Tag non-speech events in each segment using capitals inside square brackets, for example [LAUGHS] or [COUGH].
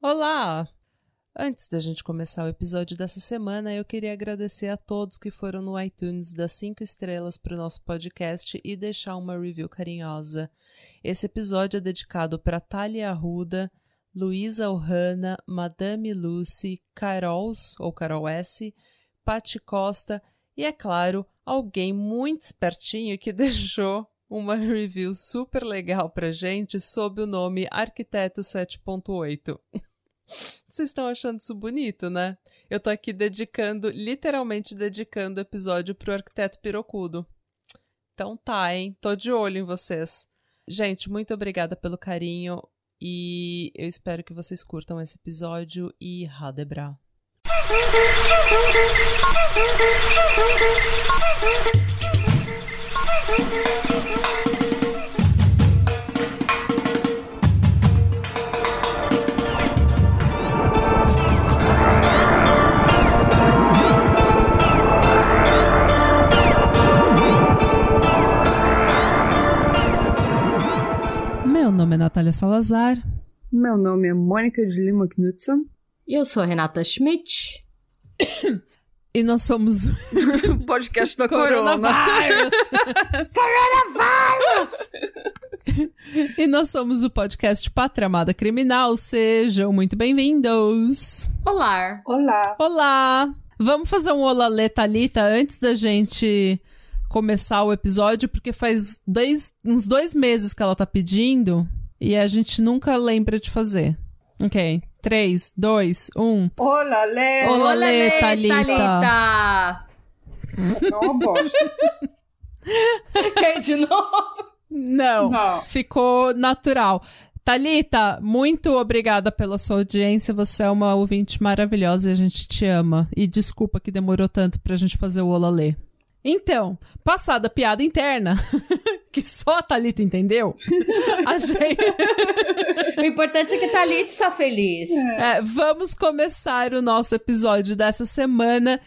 Olá! Antes da gente começar o episódio dessa semana, eu queria agradecer a todos que foram no iTunes dar cinco estrelas para o nosso podcast e deixar uma review carinhosa. Esse episódio é dedicado para Thalia Arruda, Luísa Ohana, Madame Lucy, Carols ou Carol S, Pati Costa e, é claro, alguém muito espertinho que [LAUGHS] deixou uma review super legal pra gente sob o nome Arquiteto 7.8. Vocês estão achando isso bonito, né? Eu tô aqui dedicando, literalmente dedicando o episódio pro arquiteto pirocudo. Então tá, hein? Tô de olho em vocês. Gente, muito obrigada pelo carinho e eu espero que vocês curtam esse episódio e Radebra. Meu [LAUGHS] nome é Natália Salazar. Meu nome é Mônica de Lima Knudsen. E eu sou a Renata Schmidt. E nós somos o [LAUGHS] podcast da Coronavírus. [LAUGHS] Coronavírus! e nós somos o podcast Pátria Amada Criminal. Sejam muito bem-vindos. Olá. Olá. Olá. Vamos fazer um olá Thalita antes da gente começar o episódio, porque faz dois, uns dois meses que ela tá pedindo e a gente nunca lembra de fazer. Ok. 3, 2, 1. Olá, Lê! Olá, Lê, Thalita. Thalita. Não, bosta. [LAUGHS] Quer de novo? Não, Não. ficou natural. Thalita, muito obrigada pela sua audiência. Você é uma ouvinte maravilhosa e a gente te ama. E desculpa que demorou tanto pra gente fazer o Ola Lê. Então, passada a piada interna, [LAUGHS] que só a Thalita entendeu, a gente... [LAUGHS] O importante é que Thalita está feliz. É, vamos começar o nosso episódio dessa semana.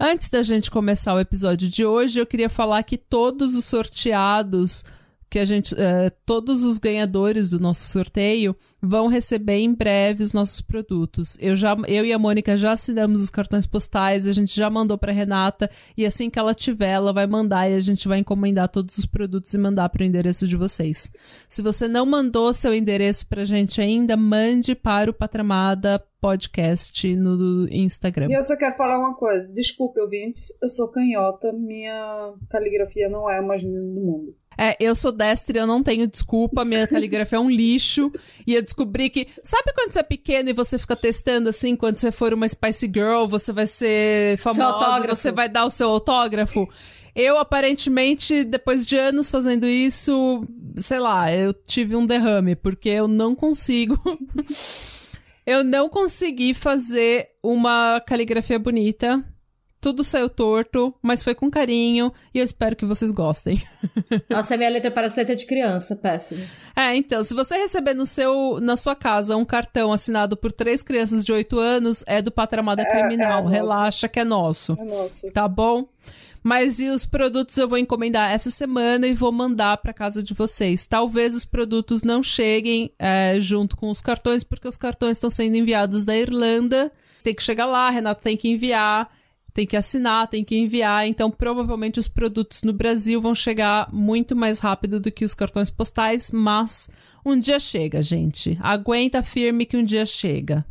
Antes da gente começar o episódio de hoje, eu queria falar que todos os sorteados, que a gente, é, todos os ganhadores do nosso sorteio vão receber em breve os nossos produtos. Eu já, eu e a Mônica já assinamos os cartões postais, a gente já mandou para Renata e assim que ela tiver, ela vai mandar e a gente vai encomendar todos os produtos e mandar para o endereço de vocês. Se você não mandou seu endereço pra gente ainda, mande para o Patramada Podcast no Instagram. E eu só quero falar uma coisa. Desculpe, ouvintes. Eu sou canhota. Minha caligrafia não é a mais linda do mundo. É, eu sou destra e eu não tenho desculpa, minha [LAUGHS] caligrafia é um lixo. E eu descobri que. Sabe quando você é pequeno e você fica testando assim, quando você for uma Spice Girl, você vai ser famosa, você vai dar o seu autógrafo? Eu, aparentemente, depois de anos fazendo isso, sei lá, eu tive um derrame, porque eu não consigo. [LAUGHS] eu não consegui fazer uma caligrafia bonita. Tudo saiu torto, mas foi com carinho e eu espero que vocês gostem. [LAUGHS] Nossa, minha letra parece letra de criança, péssimo. É, então, se você receber no seu, na sua casa um cartão assinado por três crianças de 8 anos, é do Patramada Criminal. é nosso. Relaxa que é nosso. É nossa. Tá bom? Mas e os produtos eu vou encomendar essa semana e vou mandar para casa de vocês. Talvez os produtos não cheguem é, junto com os cartões, porque os cartões estão sendo enviados da Irlanda. Tem que chegar lá, a Renata tem que enviar, tem que assinar, tem que enviar. Então, provavelmente os produtos no Brasil vão chegar muito mais rápido do que os cartões postais, mas um dia chega, gente. Aguenta firme que um dia chega.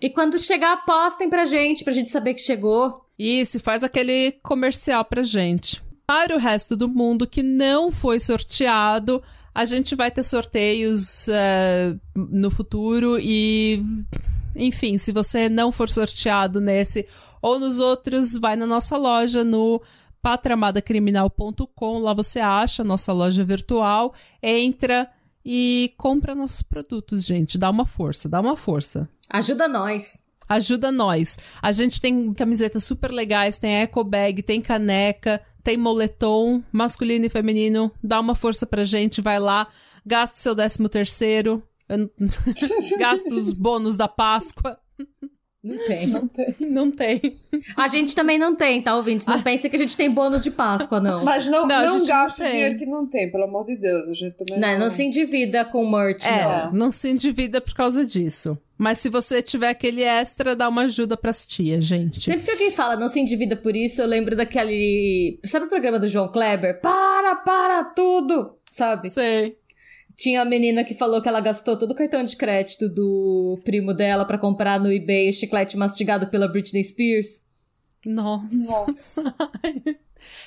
E quando chegar, postem pra gente, pra gente saber que chegou. Isso, faz aquele comercial pra gente. Para o resto do mundo que não foi sorteado, a gente vai ter sorteios eh, no futuro e, enfim, se você não for sorteado nesse ou nos outros, vai na nossa loja no patramadacriminal.com, lá você acha a nossa loja virtual, entra e compra nossos produtos, gente. Dá uma força, dá uma força. Ajuda nós. Ajuda nós. A gente tem camisetas super legais, tem eco bag, tem caneca, tem moletom, masculino e feminino. Dá uma força pra gente, vai lá, gasta o seu décimo terceiro, [LAUGHS] gasta os bônus da Páscoa. [LAUGHS] Não tem. Não tem. Não tem. A gente também não tem, tá, ouvintes? Não pensa que a gente tem bônus de Páscoa, não. Mas não, Não, não, não dinheiro que não tem, pelo amor de Deus. A gente também Não, não se endivida com merch, É, não. não se endivida por causa disso. Mas se você tiver aquele extra, dá uma ajuda pras tias, gente. Sempre que alguém fala não se endivida por isso, eu lembro daquele. Sabe o programa do João Kleber? Para, para tudo! Sabe? Sei. Tinha a menina que falou que ela gastou todo o cartão de crédito do primo dela pra comprar no eBay chiclete mastigado pela Britney Spears. Nossa. Nossa. [LAUGHS]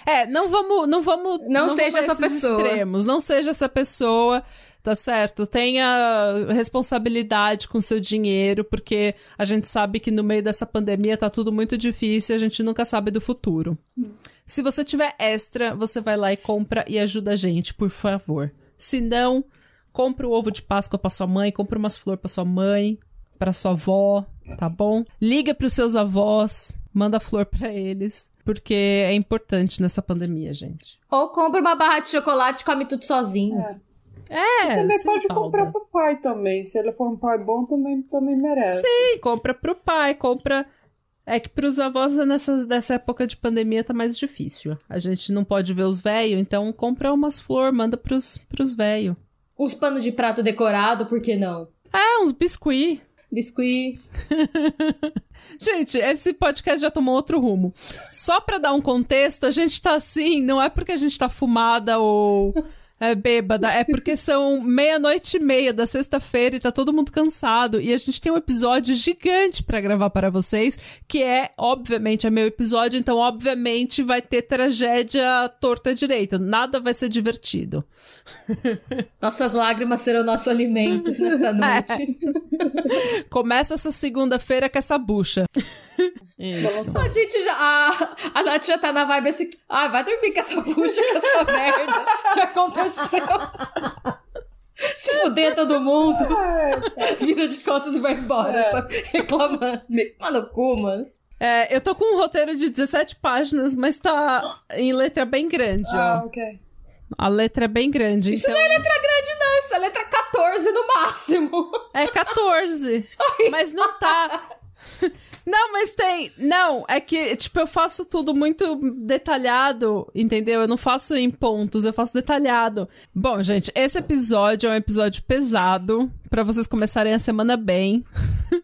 É, não vamos, não vamos, Não seja vamos essa pessoa. extremos. Não seja essa pessoa, tá certo? Tenha responsabilidade com seu dinheiro, porque a gente sabe que no meio dessa pandemia tá tudo muito difícil, e a gente nunca sabe do futuro. Se você tiver extra, você vai lá e compra e ajuda a gente, por favor. Se não, compra o ovo de Páscoa pra sua mãe, compra umas flores pra sua mãe, pra sua avó, tá bom? Liga pros seus avós, manda flor pra eles, porque é importante nessa pandemia, gente. Ou compra uma barra de chocolate e come tudo sozinho. É, Também se pode espalda. comprar pro pai também. Se ele for um pai bom, também, também merece. Sim, compra pro pai, compra. É que pros avós nessa, nessa época de pandemia tá mais difícil. A gente não pode ver os velhos, então compra umas flor, manda pros, pros velhos. Uns panos de prato decorado, por que não? É, uns biscuit. Biscuit. [LAUGHS] Gente, esse podcast já tomou outro rumo. Só pra dar um contexto, a gente tá assim, não é porque a gente tá fumada ou é, bêbada, é porque são meia-noite e meia da sexta-feira e tá todo mundo cansado. E a gente tem um episódio gigante pra gravar para vocês, que é, obviamente, é meu episódio, então, obviamente, vai ter tragédia torta direita. Nada vai ser divertido. [LAUGHS] Nossas lágrimas serão nosso alimento nesta [LAUGHS] noite. Começa essa segunda-feira com essa bucha. Isso. A gente já. A, a Nath já tá na vibe assim. Ah, vai dormir com essa bucha, com essa merda que aconteceu. [LAUGHS] Se fuder todo mundo. Vira de costas e vai embora, É. só reclamando. Mano, no cu, mano. É, eu tô com um roteiro de 17 páginas, mas tá em letra bem grande, Ah, ó. ok. A letra é bem grande, Isso então... não é letra grande, não. Isso é letra 14 no máximo. É 14. [LAUGHS] mas não tá... [LAUGHS] Não, mas tem... Não, é que, tipo, eu faço tudo muito detalhado, entendeu? Eu não faço em pontos, eu faço detalhado. Bom, gente, esse episódio é um episódio pesado, pra vocês começarem a semana bem.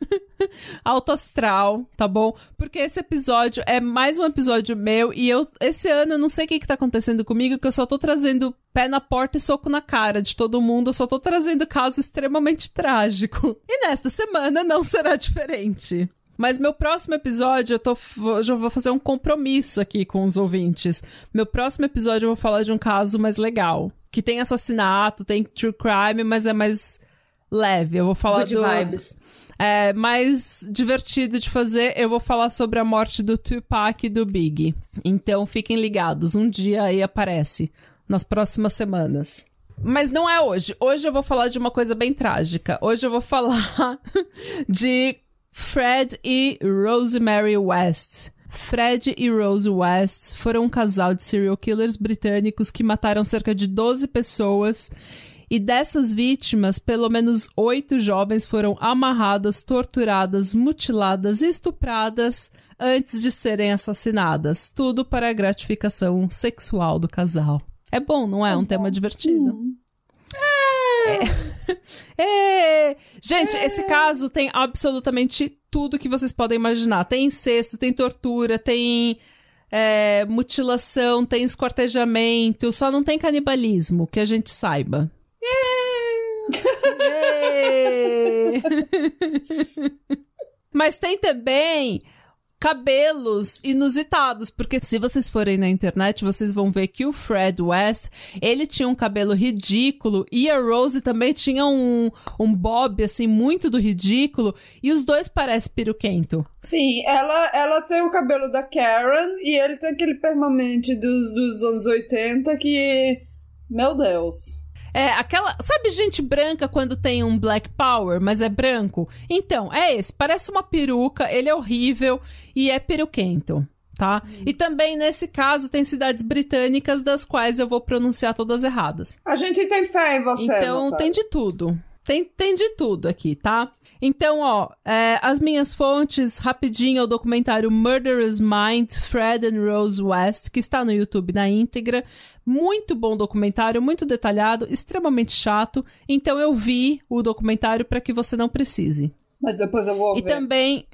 [LAUGHS] Alto astral, tá bom? Porque esse episódio é mais um episódio meu e eu, esse ano, eu não sei o que que tá acontecendo comigo, que eu só tô trazendo pé na porta e soco na cara de todo mundo, eu só tô trazendo caso extremamente trágico. E nesta semana não será diferente. Mas meu próximo episódio, eu tô, já vou fazer um compromisso aqui com os ouvintes. Meu próximo episódio eu vou falar de um caso mais legal. Que tem assassinato, tem true crime, mas é mais leve. Eu vou falar Good do vibes. é, mais divertido de fazer, eu vou falar sobre a morte do Tupac e do Big. Então fiquem ligados, um dia aí aparece, nas próximas semanas. Mas não é hoje. Hoje eu vou falar de uma coisa bem trágica. Hoje eu vou [LAUGHS] falar de Fred e Rosemary West. Fred e Rose West foram um casal de serial killers britânicos que mataram cerca de 12 pessoas e dessas vítimas, pelo menos oito jovens foram amarradas, torturadas, mutiladas e estupradas antes de serem assassinadas. Tudo para a gratificação sexual do casal. É bom, não é? Um tema divertido. É. Gente, esse caso tem absolutamente tudo que vocês podem imaginar. Tem incesto, tem tortura, tem é, mutilação, tem esquartejamento, só não tem canibalismo, que a gente saiba. Mas tem também cabelos inusitados, porque se vocês forem na internet, vocês vão ver que o Fred West, ele tinha um cabelo ridículo e a Rose também tinha um, um bob, assim, muito do ridículo, e os dois parecem peruquento. Sim, ela, ela tem o cabelo da Karen e ele tem aquele permanente dos, dos anos 80 que. Meu Deus. É, aquela. Sabe gente branca quando tem um Black Power, mas é branco? Então, é esse. Parece uma peruca, ele é horrível e é peruquento, tá? E também, nesse caso, tem cidades britânicas das quais eu vou pronunciar todas erradas. A gente tem fé em você. Então, tem de tudo. Tem, tem de tudo aqui, tá? Então, ó, é, as minhas fontes, rapidinho, é o documentário Murderous Mind, Fred and Rose West, que está no YouTube na íntegra. Muito bom documentário, muito detalhado, extremamente chato. Então eu vi o documentário para que você não precise. Mas depois eu vou E ver. também.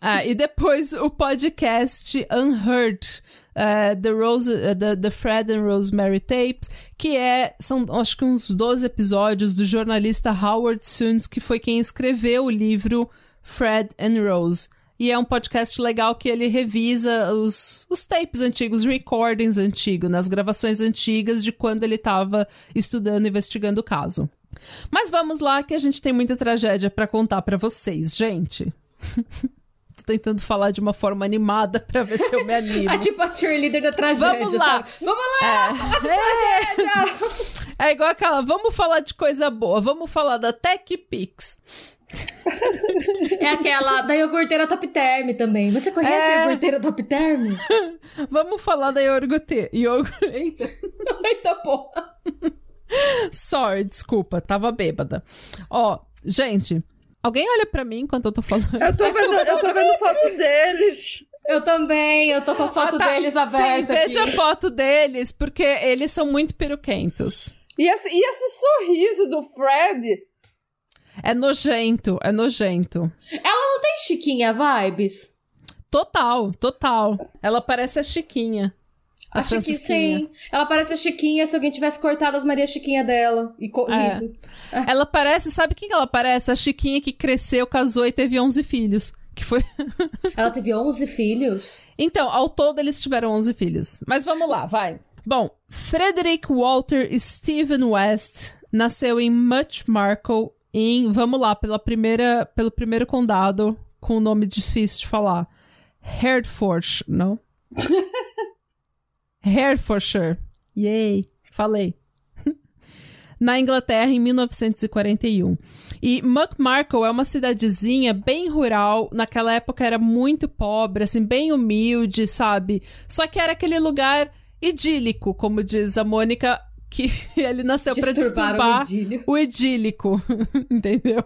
Ah, e depois o podcast Unheard, eh, the, Rose, eh, the, the Fred and Rosemary Tapes, que é, são acho que uns 12 episódios do jornalista Howard Sunds, que foi quem escreveu o livro Fred and Rose. E é um podcast legal que ele revisa os, os tapes antigos, os recordings antigos, nas gravações antigas de quando ele estava estudando e investigando o caso. Mas vamos lá, que a gente tem muita tragédia pra contar pra vocês, gente. [LAUGHS] Tô tentando falar de uma forma animada pra ver se eu me animo. [LAUGHS] É tipo a cheerleader da tragédia, Vamos lá. sabe? Vamos lá! É. Tragédia! [LAUGHS] É igual aquela, vamos falar de coisa boa, vamos falar da TechPix. [LAUGHS] É aquela da iogurteira Top Term também. Você conhece É. a iogurteira Top Term? [LAUGHS] Vamos falar da iogurte. Iogurte. Eita. [LAUGHS] Eita porra! Sorry, desculpa, tava bêbada. Ó, gente, alguém olha pra mim enquanto eu tô falando? Eu tô vendo, eu tô vendo foto deles. Eu também, eu tô com a foto Ah, tá. deles Sim, aberta. veja aqui. a foto deles, porque eles são muito peruquentos. E esse, e esse sorriso do Fred. É nojento, é nojento. Ela não tem Chiquinha vibes? Total, total. Ela parece a Chiquinha. A A Chiquinha, sim. Ela parece a Chiquinha se alguém tivesse cortado as Maria Chiquinha dela e É. corrido. Ela parece, sabe quem que ela parece? A Chiquinha que cresceu, casou e teve 11 filhos. Que foi. [LAUGHS] Ela teve 11 filhos? Então, ao todo eles tiveram 11 filhos. Mas vamos lá, vai. Bom, Frederick Walter Stephen West nasceu em Much Marco, em, vamos lá, pela primeira, pelo primeiro condado, com o nome difícil de falar. Hertfordshire, não? [LAUGHS] Hertfordshire. Yay, falei. Na Inglaterra, em 1941. E McMarkle é uma cidadezinha bem rural. Naquela época era muito pobre, assim, bem humilde, sabe? Só que era aquele lugar idílico, como diz a Mônica, que [LAUGHS] ele nasceu pra Disturbaram disturbar o idílio. o idílico, [LAUGHS] entendeu?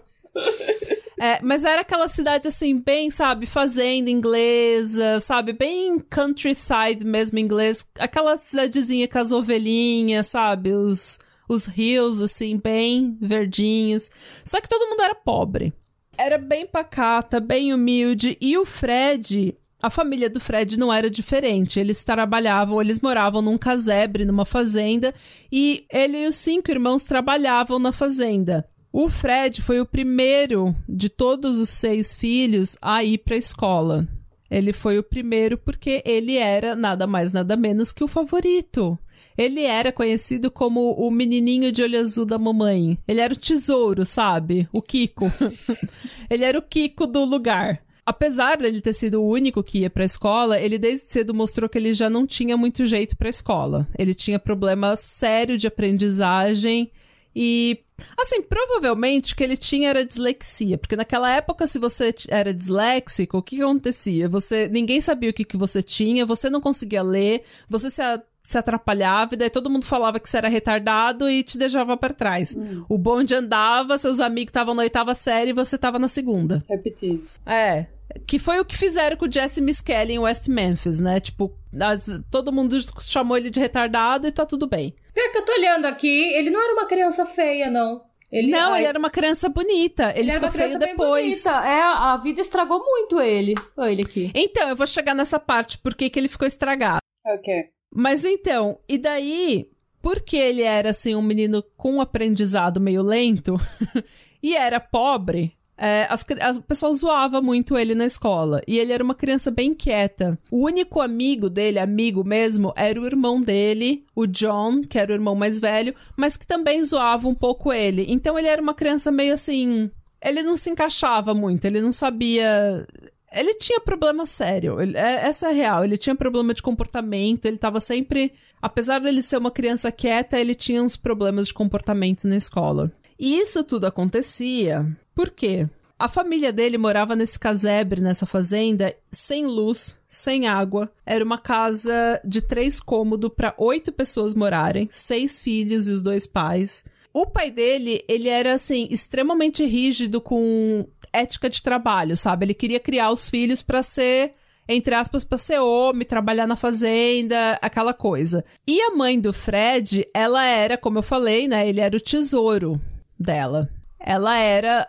É, mas era aquela cidade assim, bem, sabe, fazenda inglesa, sabe, bem countryside mesmo inglês, aquela cidadezinha com as ovelhinhas, sabe, os, os rios assim, bem verdinhos. Só que todo mundo era pobre. Era bem pacata, bem humilde, e o Fred, a família do Fred não era diferente. Eles trabalhavam, eles moravam num casebre, numa fazenda, e ele e os cinco irmãos trabalhavam na fazenda. O Fred foi o primeiro de todos os seis filhos a ir para a escola. Ele foi o primeiro porque ele era nada mais nada menos que o favorito. Ele era conhecido como o menininho de olho azul da mamãe. Ele era o tesouro, sabe? O Kiko. [LAUGHS] ele era o Kiko do lugar. Apesar dele ter sido o único que ia pra escola, ele desde cedo mostrou que ele já não tinha muito jeito pra escola. Ele tinha problema sério de aprendizagem e assim, provavelmente o que ele tinha era dislexia, porque naquela época se você era disléxico, o que, acontecia? Você ninguém sabia o que, que você tinha, você não conseguia ler, você se se atrapalhava e daí todo mundo falava que você era retardado e te deixava pra trás. O bonde andava, seus amigos estavam na oitava série e você tava na segunda. Repetido. É. Que foi o que fizeram com o Jesse Miskelly em West Memphis, né? Tipo, as- todo mundo chamou ele de retardado e tá tudo bem. Pior que eu tô olhando aqui, ele não era uma criança feia, não. Ele, não, ai, ele era uma criança bonita. Ele, ele era ficou uma feio criança bem depois. bonita. É, a vida estragou muito ele. Olha ele aqui. Então, eu vou chegar nessa parte, por que que ele ficou estragado. Ok. Mas então, e daí, porque ele era assim um menino com um aprendizado meio lento [LAUGHS] e era pobre, é, as, as pessoas zoavam muito ele na escola. E ele era uma criança bem quieta. O único amigo dele, amigo mesmo, era o irmão dele, o John, que era o irmão mais velho, mas que também zoava um pouco ele. Então ele era uma criança meio assim. Ele não se encaixava muito, ele não sabia. Ele tinha problema sério. ele- é- essa é real. Ele tinha problema de comportamento. Ele tava sempre. Apesar dele ser uma criança quieta, ele tinha uns problemas de comportamento na escola. E isso tudo acontecia. Por quê? A família dele morava nesse casebre, nessa fazenda, sem luz, sem água. Era uma casa de três cômodos para oito pessoas morarem, seis filhos e os dois pais. O pai dele, ele era assim, extremamente rígido com ética de trabalho, sabe? Ele queria criar os filhos para ser entre aspas, pra ser homem, trabalhar na fazenda, aquela coisa. E a mãe do Fred, ela era, como eu falei, né? Ele era o tesouro dela. Ela era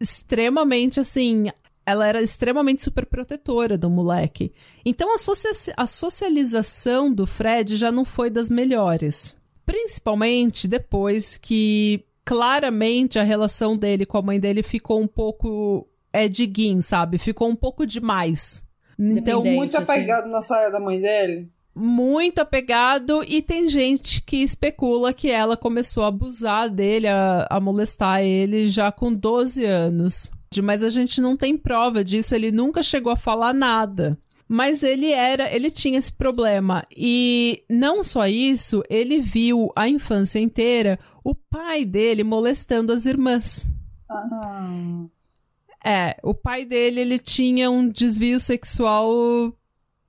extremamente assim. Ela era extremamente super protetora do moleque. Então a, socia a socialização do Fred já não foi das melhores. Principalmente depois que claramente a relação dele com a mãe dele ficou um pouco é diguinho, sabe? Ficou um pouco demais. Então, muito apegado assim. na saia da mãe dele. Muito apegado, e tem gente que especula que ela começou a abusar dele, a, a molestar ele já com 12 anos. Mas a gente não tem prova disso, ele nunca chegou a falar nada. Mas ele era, ele tinha esse problema. E não só isso, ele viu a infância inteira o pai dele molestando as irmãs. Ah. É, o pai dele, ele tinha um desvio sexual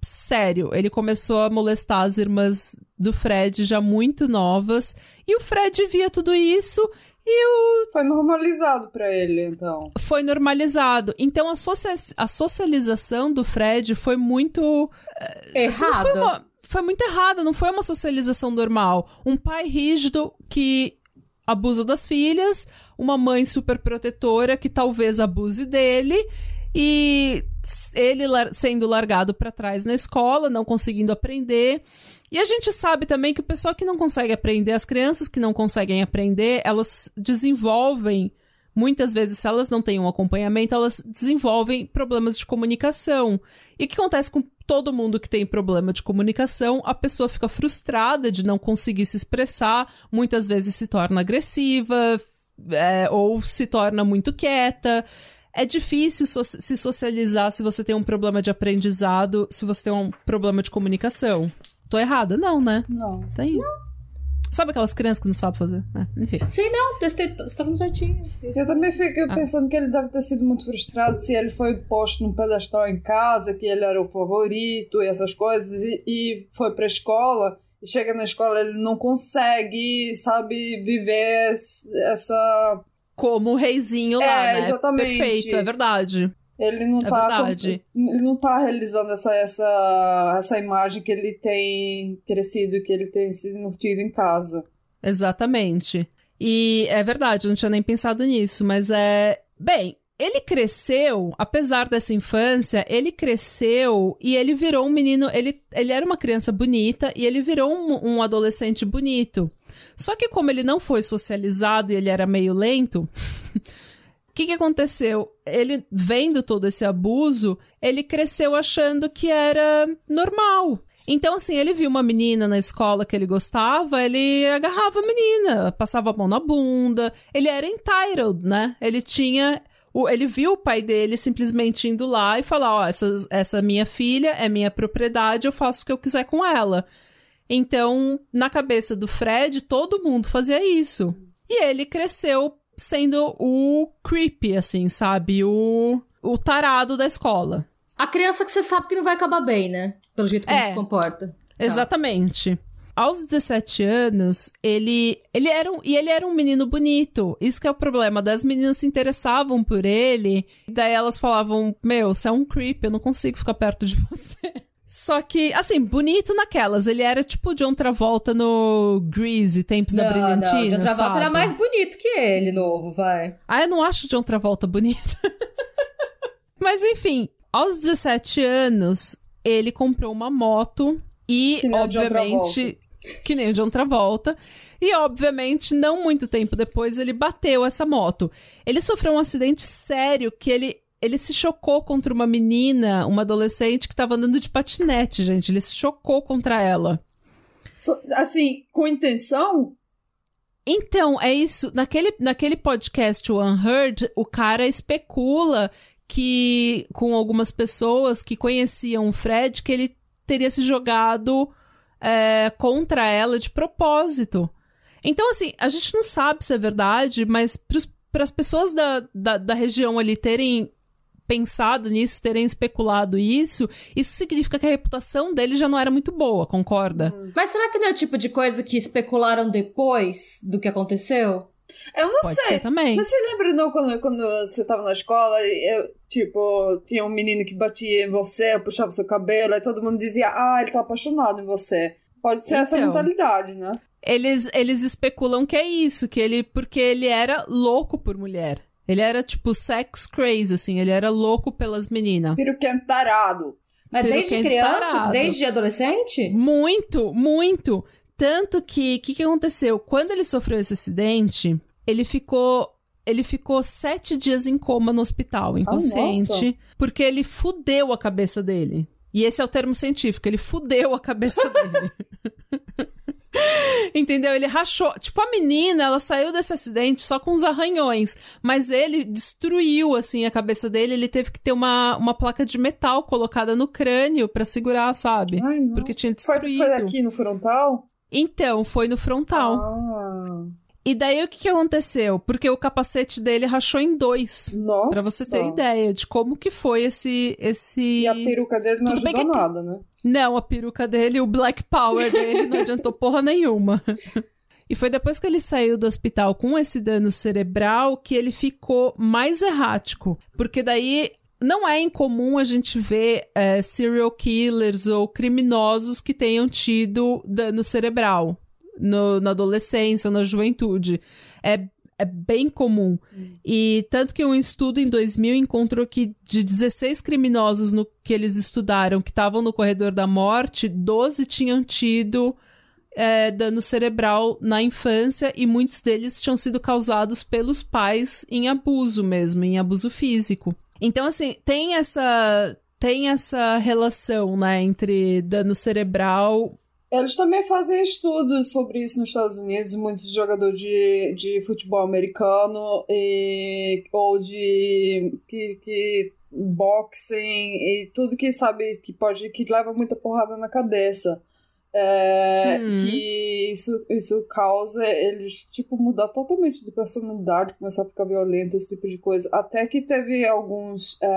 sério. Ele começou a molestar as irmãs do Fred já muito novas. E o Fred via tudo isso e o... Foi normalizado para ele, então. Foi normalizado. Então a, socia a socialização do Fred foi muito. Eh, errada. Assim, foi, foi muito errada, não foi uma socialização normal. Um pai rígido que abusa das filhas, uma mãe super protetora que talvez abuse dele e ele sendo largado para trás na escola, não conseguindo aprender. E a gente sabe também que o pessoal que não consegue aprender, as crianças que não conseguem aprender, elas desenvolvem muitas vezes, se elas não têm um acompanhamento, elas desenvolvem problemas de comunicação. E o que acontece com todo mundo que tem problema de comunicação, a pessoa fica frustrada de não conseguir se expressar, muitas vezes se torna agressiva é, ou se torna muito quieta. É difícil so se socializar se você tem um problema de aprendizado, se você tem um problema de comunicação. Tô errada? Não, né? Não. Tem. Não. Sabe aquelas crianças que não sabem fazer? É, enfim. Sim, não, você tá no certinho. Eu também fico ah. pensando que ele deve ter sido muito frustrado se ele foi posto num pedestal em casa, que ele era o favorito e essas coisas, e, e foi pra escola. E chega na escola, ele não consegue, sabe, viver essa. Como o reizinho lá, é, né? Exatamente. Perfeito, é verdade. Ele não, é tá, verdade. ele não tá realizando essa, essa, essa imagem que ele tem crescido, que ele tem se nutrido em casa. Exatamente. E é verdade, eu não tinha nem pensado nisso, mas é. Bem, ele cresceu, apesar dessa infância, ele cresceu e ele virou um menino. Ele, ele era uma criança bonita e ele virou um, um adolescente bonito. Só que, como ele não foi socializado e ele era meio lento. O [LAUGHS] que, que aconteceu? Ele, vendo todo esse abuso, ele cresceu achando que era normal. Então, assim, ele viu uma menina na escola que ele gostava, ele agarrava a menina, passava a mão na bunda. Ele era entitled, né? Ele tinha. Ele viu o pai dele simplesmente indo lá e falar: Ó, essa, essa minha filha é minha propriedade, eu faço o que eu quiser com ela. Então, na cabeça do Fred, todo mundo fazia isso. E ele cresceu sendo o creepy, assim, sabe? O, o tarado da escola. A criança que você sabe que não vai acabar bem, né? Pelo jeito que é, ele se comporta. Tá. Exatamente. Tá. Aos 17 anos, ele, ele era um, e ele era um menino bonito. Isso que é o problema. Das meninas se interessavam por ele. Daí elas falavam: Meu, você é um creep, eu não consigo ficar perto de [LAUGHS] você. Só que, assim, bonito naquelas. Ele era tipo John Travolta no Greasy, Tempos não, da Brilhantina, não, John Travolta sabe? era mais bonito que ele, novo, vai. Ah, eu não acho John Travolta bonito. [LAUGHS] Mas, enfim, aos 17 anos, ele comprou uma moto e, obviamente... Que nem o John Travolta. E, obviamente, não muito tempo depois, ele bateu essa moto. Ele sofreu um acidente sério que ele ele se chocou contra uma menina, uma adolescente que tava andando de patinete, gente. Ele se chocou contra ela. So, assim, com intenção? Então, é isso. Naquele, naquele podcast o Unheard, o cara especula que, com algumas pessoas que conheciam o Fred, que ele teria se jogado é, contra ela de propósito. Então, assim, a gente não sabe se é verdade, mas para as pessoas da, da, da região ali terem pensado nisso, terem especulado isso, isso significa que a reputação dele já não era muito boa, concorda? Mas será que não é o tipo de coisa que especularam depois do que aconteceu? Eu não Pode sei. ser também. Você se lembra não, quando, quando você tava na escola, eu, tipo, tinha um menino que batia em você, puxava seu cabelo, e todo mundo dizia, ah, ele tá apaixonado em você. Pode ser essa Então. mentalidade, né? Eles, eles especulam que é isso, que ele. Porque ele era louco por mulher. Ele era, tipo, sex crazy, assim, ele era louco pelas meninas. Piruquento tarado. Mas desde crianças? tarado. Desde adolescente? Muito, muito. Tanto que, o que, que aconteceu? Quando ele sofreu esse acidente, ele ficou. Ele ficou sete dias em coma no hospital, inconsciente, nossa. porque ele fudeu a cabeça dele. E esse é o termo científico, ele fudeu a cabeça [LAUGHS] dele. [LAUGHS] Entendeu? Ele rachou. Tipo, a menina, ela saiu desse acidente só com uns arranhões. Mas ele destruiu, assim, a cabeça dele. Ele teve que ter uma, uma placa de metal colocada no crânio pra segurar, sabe? Ai. Porque tinha Foi, destruído. foi aqui no frontal? Então, foi no frontal. Ah, E daí o que, que aconteceu? Porque o capacete dele rachou em dois. nossa. Pra você ter ideia de como que foi esse. esse... E a peruca dele não Tudo ajudou que- nada, né? Não, a peruca dele, o Black Power dele não adiantou porra nenhuma. [LAUGHS] E foi depois que ele saiu do hospital com esse dano cerebral que ele ficou mais errático. Porque daí não é incomum a gente ver é, serial killers ou criminosos que tenham tido dano cerebral no- na adolescência na juventude. É, é bem comum. E tanto que um estudo em 2000 encontrou que de 16 criminosos no que eles estudaram que estavam no corredor da morte, 12 tinham tido é, dano cerebral na infância e muitos deles tinham sido causados pelos pais em abuso mesmo, em abuso físico. Então, assim, tem essa. Tem essa relação, né, entre dano cerebral. Eles também fazem estudos sobre isso nos Estados Unidos, muitos jogadores de, de futebol americano e, ou de que, que boxing e tudo que sabe que pode que leva muita porrada na cabeça. É, Hum. Que isso, isso causa eles tipo mudar totalmente de personalidade, começar a ficar violento, esse tipo de coisa. Até que teve alguns é,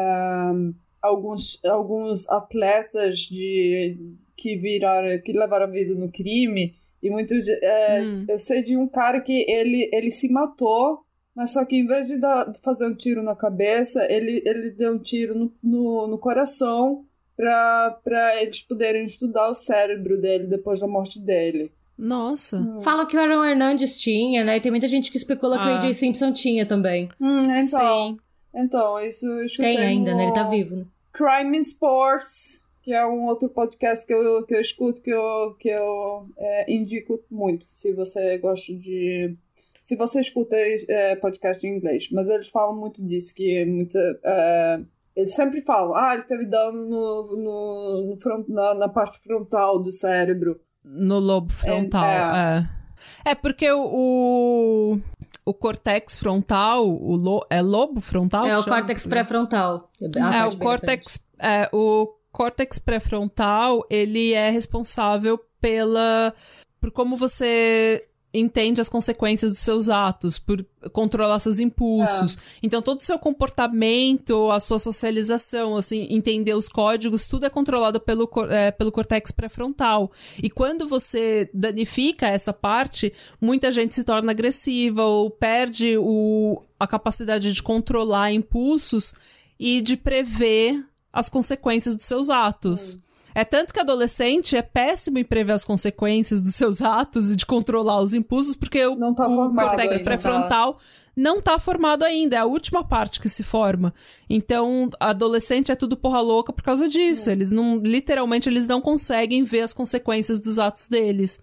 alguns, alguns atletas de que viraram, que levaram a vida no crime, e muitos. é, Hum. Eu sei de um cara que ele, ele se matou, mas só que em vez de, dar, de fazer um tiro na cabeça, ele, ele deu um tiro no, no, no coração para eles poderem estudar o cérebro dele depois da morte dele. Nossa. Fala que o Aaron Hernandes tinha, né? E tem muita gente que especula que o Ah. AJ Simpson tinha também. Hum, então, Sim. então, isso eu escutei Tem ainda, no né? Ele tá vivo. né? Crime in Sports, que é um outro podcast que eu, que eu escuto, que eu, que eu é, indico muito, se você gosta de... Se você escuta é, podcast em inglês. Mas eles falam muito disso, que é muita... é, eles sempre falam, ah, ele teve dano no, no, no front, na, na parte frontal do cérebro. No lobo frontal, É. é. É, porque o, o, cortex frontal, o lo, é lobo frontal? É o chama? córtex pré-frontal. É, parte o córtex, é, o córtex pré-frontal, ele é responsável pela por como você entende as consequências dos seus atos, por controlar seus impulsos. Então todo o seu comportamento, a sua socialização, assim, entender os códigos, tudo é controlado pelo, é, pelo córtex pré-frontal. E quando você danifica essa parte, muita gente se torna agressiva ou perde o, a capacidade de controlar impulsos e de prever as consequências dos seus atos. É tanto que adolescente é péssimo em prever as consequências dos seus atos e de controlar os impulsos, porque o, Não tá o ainda. pré-frontal não tá formado ainda, é a última parte que se forma. Então, adolescente é tudo porra louca por causa disso. Eles não, literalmente, eles não conseguem ver as consequências dos atos deles.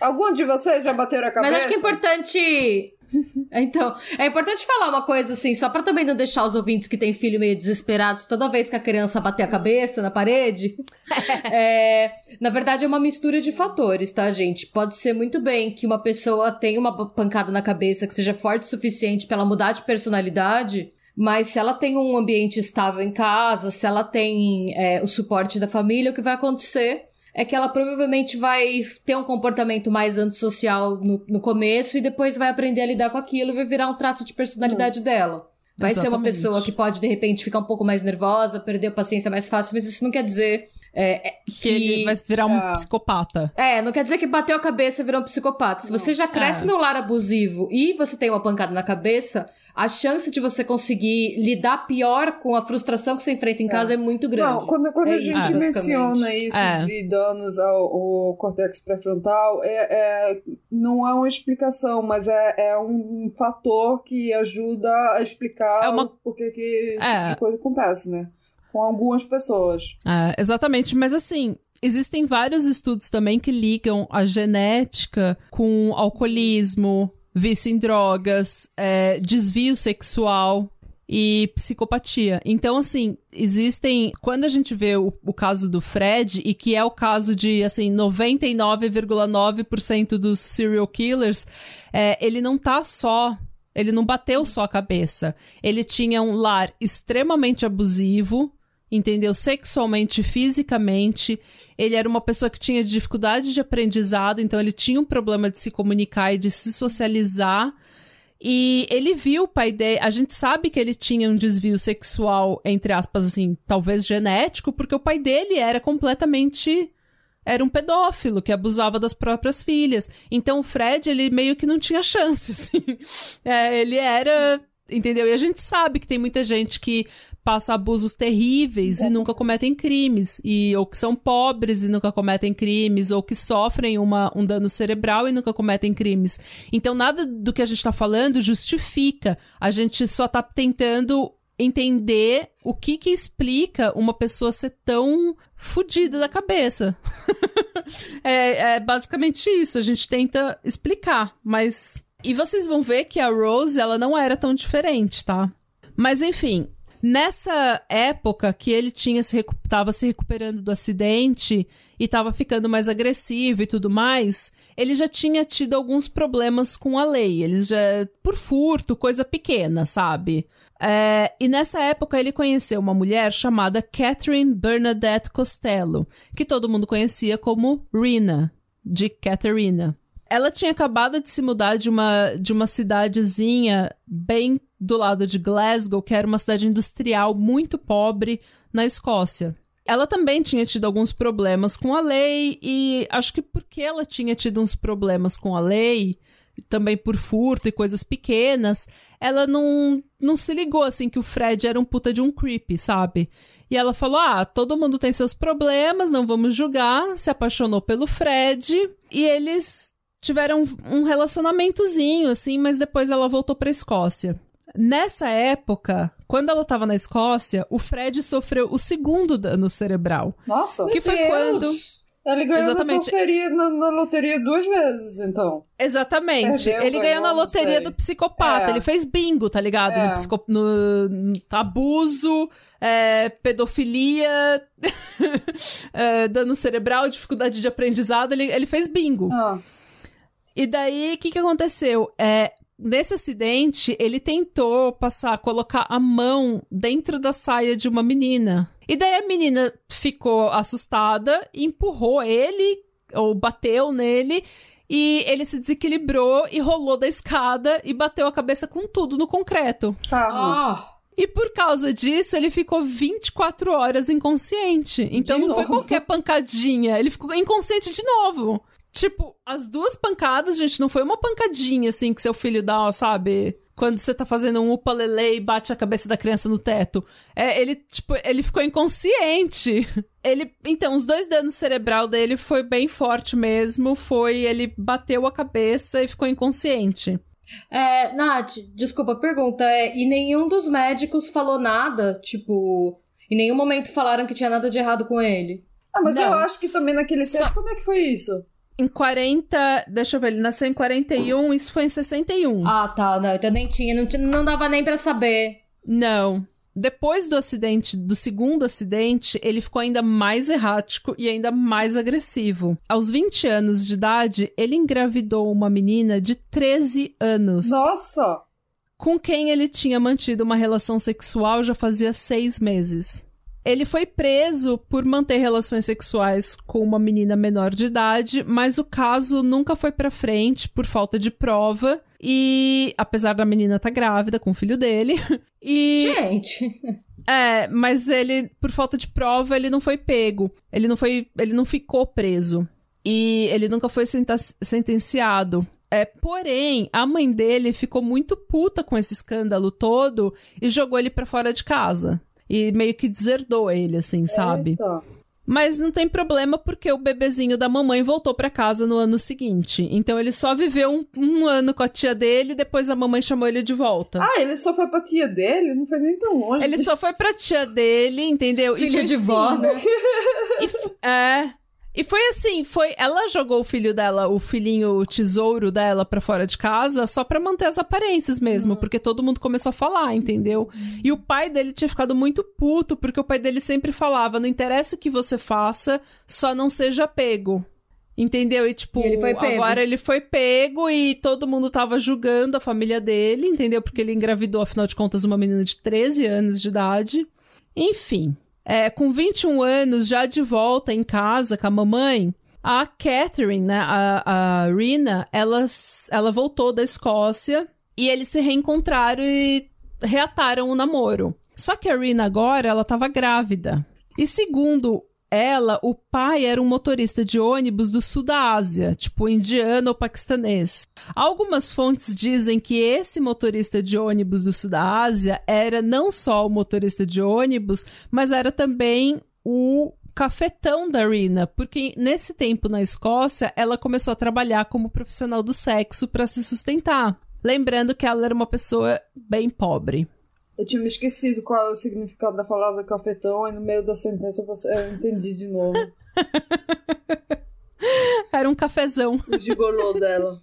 Algum de vocês já bateram a cabeça? Mas acho que é importante. [LAUGHS] Então, é importante falar uma coisa assim, só pra também não deixar os ouvintes que têm filho meio desesperados toda vez que a criança bater a cabeça na parede. [LAUGHS] É, na verdade, é uma mistura de fatores, tá, gente? Pode ser muito bem que uma pessoa tenha uma pancada na cabeça que seja forte o suficiente pra ela mudar de personalidade. Mas se ela tem um ambiente estável em casa, se ela tem é, o suporte da família, o que vai acontecer é que ela provavelmente vai ter um comportamento mais antissocial no, no começo e depois vai aprender a lidar com aquilo e vai virar um traço de personalidade dela. Vai Exatamente. ser uma pessoa que pode, de repente, ficar um pouco mais nervosa, perder a paciência mais fácil, mas isso não quer dizer é, é, Que, que... ele vai virar um Ah. psicopata. É, não quer dizer que bateu a cabeça e virou um psicopata. Se você já cresce É. num lar abusivo e você tem uma pancada na cabeça, a chance de você conseguir lidar pior com a frustração que você enfrenta em casa é, muito grande. Não, quando, quando É a isso, gente basicamente. menciona isso É. de danos ao, ao córtex pré-frontal, é, é- não é uma explicação, mas é, é um fator que ajuda a explicar É uma- o porquê que É. tipo coisa acontece, né? Com algumas pessoas. É, exatamente, mas assim, existem vários estudos também que ligam a genética com alcoolismo, vício em drogas, é, desvio sexual e psicopatia. Então, assim, existem. Quando a gente vê o, o caso do Fred, e que é o caso de, assim, 99,9% dos serial killers, é, ele não tá só. Ele não bateu só a cabeça. Ele tinha um lar extremamente abusivo, entendeu? Sexualmente, fisicamente. Ele era uma pessoa que tinha dificuldade de aprendizado, então ele tinha um problema de se comunicar e de se socializar. E ele viu o pai dele. A gente sabe que ele tinha um desvio sexual, entre aspas, assim, talvez genético, porque o pai dele era completamente. Era um pedófilo que abusava das próprias filhas. Então o Fred, ele meio que não tinha chance, [LAUGHS] assim. É, ele era. Entendeu? E a gente sabe que tem muita gente que passa abusos terríveis e nunca cometem crimes, e ou que são pobres e nunca cometem crimes, ou que sofrem uma, um dano cerebral e nunca cometem crimes. Então nada do que a gente tá falando justifica. A gente só tá tentando entender o que que explica uma pessoa ser tão fodida da cabeça. [LAUGHS] é, é basicamente isso. A gente tenta explicar, mas e vocês vão ver que a Rose ela não era tão diferente, tá? Mas enfim, nessa época que ele tinha se recu- tava se recuperando do acidente e tava ficando mais agressivo e tudo mais, ele já tinha tido alguns problemas com a lei. Eles já por furto, coisa pequena, sabe? É, e nessa época ele conheceu uma mulher chamada Catherine Bernadette Costello, que todo mundo conhecia como Rina, de Catherine. Ela tinha acabado de se mudar de uma, de uma cidadezinha bem do lado de Glasgow, que era uma cidade industrial muito pobre na Escócia. Ela também tinha tido alguns problemas com a lei, e acho que porque ela tinha tido uns problemas com a lei, também por furto e coisas pequenas, ela não, não se ligou assim que o Fred era um puta de um creepy, sabe? E ela falou: ah, todo mundo tem seus problemas, não vamos julgar. Se apaixonou pelo Fred e eles tiveram um relacionamentozinho, assim, mas depois ela voltou pra Escócia. Nessa época, quando ela tava na Escócia, o Fred sofreu o segundo dano cerebral. Nossa, Que foi Deus! quando. ele ganhou Exatamente. na, loteria, na, na loteria duas vezes, então. Exatamente. Perdeu, ele ganhou na loteria do psicopata. É. Ele fez bingo, tá ligado? É. No, psico- no- no abuso, é, pedofilia, [LAUGHS] é, dano cerebral, dificuldade de aprendizado. Ele, ele fez bingo. Ah, E daí, o que, que aconteceu? É, nesse acidente, ele tentou passar, colocar a mão dentro da saia de uma menina. E daí a menina ficou assustada, empurrou ele, ou bateu nele, e ele se desequilibrou e rolou da escada e bateu a cabeça com tudo no concreto. Ah, E por causa disso, ele ficou 24 horas inconsciente. Então De não foi novo. qualquer pancadinha, ele ficou inconsciente de novo. Tipo, as duas pancadas, gente, não foi uma pancadinha assim que seu filho dá, sabe? Quando você tá fazendo um upalele e bate a cabeça da criança no teto. É, ele, tipo, ele ficou inconsciente. [LAUGHS] Ele, então, os dois danos cerebral dele foi bem forte mesmo. Foi, ele bateu a cabeça e ficou inconsciente. é, Nath, desculpa, pergunta. É, e nenhum dos médicos falou nada? Tipo, em nenhum momento falaram que tinha nada de errado com ele? Ah, mas Não. eu acho que também naquele Só- tempo, quando é que foi isso? Em 40. Deixa eu ver, ele nasceu em 41, isso foi em 61. Ah, tá. Não, então nem tinha. Não, tinha- não dava nem pra saber. Não. Depois do acidente, do segundo acidente, ele ficou ainda mais errático e ainda mais agressivo. Aos 20 anos de idade, ele engravidou uma menina de 13 anos, Nossa! com quem ele tinha mantido uma relação sexual já fazia seis meses. Ele foi preso por manter relações sexuais com uma menina menor de idade, mas o caso nunca foi pra frente por falta de prova. E apesar da menina estar tá grávida com o filho dele. [LAUGHS] E. Gente. É, mas ele, por falta de prova, ele não foi pego. Ele não foi. Ele não ficou preso. E ele nunca foi sentenciado. É, porém, a mãe dele ficou muito puta com esse escândalo todo e jogou ele para fora de casa. E meio que deserdou ele, assim, sabe? Eita. Mas não tem problema porque o bebezinho da mamãe voltou para casa no ano seguinte. Então ele só viveu um, um, ano com a tia dele e depois a mamãe chamou ele de volta. Ah, ele só foi pra tia dele? Não foi nem tão longe. Ele só foi pra tia dele, entendeu? Filho de vó, né? E, é. E foi assim, foi, ela jogou o filho dela, o filhinho o tesouro dela para fora de casa só para manter as aparências mesmo, uhum. porque todo mundo começou a falar, entendeu? Uhum. E o pai dele tinha ficado muito puto, porque o pai dele sempre falava: "Não interessa o que você faça, só não seja pego". Entendeu? E tipo, e ele agora ele foi pego e todo mundo tava julgando a família dele, entendeu? Porque ele engravidou, afinal de contas, uma menina de 13 anos de idade. Enfim, é, com 21 anos, já de volta em casa com a mamãe, a Catherine, né, a, a Rina, ela, ela voltou da Escócia e eles se reencontraram e reataram o namoro. Só que a Rina agora, ela estava grávida. E segundo ela, o pai era um motorista de ônibus do sul da Ásia, tipo indiano ou paquistanês. Algumas fontes dizem que esse motorista de ônibus do sul da Ásia era não só o motorista de ônibus, mas era também o cafetão da Rina, porque nesse tempo na Escócia ela começou a trabalhar como profissional do sexo para se sustentar. Lembrando que ela era uma pessoa bem pobre. Eu tinha me esquecido qual é o significado da palavra cafetão, e no meio da sentença você, eu entendi de novo. [LAUGHS] Era um cafezão. O gigolô dela.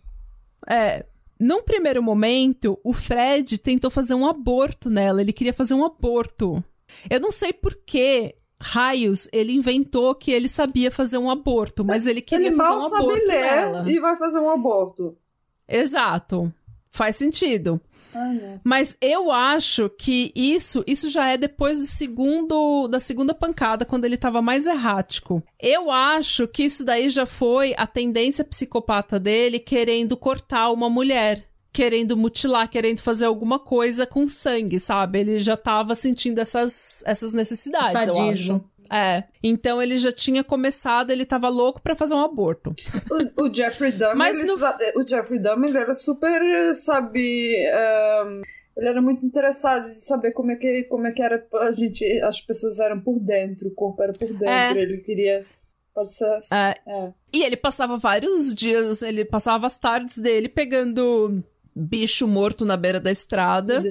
É. Num primeiro momento, o Fred tentou fazer um aborto nela. Ele queria fazer um aborto. Eu não sei por que raios ele inventou que ele sabia fazer um aborto, mas ele queria ele fazer um aborto sabe ler nela. E vai fazer um aborto. Exato. Faz sentido. Ai, Mas eu acho que isso, isso já é depois do segundo, da segunda pancada, quando ele tava mais errático. Eu acho que isso daí já foi a tendência psicopata dele querendo cortar uma mulher querendo mutilar, querendo fazer alguma coisa com sangue, sabe? Ele já tava sentindo essas, essas necessidades, Sadismo. eu acho. É. Então ele já tinha começado, ele tava louco para fazer um aborto. O, o Jeffrey Dahmer, Mas no... o Jeffrey Dahmer era super, sabe, um, ele era muito interessado de saber como é que como é que era a gente, as pessoas eram por dentro, o corpo era por dentro, é. ele queria passar, é. é. E ele passava vários dias, ele passava as tardes dele pegando bicho morto na beira da estrada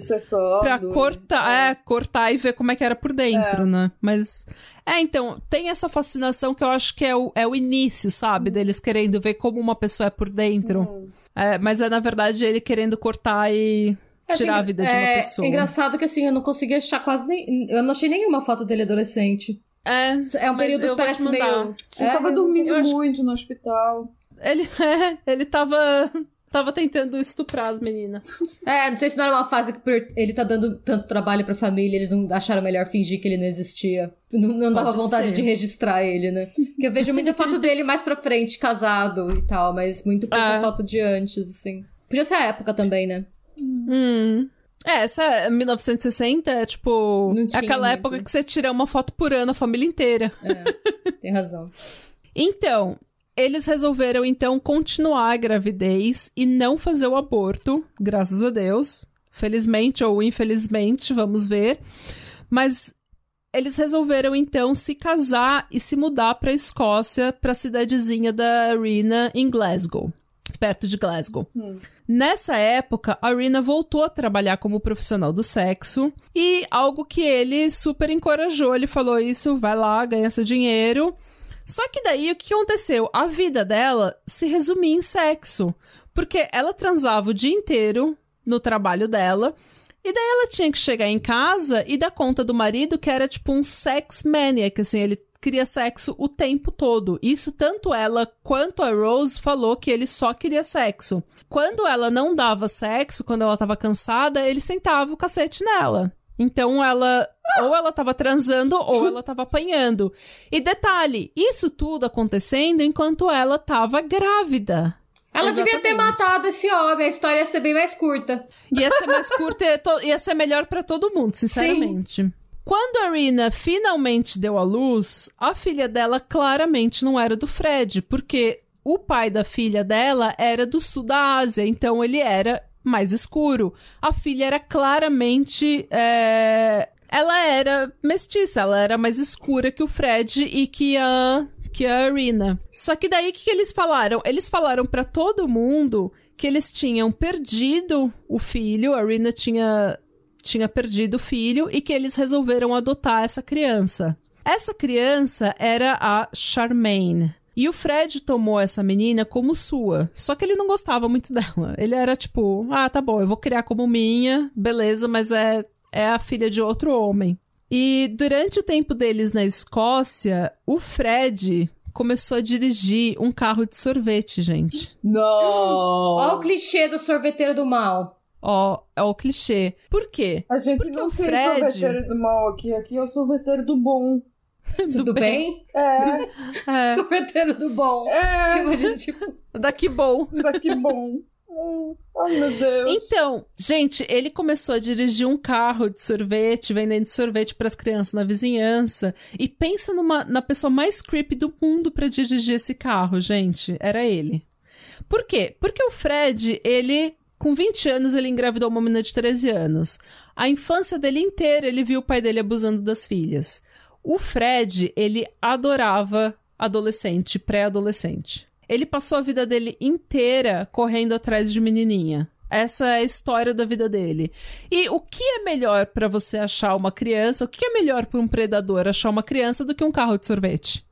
pra cortar, é. é. cortar e ver como é que era por dentro, é. né? Mas é, então, tem essa fascinação que eu acho que é o, é o início, sabe? Uhum. Deles querendo ver como uma pessoa é por dentro. Uhum. É, mas é, na verdade, ele querendo cortar e tirar a vida é, de uma pessoa. É engraçado que, assim, eu não consegui achar quase nem... Eu não achei nenhuma foto dele adolescente. É, é um período que parece meio... Ele é, tava dormindo muito no hospital. Ele, [LAUGHS] é, ele tava Tava tentando estuprar as meninas. [LAUGHS] É, não sei se não era uma fase que ele tá dando tanto trabalho pra família, eles não acharam melhor fingir que ele não existia. Não, não dava vontade ser. de registrar ele, né? Porque eu vejo muita foto dele mais pra frente, casado e tal, mas muito pouca é. foto de antes, assim. Podia ser a época também, né? Hum. É, essa 1960 é tipo aquela muito. época que você tira uma foto por ano a família inteira. É, tem razão. [LAUGHS] então, eles resolveram então continuar a gravidez e não fazer o aborto, graças a Deus. Felizmente ou infelizmente, vamos ver. Mas eles resolveram então se casar e se mudar para a Escócia, para a cidadezinha da Rina em Glasgow, perto de Glasgow. Hum. Nessa época, a Rina voltou a trabalhar como profissional do sexo e algo que ele super encorajou, ele falou isso, vai lá, ganha seu dinheiro só que daí o que aconteceu? A vida dela se resumia em sexo. Porque ela transava o dia inteiro no trabalho dela. E daí ela tinha que chegar em casa e dar conta do marido, que era tipo um sex maniac, assim, ele queria sexo o tempo todo. Isso tanto ela quanto a Rose falou que ele só queria sexo. Quando ela não dava sexo, quando ela tava cansada, ele sentava o cacete nela. Então ela ou ela tava transando ou ela tava apanhando. E detalhe, isso tudo acontecendo enquanto ela tava grávida. Ela Exatamente. devia ter matado esse homem, a história ia ser bem mais curta. Ia ser mais curta, to- ia ser melhor pra todo mundo, sinceramente. Quando a Rina finalmente deu à luz, a filha dela claramente não era do Fred, porque o pai da filha dela era do sul da Ásia, então ele era mais escuro. A filha era claramente. é, Ela era mestiça, ela era mais escura que o Fred e que a. Que a Rina. Só que daí o que, que eles falaram? Eles falaram pra todo mundo que eles tinham perdido o filho, a Rina tinha, tinha perdido o filho e que eles resolveram adotar essa criança. Essa criança era a Charmaine. E o Fred tomou essa menina como sua. Só que ele não gostava muito dela. Ele era tipo, ah, tá bom, eu vou criar como minha, beleza, mas é, é a filha de outro homem. E durante o tempo deles na Escócia, o Fred começou a dirigir um carro de sorvete, gente. Não. Ó o clichê do sorveteiro do mal. Ó, é o clichê. Por quê? A gente Porque não o tem Fred- sorveteiro do mal aqui. Aqui é o sorveteiro do bom. Tudo bem? É, É, [LAUGHS] Sorveteiro do bom. é. Você imagina, tipo, daqui bom. Daqui bom. Hum, Ai, meu Deus. Então, gente, ele começou a dirigir um carro de sorvete, vendendo sorvete para as crianças na vizinhança. E pensa numa, na pessoa mais creepy do mundo para dirigir esse carro, gente. Era ele. Por quê? Porque o Fred, ele, com 20 anos, ele engravidou uma menina de 13 anos. A infância dele inteira, ele viu o pai dele abusando das filhas. O Fred, ele adorava adolescente, pré-adolescente. Ele passou a vida dele inteira correndo atrás de menininha. Essa é a história da vida dele. E o que é melhor pra você achar uma criança? O que é melhor pra um predador achar uma criança do que um carro de sorvete?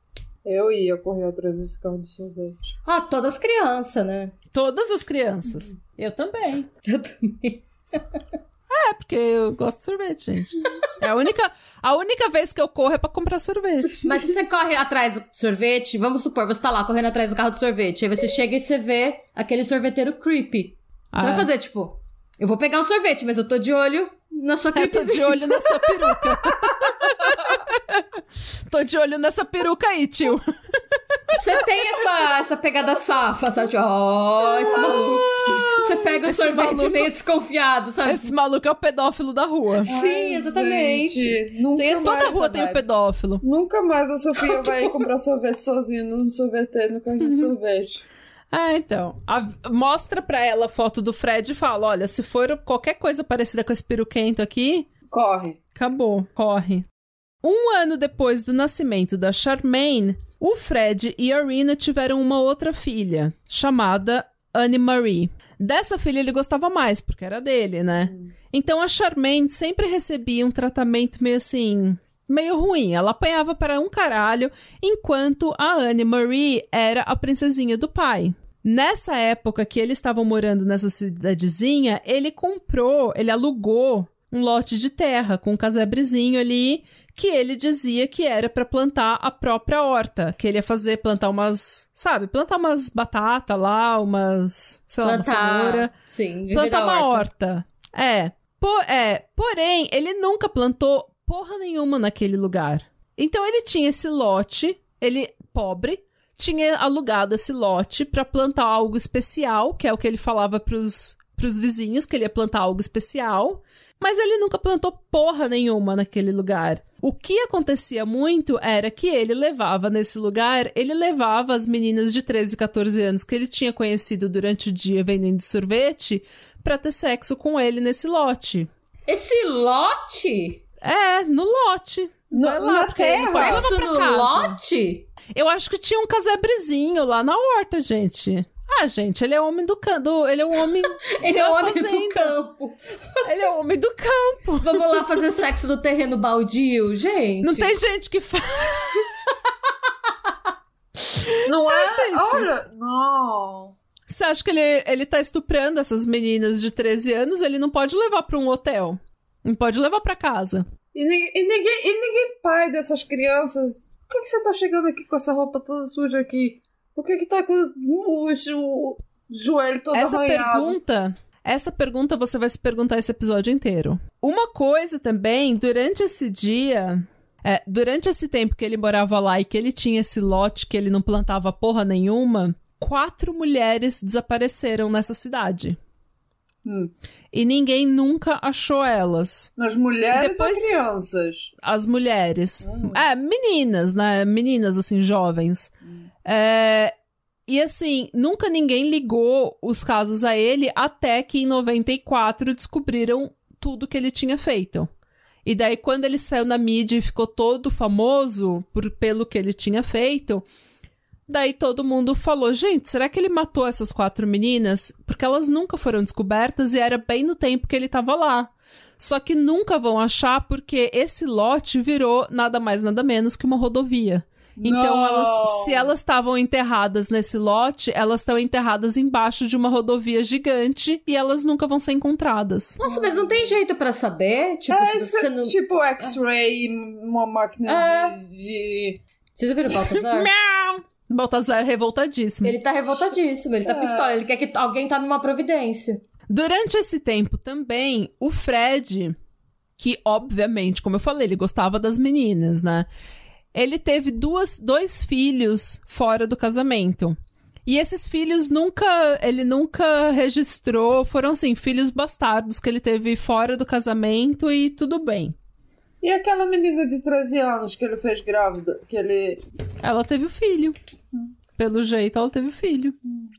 Eu ia correr atrás desse carro de sorvete. ah, todas crianças, né? Todas as crianças. Eu também. Eu também. [LAUGHS] É, porque eu gosto de sorvete, gente. É a única, a única vez que eu corro é pra comprar sorvete. Mas se você corre atrás do sorvete, vamos supor, você tá lá correndo atrás do carro de sorvete, aí você chega e você vê aquele sorveteiro creepy. Você Ah, vai fazer, tipo, eu vou pegar um sorvete, mas eu tô de olho na sua Eu tô de olho na sua [LAUGHS] peruca. tô de olho nessa peruca aí, tio. Você tem essa, essa pegada safa, sabe? Tipo, ó, esse maluco. Você pega o sorvete maluco- meio desconfiado, sabe? Esse maluco é o pedófilo da rua. Sim, Ai, exatamente. gente, nunca, mais, Toda rua tem o vibe. pedófilo. nunca mais a Sofia vai comprar sorvete sozinha no sorveteiro, no carrinho de sorvete. Ah, então. A- mostra pra ela a foto do Fred e fala: olha, se for qualquer coisa parecida com esse peruquento aqui, Corre. acabou, corre. Um ano depois do nascimento da Charmaine, o Fred e a Rina tiveram uma outra filha, chamada Anne Marie. Dessa filha ele gostava mais, porque era dele, né? Então a Charmaine sempre recebia um tratamento meio assim. meio ruim. Ela apanhava para um caralho, enquanto a Anne Marie era a princesinha do pai. Nessa época que eles estavam morando nessa cidadezinha, ele comprou, ele alugou um lote de terra com um casebrezinho ali que ele dizia que era para plantar a própria horta, que ele ia fazer plantar umas, sabe, plantar umas batata lá, umas, sei lá, uma cenoura, Plantar. Sim, plantar uma horta. horta. É. Po- é. Porém, ele nunca plantou porra nenhuma naquele lugar. Então ele tinha esse lote, ele pobre, tinha alugado esse lote pra plantar algo especial, que é o que ele falava pros, pros vizinhos, que ele ia plantar algo especial. Mas ele nunca plantou porra nenhuma naquele lugar. O que acontecia muito era que ele levava nesse lugar, ele levava as meninas de 13, 14 anos que ele tinha conhecido durante o dia vendendo sorvete pra ter sexo com ele nesse lote. Esse lote? É, no lote. No- Vai lá, na porque terra? Sexo no casa. lote? Eu acho que tinha um casebrezinho lá na horta, gente. Ah, gente, ele é homem do canto. Ele é um homem. Ele é o homem do [LAUGHS] fazenda. campo. Ele é homem do campo. Vamos lá fazer sexo do terreno baldio, gente? Não tem gente que faz. Não é? gente. Olha, não. Você acha que ele, ele tá estuprando essas meninas de 13 anos? Ele não pode levar pra um hotel. Não pode levar pra casa. E ninguém, e ninguém, e ninguém pai dessas crianças. Por que, que você tá chegando aqui com essa roupa toda suja aqui? Por que, que tá com o, o- o joelho todo Essa arranhado? pergunta. Essa pergunta você vai se perguntar esse episódio inteiro. Uma coisa também, durante esse dia, é, durante esse tempo que ele morava lá e que ele tinha esse lote que ele não plantava porra nenhuma, quatro mulheres desapareceram nessa cidade. Hum. E ninguém nunca achou elas. As mulheres depois, ou crianças? As mulheres. Hum. É, meninas, né? Meninas, assim, jovens. Hum. É, e assim, nunca ninguém ligou os casos a ele até que em 94 descobriram tudo que ele tinha feito. E daí, quando ele saiu na mídia e ficou todo famoso por, pelo que ele tinha feito, daí todo mundo falou: gente, será que ele matou essas quatro meninas? Porque elas nunca foram descobertas e era bem no tempo que ele estava lá. Só que nunca vão achar porque esse lote virou nada mais nada menos que uma rodovia. Então, elas, se elas estavam enterradas nesse lote, elas estão enterradas embaixo de uma rodovia gigante e elas nunca vão ser encontradas. Nossa, mas não tem jeito para saber? Tipo, é, se você não... tipo X-ray, uma máquina é. de... Vocês ouviram o Baltazar? [LAUGHS] Baltazar é revoltadíssimo. Ele tá revoltadíssimo, ele tá é. pistola, ele quer que alguém tome uma providência. Durante esse tempo também, o Fred, que obviamente, como eu falei, ele gostava das meninas, né? Ele teve duas, dois filhos fora do casamento. E esses filhos nunca, ele nunca registrou, foram assim, filhos bastardos que ele teve fora do casamento e tudo bem. E aquela menina de 13 anos que ele fez grávida, que ele Ela teve o filho. Pelo jeito, ela teve o filho.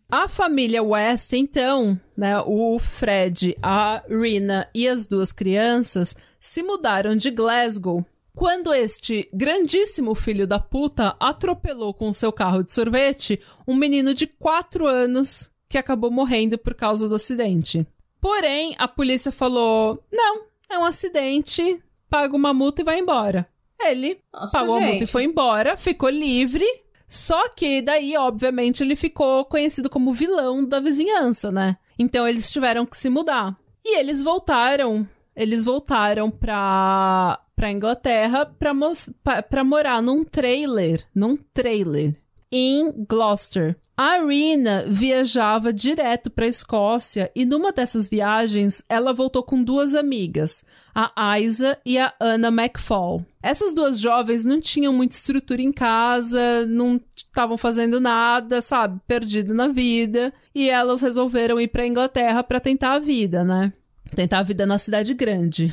A família West, então, né, o Fred, a Rina e as duas crianças se mudaram de Glasgow quando este grandíssimo filho da puta atropelou com seu carro de sorvete um menino de 4 anos que acabou morrendo por causa do acidente. Porém, a polícia falou: não, é um acidente, paga uma multa e vai embora. Ele Nossa, pagou gente. a multa e foi embora, ficou livre. Só que daí, obviamente, ele ficou conhecido como vilão da vizinhança, né? Então eles tiveram que se mudar. E eles voltaram. Eles voltaram pra, pra Inglaterra pra, pra morar num trailer. Num trailer. Em Gloucester. A Rina viajava direto para a Escócia e numa dessas viagens ela voltou com duas amigas, a Isa e a Anna McFall. Essas duas jovens não tinham muita estrutura em casa, não estavam fazendo nada, sabe, perdido na vida, e elas resolveram ir para Inglaterra para tentar a vida, né? Tentar a vida na cidade grande.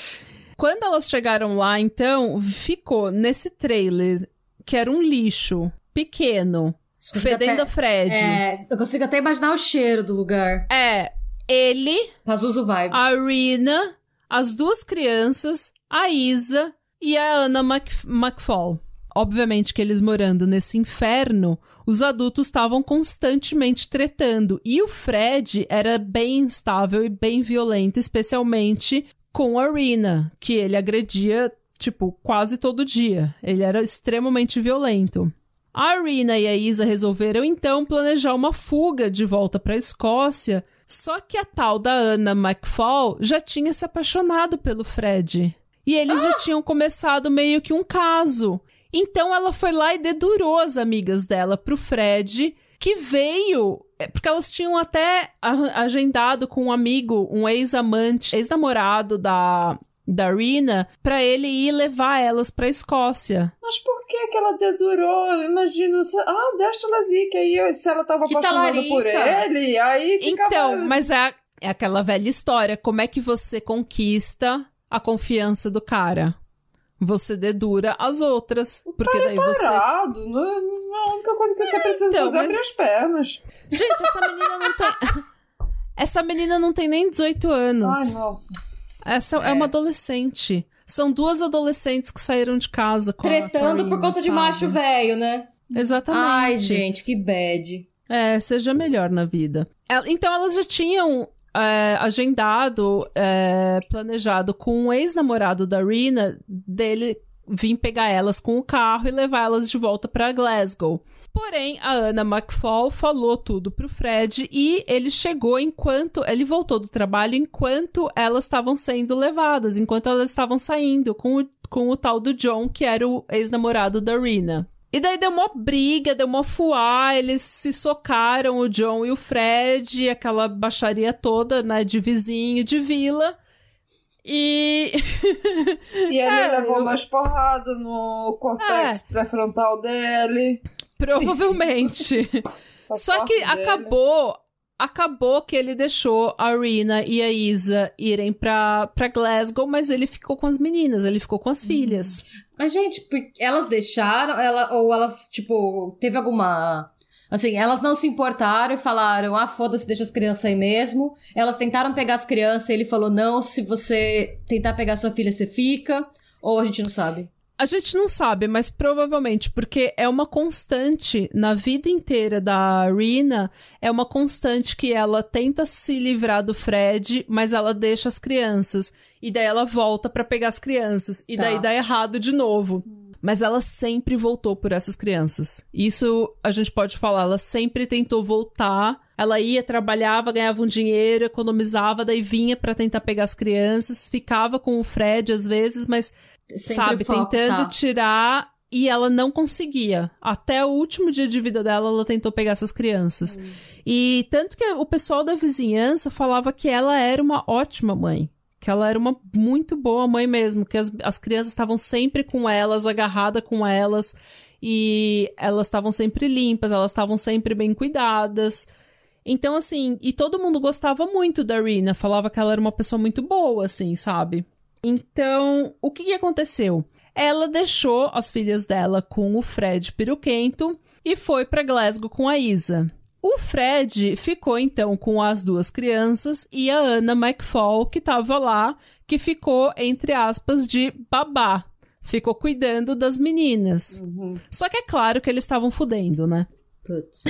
[LAUGHS] Quando elas chegaram lá, então, ficou nesse trailer, que era um lixo pequeno, fedendo a Fred. É, eu consigo até imaginar o cheiro do lugar. É, ele, Pazuzu vibe. a Rina, as duas crianças, a Isa e a Anna Mc, McFall. Obviamente que eles morando nesse inferno, os adultos estavam constantemente tretando. E o Fred era bem instável e bem violento, especialmente com a Rina, que ele agredia, tipo, quase todo dia. Ele era extremamente violento. A Rina e a Isa resolveram então planejar uma fuga de volta para a Escócia, só que a tal da Anna McFall já tinha se apaixonado pelo Fred. E eles ah! já tinham começado meio que um caso. Então ela foi lá e dedurou as amigas dela pro Fred, que veio é, porque elas tinham até agendado com um amigo, um ex-amante, ex-namorado da, da Rina, pra ele ir levar elas pra Escócia. Mas por que que ela dedurou? Imagina, ah, deixa elas ir, que aí se ela tava que apaixonada talarica. por ele, aí ficava... Então, mas é, é aquela velha história, como é que você conquista a confiança do cara? Você dedura as outras, porque daí é você... Parado, não a única coisa que você precisa então, fazer é abrir as pernas. Gente, essa menina não tem. [LAUGHS] essa menina não tem nem 18 anos. Ai, nossa. Essa é, é uma adolescente. São duas adolescentes que saíram de casa com Tretando a, por conta sabe? de macho velho, né? Exatamente. Ai, gente, que bad. É, seja melhor na vida. Então elas já tinham é, agendado, é, planejado com o ex-namorado da Rina dele vir pegar elas com o carro e levar elas de volta para Glasgow. Porém, a Anna McFall falou tudo pro Fred e ele chegou enquanto ele voltou do trabalho enquanto elas estavam sendo levadas, enquanto elas estavam saindo com o, com o tal do John, que era o ex-namorado da Rina. E daí deu uma briga, deu uma fuá, eles se socaram, o John e o Fred, aquela baixaria toda, né, de vizinho, de vila. E. [LAUGHS] e ele é, levou eu... mais porrada no cortex é. pré-frontal dele. Provavelmente. [LAUGHS] Só que dele. acabou. Acabou que ele deixou a Rina e a Isa irem pra, pra Glasgow, mas ele ficou com as meninas, ele ficou com as hum. filhas. Mas, gente, elas deixaram, ela, ou elas, tipo, teve alguma Assim, elas não se importaram e falaram: ah, foda-se, deixa as crianças aí mesmo. Elas tentaram pegar as crianças e ele falou: não, se você tentar pegar sua filha, você fica. Ou a gente não sabe? A gente não sabe, mas provavelmente, porque é uma constante na vida inteira da Rina, é uma constante que ela tenta se livrar do Fred, mas ela deixa as crianças. E daí ela volta para pegar as crianças. E tá. daí dá errado de novo. Mas ela sempre voltou por essas crianças. Isso a gente pode falar, ela sempre tentou voltar. Ela ia, trabalhava, ganhava um dinheiro, economizava, daí vinha para tentar pegar as crianças, ficava com o Fred às vezes, mas sempre sabe, foco, tentando tá. tirar e ela não conseguia. Até o último dia de vida dela, ela tentou pegar essas crianças. Hum. E tanto que o pessoal da vizinhança falava que ela era uma ótima mãe que ela era uma muito boa mãe mesmo, que as, as crianças estavam sempre com elas, agarrada com elas, e elas estavam sempre limpas, elas estavam sempre bem cuidadas. Então, assim, e todo mundo gostava muito da Rina, falava que ela era uma pessoa muito boa, assim, sabe? Então, o que, que aconteceu? Ela deixou as filhas dela com o Fred Piruquento e foi para Glasgow com a Isa. O Fred ficou então com as duas crianças e a Anna McFall, que estava lá, que ficou, entre aspas, de babá. Ficou cuidando das meninas. Uhum. Só que é claro que eles estavam fudendo, né? Putz.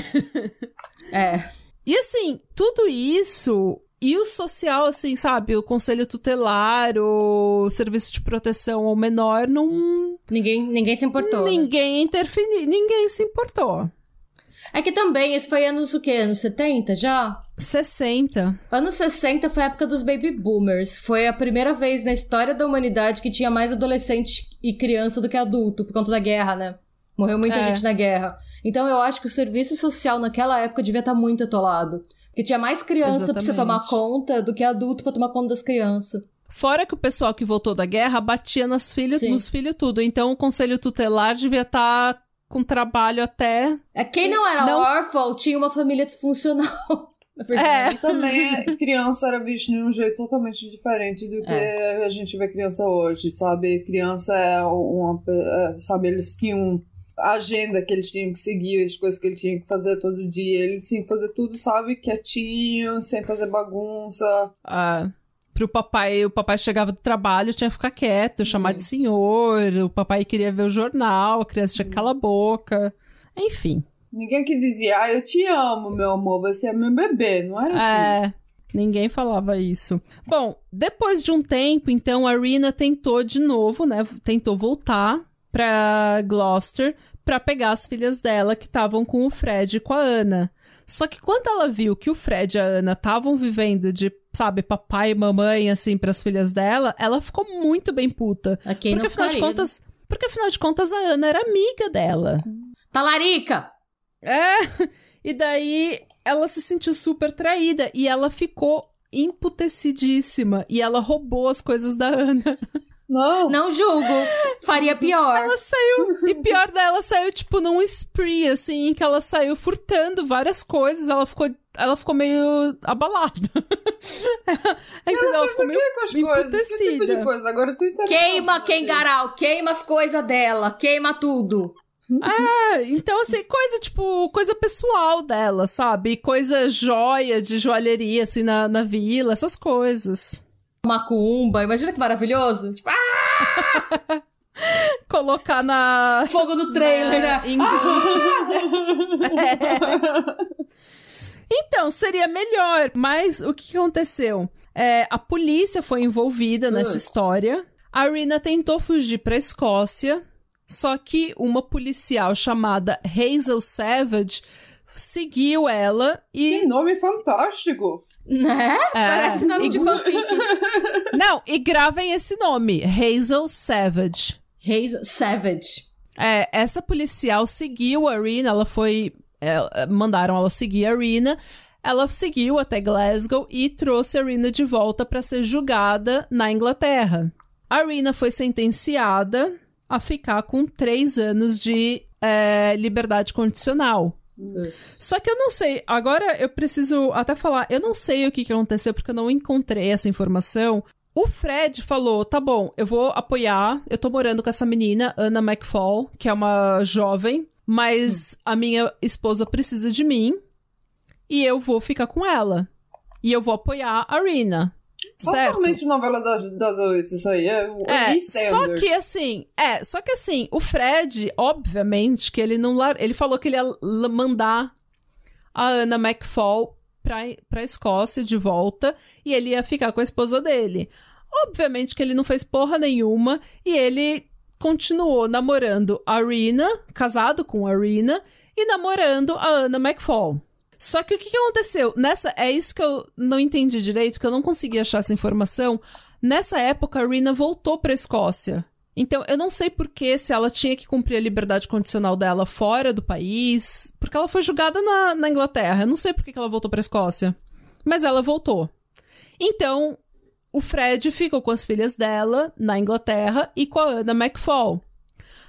[LAUGHS] é. E assim, tudo isso e o social, assim, sabe? O conselho tutelar, o serviço de proteção ao menor, não. Ninguém, ninguém se importou. Né? Ninguém né? interferiu, ninguém se importou. É que também, esse foi anos o quê? Anos 70 já? 60. Anos 60 foi a época dos baby boomers. Foi a primeira vez na história da humanidade que tinha mais adolescente e criança do que adulto, por conta da guerra, né? Morreu muita é. gente na guerra. Então eu acho que o serviço social naquela época devia estar muito atolado. Porque tinha mais criança Exatamente. pra você tomar conta do que adulto pra tomar conta das crianças. Fora que o pessoal que voltou da guerra batia nas filhas, nos filhos tudo. Então o conselho tutelar devia estar com trabalho até. É, quem não era não... órfão tinha uma família disfuncional. [LAUGHS] É. E também criança era vista de um jeito totalmente diferente do que é. a gente vê criança hoje, sabe? Criança é uma. É, sabe, eles tinham a agenda que eles tinham que seguir, as coisas que eles tinham que fazer todo dia. Eles tinham que fazer tudo, sabe, quietinho, sem fazer bagunça. Ah pro papai, o papai chegava do trabalho, tinha que ficar quieto, chamar Sim. de senhor, o papai queria ver o jornal, a criança tinha que calar a boca. Enfim. Ninguém que dizia, ah, eu te amo, meu amor, você é meu bebê, não era assim. É. Ninguém falava isso. Bom, depois de um tempo, então, a Rina tentou de novo, né? Tentou voltar pra Gloucester para pegar as filhas dela que estavam com o Fred e com a Ana. Só que quando ela viu que o Fred e a Ana estavam vivendo de, sabe, papai e mamãe, assim, para as filhas dela, ela ficou muito bem puta. Aqui porque afinal de contas. Porque afinal de contas a Ana era amiga dela. Talarica! É, e daí ela se sentiu super traída e ela ficou emputecidíssima e ela roubou as coisas da Ana. [LAUGHS] Não. Não julgo. Faria pior. Ela saiu. E pior dela, saiu, tipo, num spree, assim, que ela saiu furtando várias coisas. Ela ficou. Ela ficou meio abalada. [LAUGHS] Entendeu? Ela ficou meio emputecida. Tipo coisa? Agora eu tô Queima, Kengarau. Queima as coisas dela. Queima tudo. É, então assim, coisa tipo, coisa pessoal dela, sabe? Coisa joia de joalheria, assim, na, na vila, essas coisas macumba. Imagina que maravilhoso. Tipo, ah! [LAUGHS] Colocar na. Fogo no trailer, na... né? Em... [LAUGHS] é. Então, seria melhor. Mas o que aconteceu? É, a polícia foi envolvida nessa história. A Rina tentou fugir pra Escócia. Só que uma policial chamada Hazel Savage seguiu ela e. Que nome fantástico! Né? É. Parece nome e... de fanfic. [LAUGHS] Não, e gravem esse nome: Hazel Savage. Hazel Savage. É, essa policial seguiu a Rina, ela foi. É, mandaram ela seguir a Rina. Ela seguiu até Glasgow e trouxe a Rina de volta para ser julgada na Inglaterra. A Rina foi sentenciada a ficar com três anos de é, liberdade condicional. Só que eu não sei, agora eu preciso até falar, eu não sei o que, que aconteceu porque eu não encontrei essa informação. O Fred falou: tá bom, eu vou apoiar. Eu tô morando com essa menina, Anna McFall, que é uma jovem, mas hum. a minha esposa precisa de mim e eu vou ficar com ela. E eu vou apoiar a Rina. Certo? Totalmente novela das, das oito, isso aí. É, é só que assim, é, só que assim, o Fred, obviamente, que ele não. Ele falou que ele ia mandar a Anna McFall pra, pra Escócia de volta e ele ia ficar com a esposa dele. Obviamente que ele não fez porra nenhuma e ele continuou namorando a Rina, casado com a Rina, e namorando a Anna McFall. Só que o que, que aconteceu? Nessa, é isso que eu não entendi direito, que eu não consegui achar essa informação. Nessa época, a Rina voltou pra Escócia. Então, eu não sei por que se ela tinha que cumprir a liberdade condicional dela fora do país, porque ela foi julgada na, na Inglaterra. Eu não sei por que ela voltou pra Escócia. Mas ela voltou. Então, o Fred ficou com as filhas dela na Inglaterra e com a Anna McFall.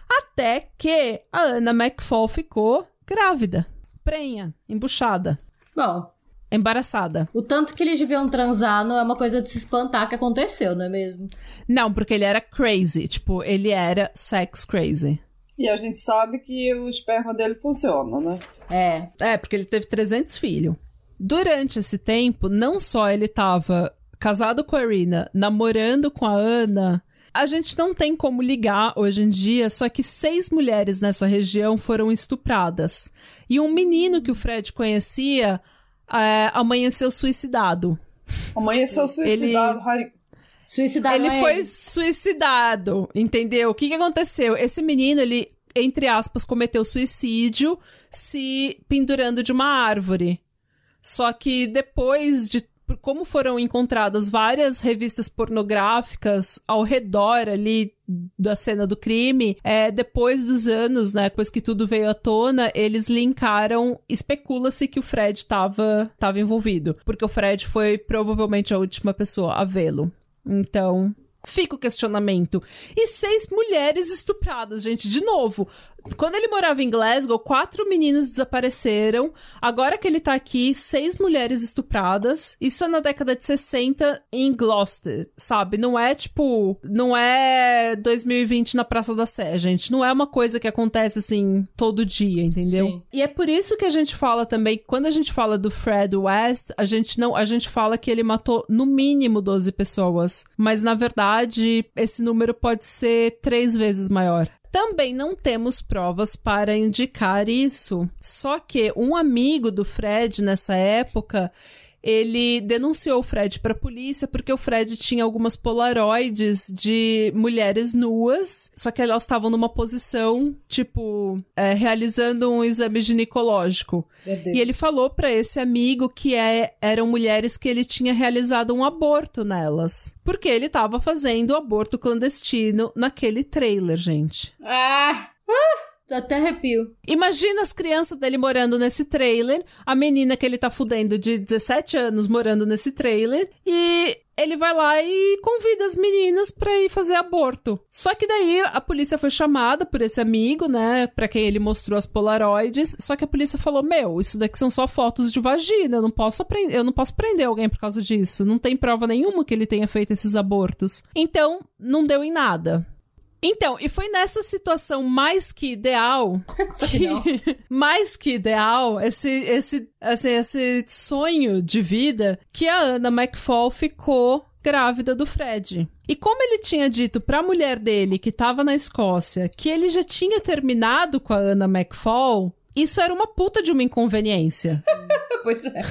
Até que a Anna McFall ficou grávida prenha, embuchada. Bom. Embaraçada. O tanto que eles deviam transar não é uma coisa de se espantar que aconteceu, não é mesmo? Não, porque ele era crazy. Tipo, ele era sex crazy. E a gente sabe que o esperma dele funciona, né? É. É, porque ele teve 300 filhos. Durante esse tempo, não só ele tava casado com a Irina, namorando com a Ana, a gente não tem como ligar hoje em dia, só que seis mulheres nessa região foram estupradas. E um menino que o Fred conhecia é, amanheceu suicidado. Amanheceu suicidado, Ele... Suicidado Ele é foi ele. suicidado, entendeu? O que, que aconteceu? Esse menino, ele, entre aspas, cometeu suicídio se pendurando de uma árvore. Só que depois de como foram encontradas várias revistas pornográficas ao redor ali da cena do crime, é, depois dos anos, né, depois que tudo veio à tona, eles linkaram, especula-se que o Fred estava tava envolvido, porque o Fred foi provavelmente a última pessoa a vê-lo. Então, Fica o questionamento. E seis mulheres estupradas, gente. De novo, quando ele morava em Glasgow, quatro meninas desapareceram. Agora que ele tá aqui, seis mulheres estupradas. Isso é na década de 60 em Gloucester, sabe? Não é tipo. Não é 2020 na Praça da Sé, gente. Não é uma coisa que acontece assim todo dia, entendeu? Sim. E é por isso que a gente fala também, quando a gente fala do Fred West, a gente não. A gente fala que ele matou no mínimo 12 pessoas. Mas na verdade, esse número pode ser três vezes maior. Também não temos provas para indicar isso. Só que um amigo do Fred nessa época ele denunciou o Fred para a polícia porque o Fred tinha algumas polaroids de mulheres nuas, só que elas estavam numa posição, tipo, é, realizando um exame ginecológico. E ele falou para esse amigo que é, eram mulheres que ele tinha realizado um aborto nelas. Porque ele estava fazendo aborto clandestino naquele trailer, gente. Ah! ah! Dá até arrepio. Imagina as crianças dele morando nesse trailer, a menina que ele tá fudendo de 17 anos morando nesse trailer, e ele vai lá e convida as meninas pra ir fazer aborto. Só que daí a polícia foi chamada por esse amigo, né, pra quem ele mostrou as polaroids, só que a polícia falou: "Meu, isso daqui são só fotos de vagina, eu não posso eu não posso prender alguém por causa disso. Não tem prova nenhuma que ele tenha feito esses abortos". Então, não deu em nada. Então, e foi nessa situação mais que ideal. [LAUGHS] que, [LAUGHS] mais que ideal, esse, esse, assim, esse sonho de vida, que a Ana McFall ficou grávida do Fred. E como ele tinha dito para a mulher dele, que estava na Escócia, que ele já tinha terminado com a Ana McFall, isso era uma puta de uma inconveniência. [LAUGHS] pois é.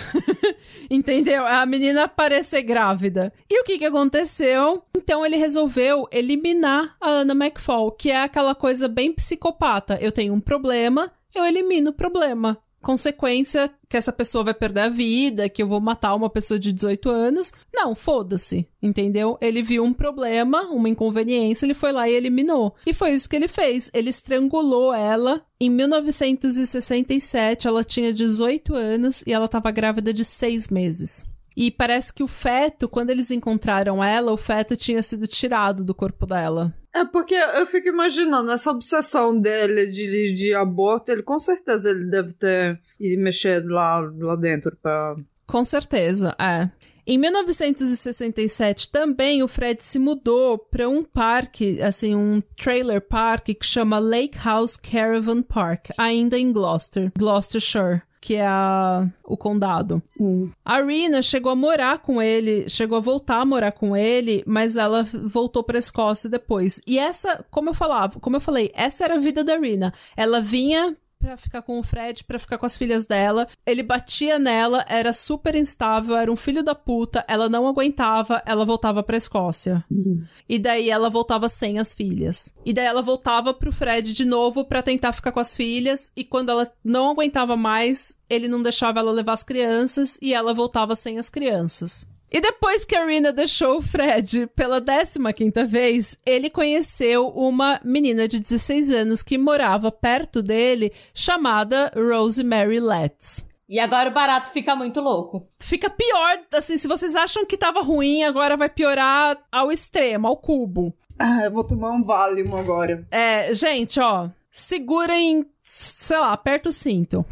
[LAUGHS] Entendeu? A menina parecer grávida. E o que que aconteceu? Então ele resolveu eliminar a Anna McFall, que é aquela coisa bem psicopata. Eu tenho um problema, eu elimino o problema. Consequência que essa pessoa vai perder a vida, que eu vou matar uma pessoa de 18 anos. Não, foda-se, entendeu? Ele viu um problema, uma inconveniência, ele foi lá e eliminou. E foi isso que ele fez. Ele estrangulou ela. Em 1967, ela tinha 18 anos e ela estava grávida de seis meses. E parece que o feto, quando eles encontraram ela, o feto tinha sido tirado do corpo dela. É porque eu fico imaginando essa obsessão dele de, de aborto, ele com certeza ele deve ter ido mexer lá, lá dentro pra. Com certeza, é. Em 1967 também o Fred se mudou para um parque, assim, um trailer park que chama Lake House Caravan Park, ainda em Gloucester, Gloucestershire que é a, o condado. Hum. A Rina chegou a morar com ele, chegou a voltar a morar com ele, mas ela voltou para Escócia depois. E essa, como eu falava, como eu falei, essa era a vida da Rina. Ela vinha para ficar com o Fred, para ficar com as filhas dela. Ele batia nela, era super instável, era um filho da puta, ela não aguentava, ela voltava pra Escócia. Uhum. E daí ela voltava sem as filhas. E daí ela voltava pro Fred de novo para tentar ficar com as filhas, e quando ela não aguentava mais, ele não deixava ela levar as crianças e ela voltava sem as crianças. E depois que a Rina deixou o Fred pela 15 vez, ele conheceu uma menina de 16 anos que morava perto dele, chamada Rosemary Letts. E agora o barato fica muito louco. Fica pior, assim, se vocês acham que tava ruim, agora vai piorar ao extremo, ao cubo. Ah, eu vou tomar um Valium agora. É, gente, ó, segurem, sei lá, aperta o cinto.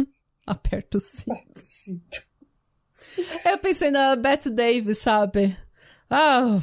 [LAUGHS] aperta o cinto. Aperta o cinto. Eu pensei na Bette Davis, sabe? Ah,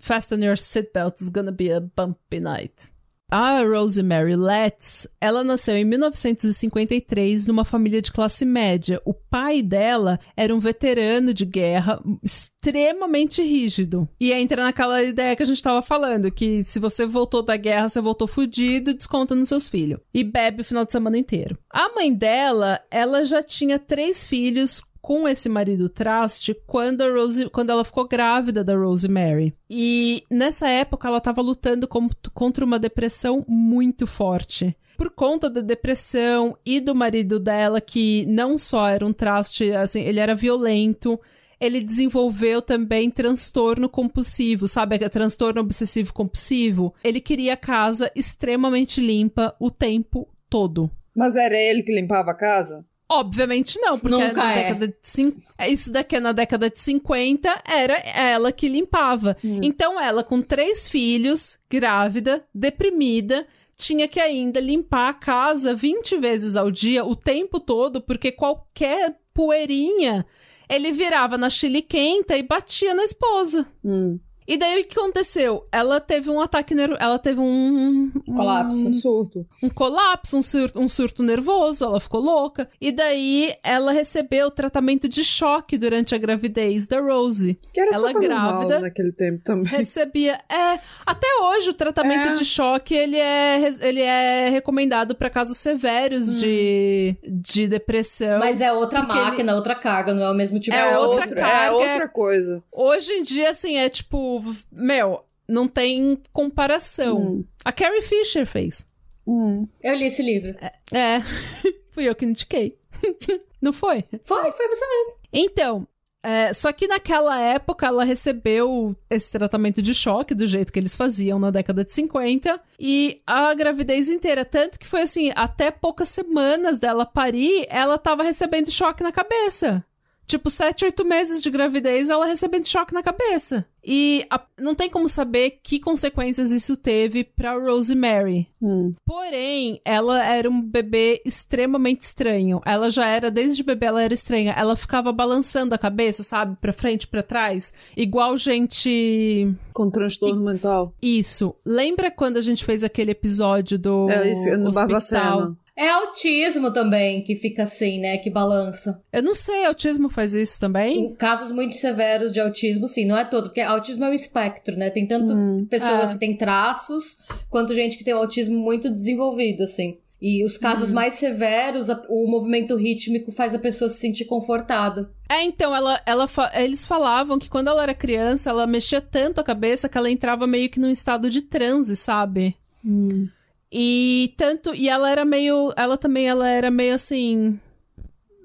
fasten your seatbelt, it's gonna be a bumpy night. A Rosemary Letts, ela nasceu em 1953 numa família de classe média. O pai dela era um veterano de guerra extremamente rígido. E entra naquela ideia que a gente tava falando, que se você voltou da guerra, você voltou fudido, desconta nos seus filhos. E bebe o final de semana inteiro. A mãe dela, ela já tinha três filhos com esse marido traste quando, a Rose, quando ela ficou grávida da Rosemary. E nessa época ela estava lutando com, contra uma depressão muito forte. Por conta da depressão e do marido dela, que não só era um traste, assim, ele era violento, ele desenvolveu também transtorno compulsivo, sabe? Transtorno obsessivo compulsivo. Ele queria a casa extremamente limpa o tempo todo. Mas era ele que limpava a casa? Obviamente não, porque Nunca na é. década de cin... isso daqui é na década de 50 era ela que limpava. Hum. Então ela com três filhos, grávida, deprimida, tinha que ainda limpar a casa 20 vezes ao dia, o tempo todo, porque qualquer poeirinha ele virava na chiliquenta e batia na esposa. Hum. E daí o que aconteceu? Ela teve um ataque nervoso. Ela teve um. um Colapso. Um surto. um colapso, um surto, um surto nervoso, ela ficou louca. E daí ela recebeu tratamento de choque durante a gravidez da Rose. Que era Ela super grávida. naquele tempo também. Recebia. É, até hoje o tratamento É. de choque ele é, ele é recomendado para casos severos de, de depressão. Mas é outra máquina, outra carga, não é o mesmo tipo É de outra outro- carga. É outra coisa. Hoje em dia, assim, é tipo. Meu, não tem comparação. Hum. A Carrie Fisher fez. Hum. Eu li esse livro. É. [LAUGHS] Fui eu que indiquei. [LAUGHS] não foi? Foi, foi você mesmo. Então, é, só que naquela época ela recebeu esse tratamento de choque do jeito que eles faziam na década de 50 e a gravidez inteira, tanto que foi assim, até poucas semanas dela parir, ela tava recebendo choque na cabeça. Tipo, sete, oito meses de gravidez, ela recebendo choque na cabeça. E a- não tem como saber que consequências isso teve pra Rosemary. Hum. Porém, ela era um bebê extremamente estranho. Ela já era, desde bebê, ela era estranha. Ela ficava balançando a cabeça, sabe? Pra frente, pra trás. Igual gente. Com transtorno mental. Isso. Lembra quando a gente fez aquele episódio do. É isso, no hospital? Barbacena. É autismo também que fica assim, né? Que balança. Eu não sei, autismo faz isso também? Em casos muito severos de autismo, sim, não é todo, porque autismo é um espectro, né? Tem tanto Hum, pessoas é. que têm traços, quanto gente que tem o autismo muito desenvolvido, assim. E os casos mais severos, o movimento rítmico faz a pessoa se sentir confortada. É, então, ela, ela eles falavam que quando ela era criança, ela mexia tanto a cabeça que ela entrava meio que num estado de transe, sabe? Hum. E tanto. E ela era meio. Ela também ela era meio assim.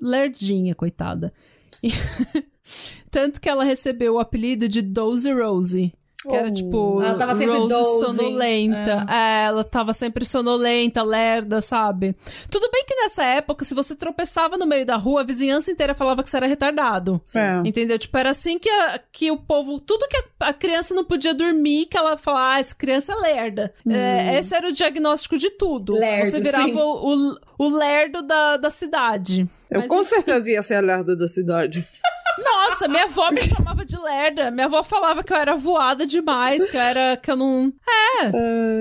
lerdinha, coitada. E... [LAUGHS] Tanto que ela recebeu o apelido de Dozy Rose. Que era tipo. Ela tava sempre Rose sonolenta. É. ela tava sempre sonolenta, lerda, sabe? Tudo bem que nessa época, se você tropeçava no meio da rua, a vizinhança inteira falava que você era retardado. É. Entendeu? Tipo, era assim que, a- que o povo. Tudo que a, a criança não podia dormir, que ela falava, ah, essa criança é lerda. É, esse era o diagnóstico de tudo. Lerdo, você virava sim. o, o, o lerdo da, da cidade. Eu Mas com enfim. certeza ia ser a lerda da cidade. [LAUGHS] Nossa, minha avó me chamava de lerda. Minha avó falava que eu era voada demais, que eu era. que eu não. É.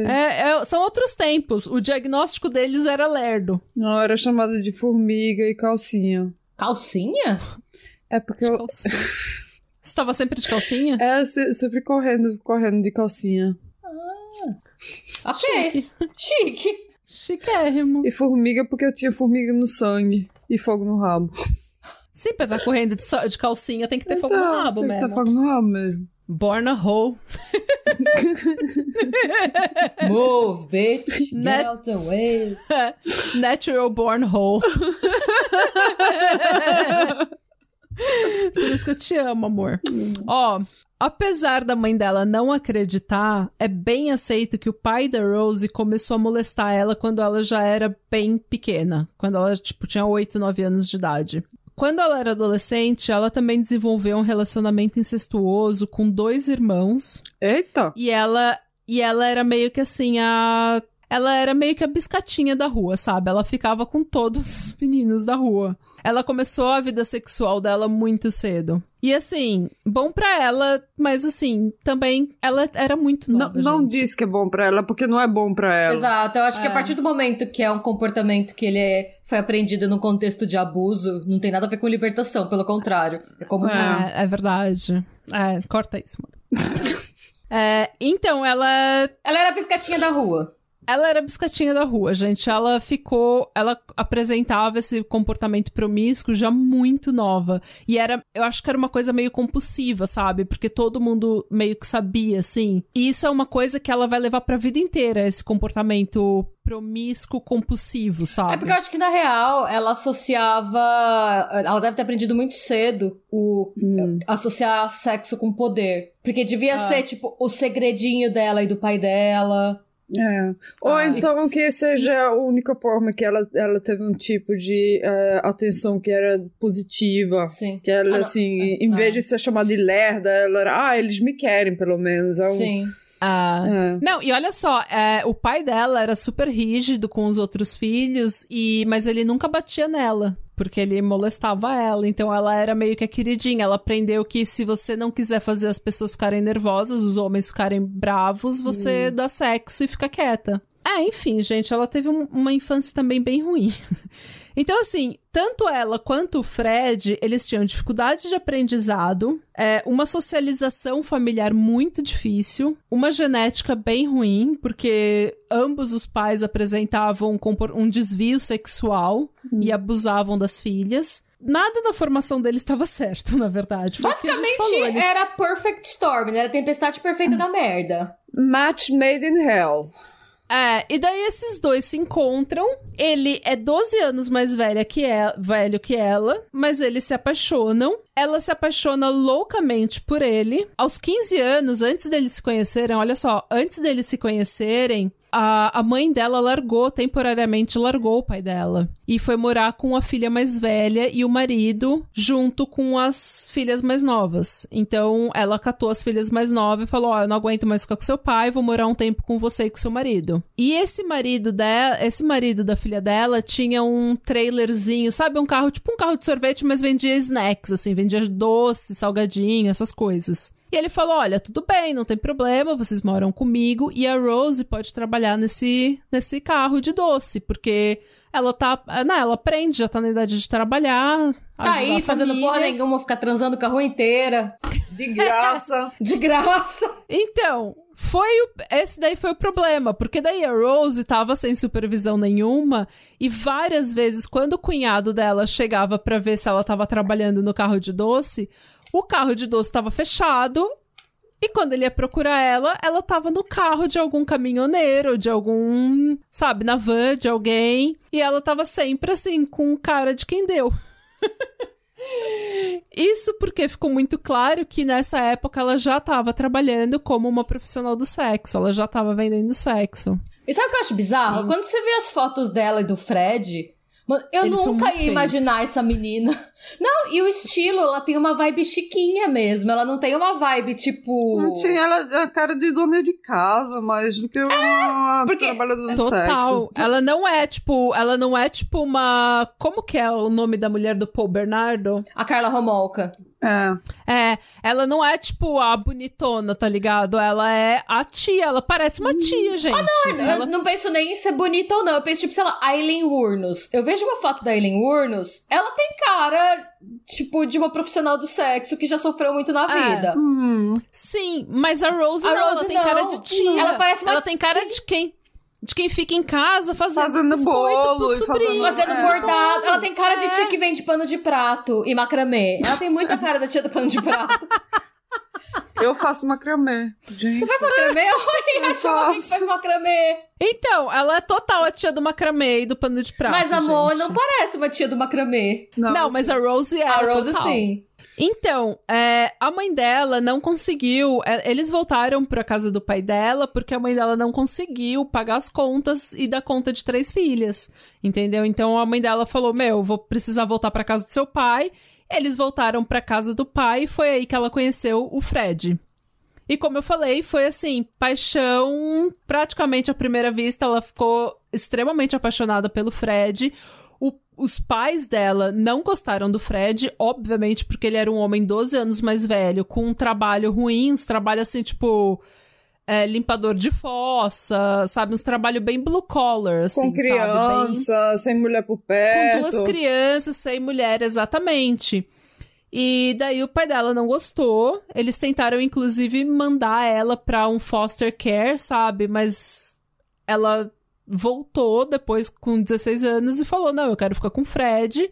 é, é, são outros tempos. O diagnóstico deles era lerdo. Não, era chamada de formiga e calcinha. Calcinha? É porque eu. Você tava sempre de calcinha? É, se- sempre correndo, correndo de calcinha. Ok. Chique. Chiquérrimo. E formiga porque eu tinha formiga no sangue e fogo no rabo. Sim, pra estar correndo de, so- de calcinha tem que ter fogo no Então, rabo tem que mesmo. ter fogo no rabo mesmo. Born a hole. [LAUGHS] Move, bitch. Get Net- out the way. [LAUGHS] Natural born hole. Por isso que eu te amo, amor. Ó, apesar da mãe dela não acreditar, é bem aceito que o pai da Rose começou a molestar ela quando ela já era bem pequena. Quando ela, tipo, tinha 8, 9 anos de idade. Quando ela era adolescente, ela também desenvolveu um relacionamento incestuoso com dois irmãos. Eita! E ela, e ela era meio que assim, a. Ela era meio que a biscatinha da rua, sabe? Ela ficava com todos os meninos da rua. Ela começou a vida sexual dela muito cedo. E assim, bom pra ela, mas assim, também ela era muito Não, nova. não gente. diz que é bom pra ela, porque não é bom pra ela. Exato, eu acho que É. a partir do momento que é um comportamento que ele é- foi aprendido num contexto de abuso, não tem nada a ver com libertação, pelo contrário. É como. É. É, é verdade. É, corta isso, mano. [LAUGHS] É, então, ela Ela era a piscatinha da rua. Ela era a biscatinha da rua, gente. Ela ficou. Ela apresentava esse comportamento promíscuo já muito nova. E era. Eu acho que era uma coisa meio compulsiva, sabe? Porque todo mundo meio que sabia, assim. E isso é uma coisa que ela vai levar pra vida inteira, esse comportamento promíscuo compulsivo, sabe? É porque eu acho que, na real, ela associava. Ela deve ter aprendido muito cedo o Hum. associar sexo com poder. Porque devia Ah. ser, tipo, o segredinho dela e do pai dela. É. Ou Ah, então que seja a única forma que ela, ela teve um tipo de eh, atenção que era positiva. Sim. Que ela, Ah, assim, É. em vez Ah. de ser chamada de lerda, ela era, ah, eles me querem, pelo menos. É um- Sim. Ah, É. Não, e olha só, é, o pai dela era super rígido com os outros filhos, e mas ele nunca batia nela, porque ele molestava ela. Então ela era meio que a queridinha. Ela aprendeu que se você não quiser fazer as pessoas ficarem nervosas, os homens ficarem bravos, você dá sexo e fica quieta. É, enfim, gente, ela teve um- uma infância também bem ruim. Então, assim, tanto ela quanto o Fred, eles tinham dificuldade de aprendizado, é, uma socialização familiar muito difícil, uma genética bem ruim, porque ambos os pais apresentavam um, desvio sexual e abusavam das filhas. Nada na formação deles estava certo, na verdade. Foi Basicamente, falou, eles- era Perfect Storm, né? Era a tempestade perfeita da merda. Match made in hell. É, e daí esses dois se encontram. Ele é 12 anos mais velha que ela, velho que ela, mas eles se apaixonam. Ela se apaixona loucamente por ele. Aos 15 anos, antes deles se conhecerem, olha só, antes deles se conhecerem, a, a mãe dela largou, temporariamente largou o pai dela. E foi morar com a filha mais velha e o marido, junto com as filhas mais novas. Então, ela catou as filhas mais novas e falou: Ó, eu não aguento mais ficar com seu pai, vou morar um tempo com você e com seu marido. E esse marido dela, esse marido da filha dela tinha um trailerzinho, sabe? Um carro, tipo um carro de sorvete, mas vendia snacks, assim, vendia doce, salgadinho, essas coisas. E ele falou: Olha, tudo bem, não tem problema, vocês moram comigo e a Rose pode trabalhar nesse, nesse carro de doce, porque ela tá. Não, ela aprende, já tá na idade de trabalhar. Tá aí, a fazendo porra nenhuma, ficar transando com a rua inteira. [LAUGHS] De graça. [LAUGHS] De graça. Então, foi o, esse daí foi o problema, porque daí a Rose tava sem supervisão nenhuma e várias vezes quando o cunhado dela chegava pra ver se ela tava trabalhando no carro de doce, o carro de doce tava fechado. E quando ele ia procurar ela, ela tava no carro de algum caminhoneiro, de algum, sabe, na van de alguém. E ela tava sempre assim, com cara de quem deu. [LAUGHS] Isso porque ficou muito claro que nessa época ela já estava trabalhando como uma profissional do sexo, ela já estava vendendo sexo. E sabe o que eu acho bizarro? Sim. Quando você vê as fotos dela e do Fred, eu Eles nunca ia imaginar essa menina. Não, e o estilo, ela tem uma vibe chiquinha mesmo. Ela não tem uma vibe tipo. Sim, ela é a cara de dona de casa, mais do que uma é, porque... trabalhadora do Total. sexo. Ela não é tipo. Ela não é tipo uma. Como que é o nome da mulher do Paul Bernardo? A Carla Romolka. É. É, ela não é tipo a bonitona, tá ligado? Ela é a tia, ela parece uma tia, gente. Ah, não, ela... eu não penso nem em ser bonita ou não. Eu penso, tipo, sei lá, Aileen Wurnos. Eu vejo uma foto da Aileen Wurnos, ela tem cara, tipo, de uma profissional do sexo que já sofreu muito na é. vida. Hum. Sim, mas a Rose a não, Rose ela tem cara de tia. Ela parece uma... Ela tem cara Sim. de quem? de quem fica em casa fazendo, fazendo bolo e fazendo, fazendo é. bordado. Ela tem cara de tia é. que vende pano de prato e macramê. Ela tem muita cara da tia do pano de prato. Eu faço macramê. Gente. Você faz macramê? Oi, achou alguém que faz macramê. Então, ela é total a tia do macramê e do pano de prato. Mas a Mo não parece uma tia do macramê. Não, não mas a Rose é. A Rose total. sim. Então, é, a mãe dela não conseguiu. É, eles voltaram para casa do pai dela porque a mãe dela não conseguiu pagar as contas e dar conta de três filhas, entendeu? Então a mãe dela falou: Meu, vou precisar voltar para casa do seu pai. Eles voltaram para casa do pai e foi aí que ela conheceu o Fred. E como eu falei, foi assim, paixão praticamente à primeira vista. Ela ficou extremamente apaixonada pelo Fred os pais dela não gostaram do Fred, obviamente, porque ele era um homem 12 anos mais velho, com um trabalho ruim, uns trabalhos assim, tipo. É, limpador de fossa, sabe? Uns trabalhos bem blue collar, assim, Com criança, bem... sem mulher por perto. Com duas crianças, sem mulher, exatamente. E daí o pai dela não gostou. Eles tentaram, inclusive, mandar ela pra um foster care, sabe? Mas ela voltou depois com 16 anos e falou: Não, eu quero ficar com o Fred.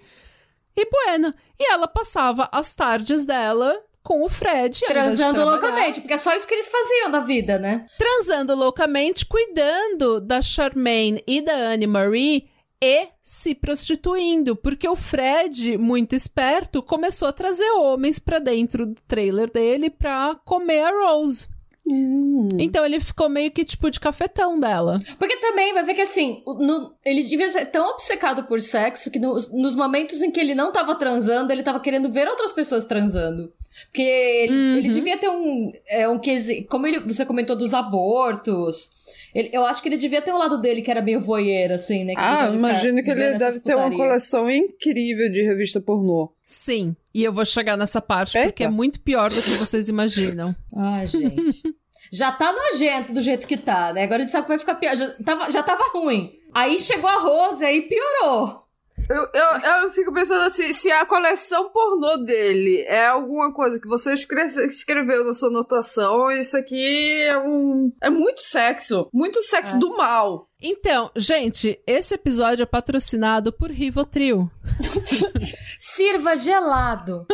E bueno. E ela passava as tardes dela com o Fred. Transando loucamente, porque é só isso que eles faziam da vida, né? Transando loucamente, cuidando da Charmaine e da Anne Marie e se prostituindo, porque o Fred, muito esperto, começou a trazer homens para dentro do trailer dele pra comer a Rose. Hum. Então ele ficou meio que tipo de cafetão dela. Porque também vai ver que assim, no, ele devia ser tão obcecado por sexo que no, nos momentos em que ele não tava transando, ele tava querendo ver outras pessoas transando. Porque ele, uhum. ele devia ter um. É, um como ele, você comentou dos abortos. Ele, eu acho que ele devia ter um lado dele que era meio voyeur, assim, né? ah, imagino que ele deve ter uma coleção incrível de revista pornô. Sim, e eu vou chegar nessa parte Eita. porque é muito pior do que vocês imaginam. [LAUGHS] Ai, gente. já tá nojento do jeito que tá, né? Agora a gente sabe que vai ficar pior. Já tava, já tava ruim. Aí chegou a Rose, aí piorou. Eu, eu, eu fico pensando assim, se a coleção pornô dele é alguma coisa que você escreveu na sua anotação, isso aqui é um. É muito sexo. Muito sexo é. do mal. Então, gente, esse episódio é patrocinado por Rivotril. [LAUGHS] Sirva gelado.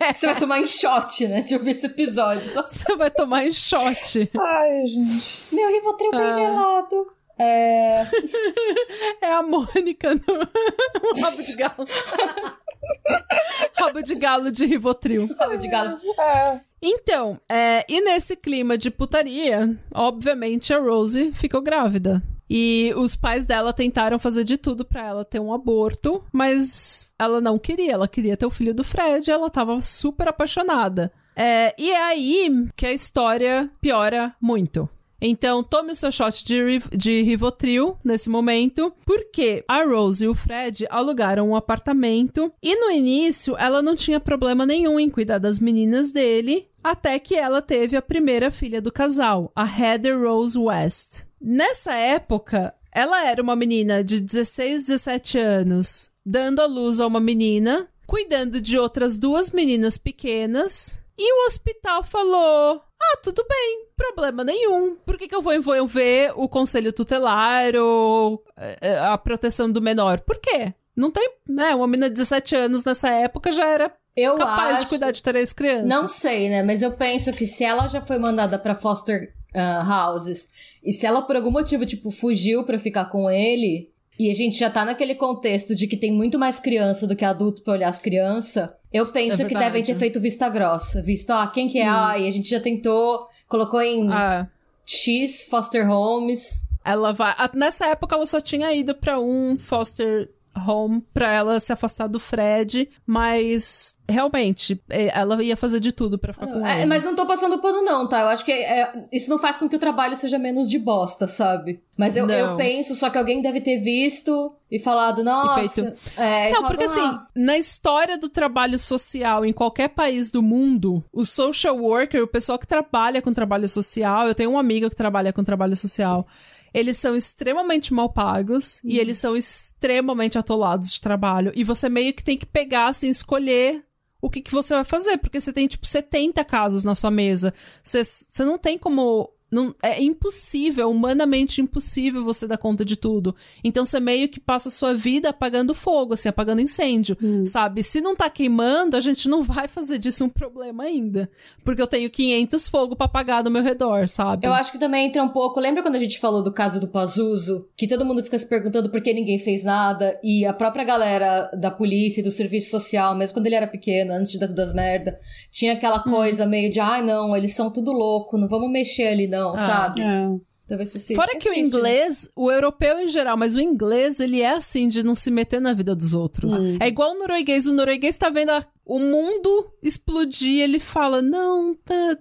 É. [LAUGHS] Você vai tomar em shot, né? De ouvir esse episódio. Você vai tomar em shot. Ai, gente. Meu Rivotril bem ah. gelado. É... [LAUGHS] é a Mônica no [LAUGHS] rabo de galo. [LAUGHS] rabo de galo de Rivotril. Rabo de galo. É. Então, é, e nesse clima de putaria, obviamente a Rose ficou grávida. E os pais dela tentaram fazer de tudo para ela ter um aborto, mas ela não queria. Ela queria ter o filho do Fred, ela tava super apaixonada. É, e é aí que a história piora muito. Então, tome o seu shot de, de Rivotril nesse momento, porque a Rose e o Fred alugaram um apartamento e no início ela não tinha problema nenhum em cuidar das meninas dele, até que ela teve a primeira filha do casal, a Heather Rose West. Nessa época, ela era uma menina de 16, 17 anos, dando à luz a uma menina, cuidando de outras duas meninas pequenas, e o hospital falou: ah, tudo bem, problema nenhum. Por que, que eu vou envolver o conselho tutelar ou eh, a proteção do menor? Por quê? Não tem, né? Uma menina de 17 anos nessa época já era eu capaz acho... de cuidar de três crianças. Não sei, né? Mas eu penso que se ela já foi mandada para foster uh, houses e se ela por algum motivo, tipo, fugiu para ficar com ele, e a gente já tá naquele contexto de que tem muito mais criança do que adulto pra olhar as crianças, eu penso É que devem ter feito vista grossa. Visto, ó, quem que é? Ah, e a gente já tentou, colocou em Ah, X foster homes. ela vai. Nessa época ela só tinha ido pra um foster home pra ela se afastar do Fred, mas realmente eh, ela ia fazer de tudo pra ficar com É, ele. mas não tô passando pano, não, tá? Eu acho que é, isso não faz com que o trabalho seja menos de bosta, sabe? Mas eu, eu penso, só que alguém deve ter visto e falado, nossa. feito- É, e Não, falado, porque assim, "Ah, na história do trabalho social em qualquer país do mundo, o social worker, o pessoal que trabalha com trabalho social, eu tenho um amigo que trabalha com trabalho social, eles são extremamente mal pagos e eles são extremamente atolados de trabalho. E você meio que tem que pegar, assim, escolher o que, que você vai fazer, porque você tem, tipo, 70 casos na sua mesa. Você, você não tem como. Não, é impossível, humanamente impossível você dar conta de tudo. Então você meio que passa a sua vida apagando fogo, assim, apagando incêndio, sabe? Se não tá queimando, a gente não vai fazer disso um problema ainda. Porque eu tenho 500 fogo pra apagar no meu redor, sabe? Eu acho que também entra um pouco. Lembra quando a gente falou do caso do Pazuso? Que todo mundo fica se perguntando por que ninguém fez nada. E a própria galera da polícia e do serviço social, mesmo quando ele era pequeno, antes de dar tudo as merda, tinha aquela coisa meio de, ai não, eles são tudo louco, não vamos mexer ali não, Ah. sabe? É. Talvez fosse Fora é que o né? inglês, o europeu em geral, mas o inglês, ele é assim, de não se meter na vida dos outros. É igual o norueguês. O norueguês tá vendo a- o mundo explodir, ele fala, não, tá,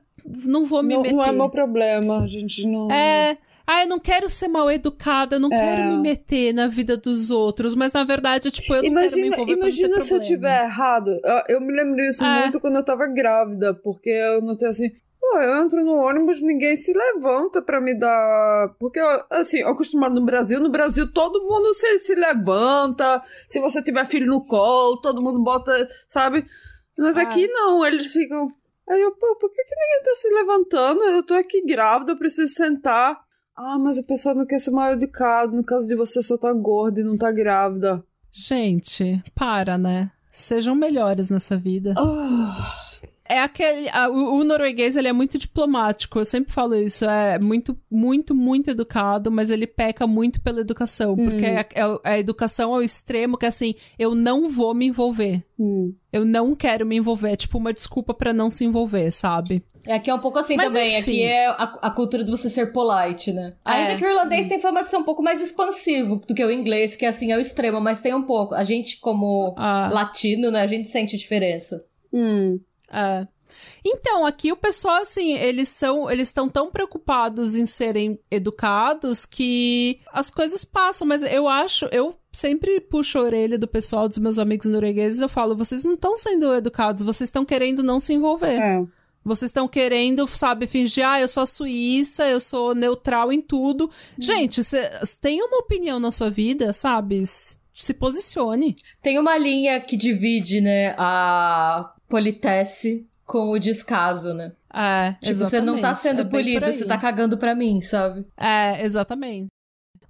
não vou me Não, meter. não é meu problema, a gente não. É. Ah, eu não quero ser mal educada, eu não É. quero me meter na vida dos outros, mas na verdade, tipo, eu não quero me Imagina, não imagina se eu problema. tiver errado. Eu, eu me lembro disso É. muito quando eu tava grávida, porque eu notei assim. Pô, eu entro no ônibus, ninguém se levanta pra me dar. Porque, assim, acostumado no Brasil, no Brasil todo mundo se, se levanta. Se você tiver filho no colo, todo mundo bota, sabe? Mas Ah. aqui não, eles ficam. Aí eu, pô, por que, que ninguém tá se levantando? Eu tô aqui grávida, eu preciso sentar. Ah, mas a pessoa não quer ser mal educado. No caso de você só tá gorda e não tá grávida. Gente, para, né? Sejam melhores nessa vida. Ah. É aquele. a- o, o norueguês, ele é muito diplomático. Eu sempre falo isso. É muito, muito, muito educado, mas ele peca muito pela educação. Porque é, é- a educação ao extremo que, assim, eu não vou me envolver. Hum. Eu não quero me envolver. É tipo uma desculpa pra não se envolver, sabe? É, aqui é um pouco assim Mas, também. enfim. Aqui é a, a cultura de você ser polite, né? Ainda É. que o irlandês tem fama de ser um pouco mais expansivo do que o inglês, que assim é o extremo, mas tem um pouco. A gente, como Ah. latino, né, a gente sente a diferença. Hum. É. Então, aqui o pessoal, assim, eles são. Eles estão tão preocupados em serem educados que as coisas passam, mas eu acho. Eu sempre puxo a orelha do pessoal, dos meus amigos noruegueses, eu falo, vocês não estão sendo educados, vocês estão querendo não se envolver. É. Vocês estão querendo, sabe, fingir, ah, eu sou a Suíça, eu sou neutral em tudo. Gente, cê, tem uma opinião na sua vida, sabe? Se posicione. Tem uma linha que divide, né, a politesse com o descaso, né? É, Tipo, você não tá exatamente. sendo É polido, você tá cagando pra mim, sabe? É, exatamente.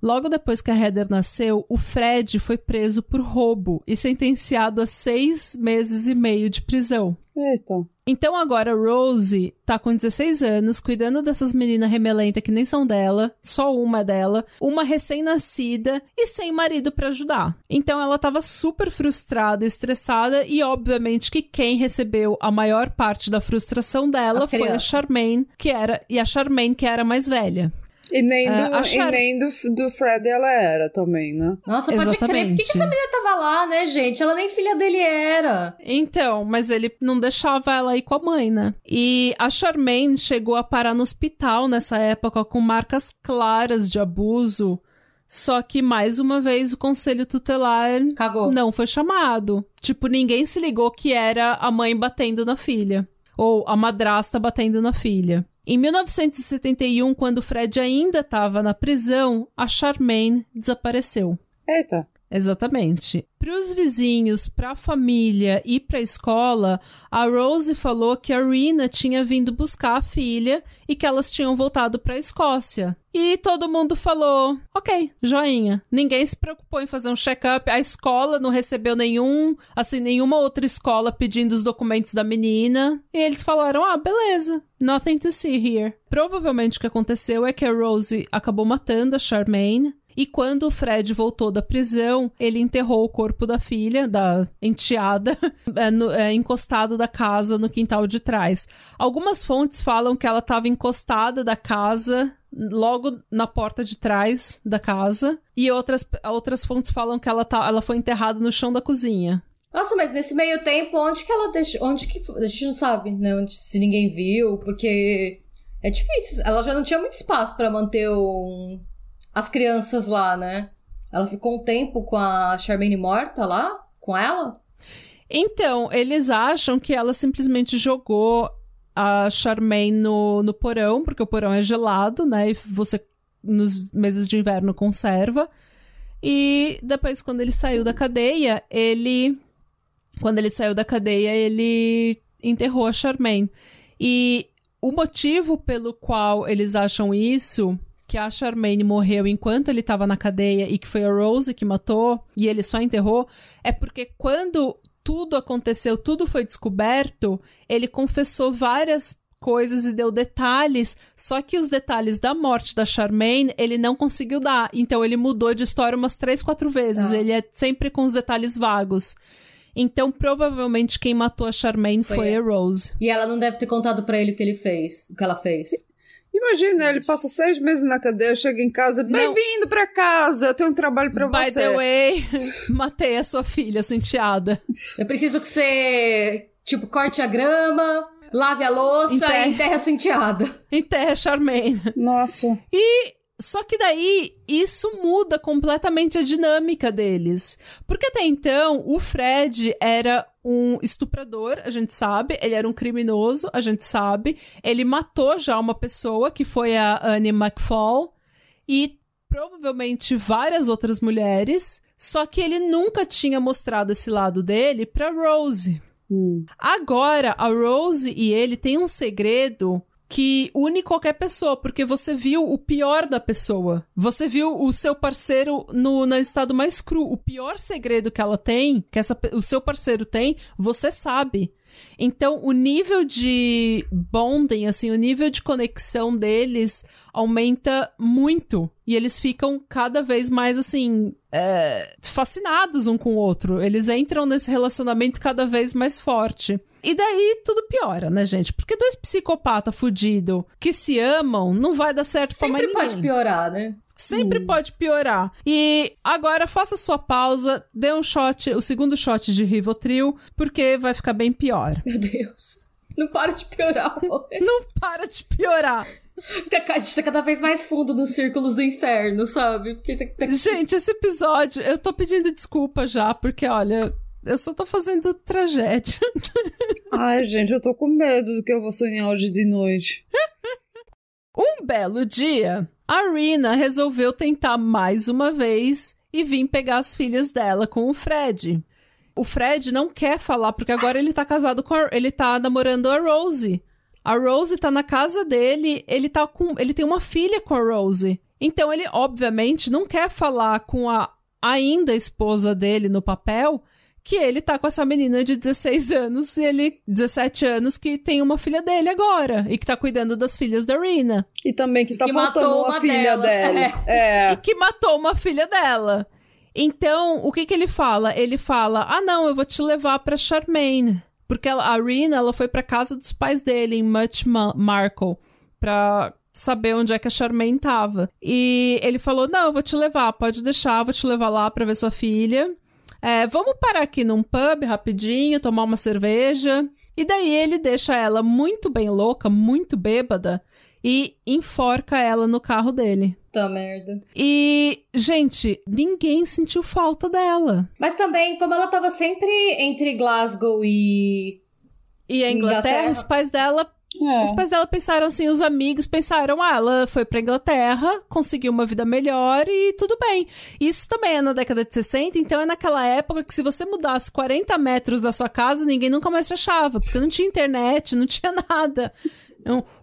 Logo depois que a Heather nasceu, o Fred foi preso por roubo e sentenciado a seis meses e meio de prisão. Eita. Então agora a Rose tá com 16 anos, cuidando dessas meninas remelentas que nem são dela, só uma é dela, uma recém-nascida e sem marido pra ajudar. Então ela tava super frustrada, estressada e obviamente que quem recebeu a maior parte da frustração dela As foi a crianças. Charmaine, que era e a Charmaine que era a mais velha. E nem, do, É, a e nem do, do Fred ela era também, né? Nossa, pode crer. Por que, Exatamente. que essa menina tava lá, né, gente? Ela nem filha dele era. Então, mas ele não deixava ela ir com a mãe, né? E a Charmaine chegou a parar no hospital nessa época com marcas claras de abuso. Só que, mais uma vez, o conselho tutelar Cagou. não foi chamado. Tipo, ninguém se ligou que era a mãe batendo na filha. Ou a madrasta batendo na filha. Em 1971, quando Fred ainda estava na prisão, a Charmaine desapareceu. Eita. Exatamente. Para os vizinhos, para a família e para a escola, a Rose falou que a Rina tinha vindo buscar a filha e que elas tinham voltado para a Escócia. E todo mundo falou: ok, joinha. Ninguém se preocupou em fazer um check-up. A escola não recebeu nenhum, assim, nenhuma outra escola pedindo os documentos da menina. E eles falaram: ah, beleza, nothing to see here. Provavelmente o que aconteceu é que a Rose acabou matando a Charmaine. E quando o Fred voltou da prisão, ele enterrou o corpo da filha, da enteada, [LAUGHS] é, no, é, encostado da casa no quintal de trás. Algumas fontes falam que ela estava encostada da casa logo na porta de trás da casa. E outras, outras fontes falam que ela, tá, ela foi enterrada no chão da cozinha. Nossa, mas nesse meio tempo, onde que ela deixou. Onde que. A gente não sabe, né? Onde, se ninguém viu, porque. É difícil. Ela já não tinha muito espaço para manter um, as crianças lá, né? Ela ficou um tempo com a Charmaine morta lá? Com ela? Então, eles acham que ela simplesmente jogou a Charmaine no, no porão, porque o porão é gelado, né? E você, nos meses de inverno, conserva. E depois, quando ele saiu da cadeia, ele. Quando ele saiu da cadeia, ele enterrou a Charmaine. E o motivo pelo qual eles acham isso, que a Charmaine morreu enquanto ele estava na cadeia e que foi a Rose que matou e ele só enterrou, é porque quando tudo aconteceu, tudo foi descoberto, ele confessou várias coisas e deu detalhes, só que os detalhes da morte da Charmaine ele não conseguiu dar, então ele mudou de história umas três, quatro vezes, ah. ele é sempre com os detalhes vagos. Então, provavelmente, quem matou a Charmaine foi, foi a Rose. E ela não deve ter contado para ele o que ele fez, o que ela fez. Imagina, ele passa seis meses na cadeia, chega em casa, bem-vindo pra casa, eu tenho um trabalho pra By você. By the way, [LAUGHS] matei a sua filha, sua enteada. Eu preciso que você, tipo, corte a grama, lave a louça enterre... e enterre a sua enteada. Enterre a Charmaine. Nossa. E só que daí isso muda completamente a dinâmica deles. Porque até então o Fred era um estuprador, a gente sabe, ele era um criminoso, a gente sabe. Ele matou já uma pessoa, que foi a Annie McFall, e provavelmente várias outras mulheres. Só que ele nunca tinha mostrado esse lado dele pra Rose. Hum. Agora, a Rose e ele têm um segredo que une qualquer pessoa, porque você viu o pior da pessoa. Você viu o seu parceiro no, no estado mais cru. O pior segredo que ela tem, que essa, o seu parceiro tem, você sabe. Então, o nível de bonding, assim, o nível de conexão deles aumenta muito. E eles ficam cada vez mais, assim, é, fascinados um com o outro. Eles entram nesse relacionamento cada vez mais forte. E daí tudo piora, né, gente? Porque dois psicopatas fudidos que se amam não vai dar certo Sempre pra mais ninguém. pode piorar, né? Sempre hum. pode piorar. E agora faça sua pausa, dê um shot, o segundo shot de Rivotril, porque vai ficar bem pior. Meu Deus. Não para de piorar, amor. Não para de piorar. A gente tá cada vez mais fundo nos círculos do inferno, sabe? Gente, esse episódio, eu tô pedindo desculpa já, porque olha, eu só tô fazendo tragédia. Ai, gente, eu tô com medo do que eu vou sonhar hoje de noite. [LAUGHS] um belo dia, a Rina resolveu tentar mais uma vez e vir pegar as filhas dela com o Fred. O Fred não quer falar, porque agora ele tá casado com a, ele tá namorando a Rose. A Rose tá na casa dele, ele tá com. Ele tem uma filha com a Rose. Então ele, obviamente, não quer falar com a ainda esposa dele no papel que ele tá com essa menina de 16 anos e ele 17 anos que tem uma filha dele agora e que tá cuidando das filhas da Rina. E também que tá que faltando uma, uma filha dela. É. E que matou uma filha dela. Então, o que que ele fala? Ele fala: "Ah, não, eu vou te levar para Charmaine". Porque a Rina, ela foi para casa dos pais dele em Much Markle para saber onde é que a Charmaine tava. E ele falou: "Não, eu vou te levar, pode deixar, vou te levar lá para ver sua filha". É, vamos parar aqui num pub rapidinho, tomar uma cerveja. E daí ele deixa ela muito bem louca, muito bêbada, e enforca ela no carro dele. Tá merda. E, gente, ninguém sentiu falta dela. Mas também, como ela tava sempre entre Glasgow e. E a Inglaterra, Inglaterra. os pais dela é. Os pais dela pensaram assim, os amigos pensaram, ah, ela foi pra Inglaterra, conseguiu uma vida melhor e tudo bem. Isso também é na década de 60, então é naquela época que se você mudasse 40 metros da sua casa, ninguém nunca mais te achava, porque não tinha internet, não tinha [LAUGHS] nada.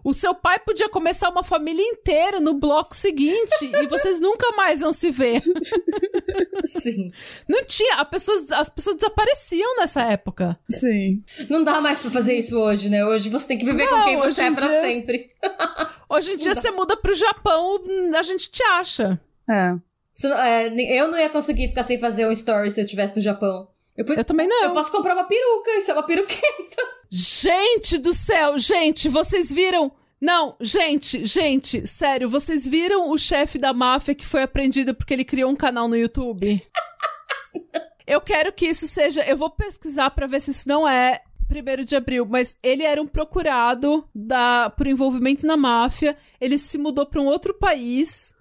O seu pai podia começar uma família inteira no bloco seguinte e vocês nunca mais vão se ver. Sim. Não tinha. Pessoa, as pessoas desapareciam nessa época. Sim. Não dá mais pra fazer isso hoje, né? Hoje você tem que viver Não, com quem você é pra dia... sempre. [LAUGHS] Hoje em dia você muda pro Japão, a gente te acha. É. É, eu não ia conseguir ficar sem fazer um story se eu estivesse no Japão. Eu, eu, também não. Eu posso comprar uma peruca, isso é uma peruqueta. Gente do céu, gente, vocês viram? Não, gente, gente, sério, vocês viram o chefe da máfia que foi apreendido porque ele criou um canal no YouTube? [LAUGHS] eu quero que isso seja. Eu vou pesquisar para ver se isso não é primeiro de abril, mas ele era um procurado da, por envolvimento na máfia. Ele se mudou para um outro país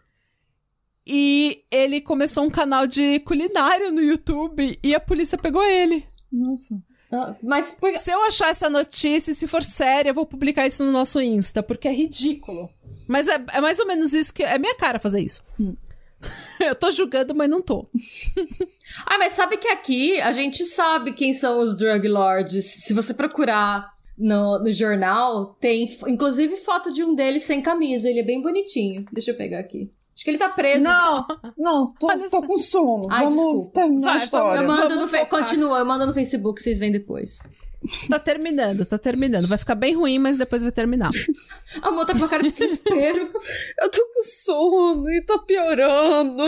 e ele começou um canal de culinária no YouTube e a polícia pegou ele. Nossa. Ah, mas por... se eu achar essa notícia, se for séria, eu vou publicar isso no nosso Insta, porque é ridículo. Mas é, é mais ou menos isso que é minha cara fazer isso. Hum. [LAUGHS] eu tô julgando, mas não tô. [LAUGHS] ah, mas sabe que aqui a gente sabe quem são os drug lords. Se você procurar no, no jornal, tem inclusive foto de um deles sem camisa. Ele é bem bonitinho. Deixa eu pegar aqui. Acho que ele tá preso. Não, não, tô, tô com sono. Ai, Vamos desculpa. terminar Vai, a história. Eu mando no. Continua, eu mando no Facebook, vocês veem depois. Tá terminando, tá terminando. Vai ficar bem ruim, mas depois vai terminar. A [LAUGHS] Amor tá com uma cara de desespero. [LAUGHS] eu tô com sono e tá piorando. [LAUGHS]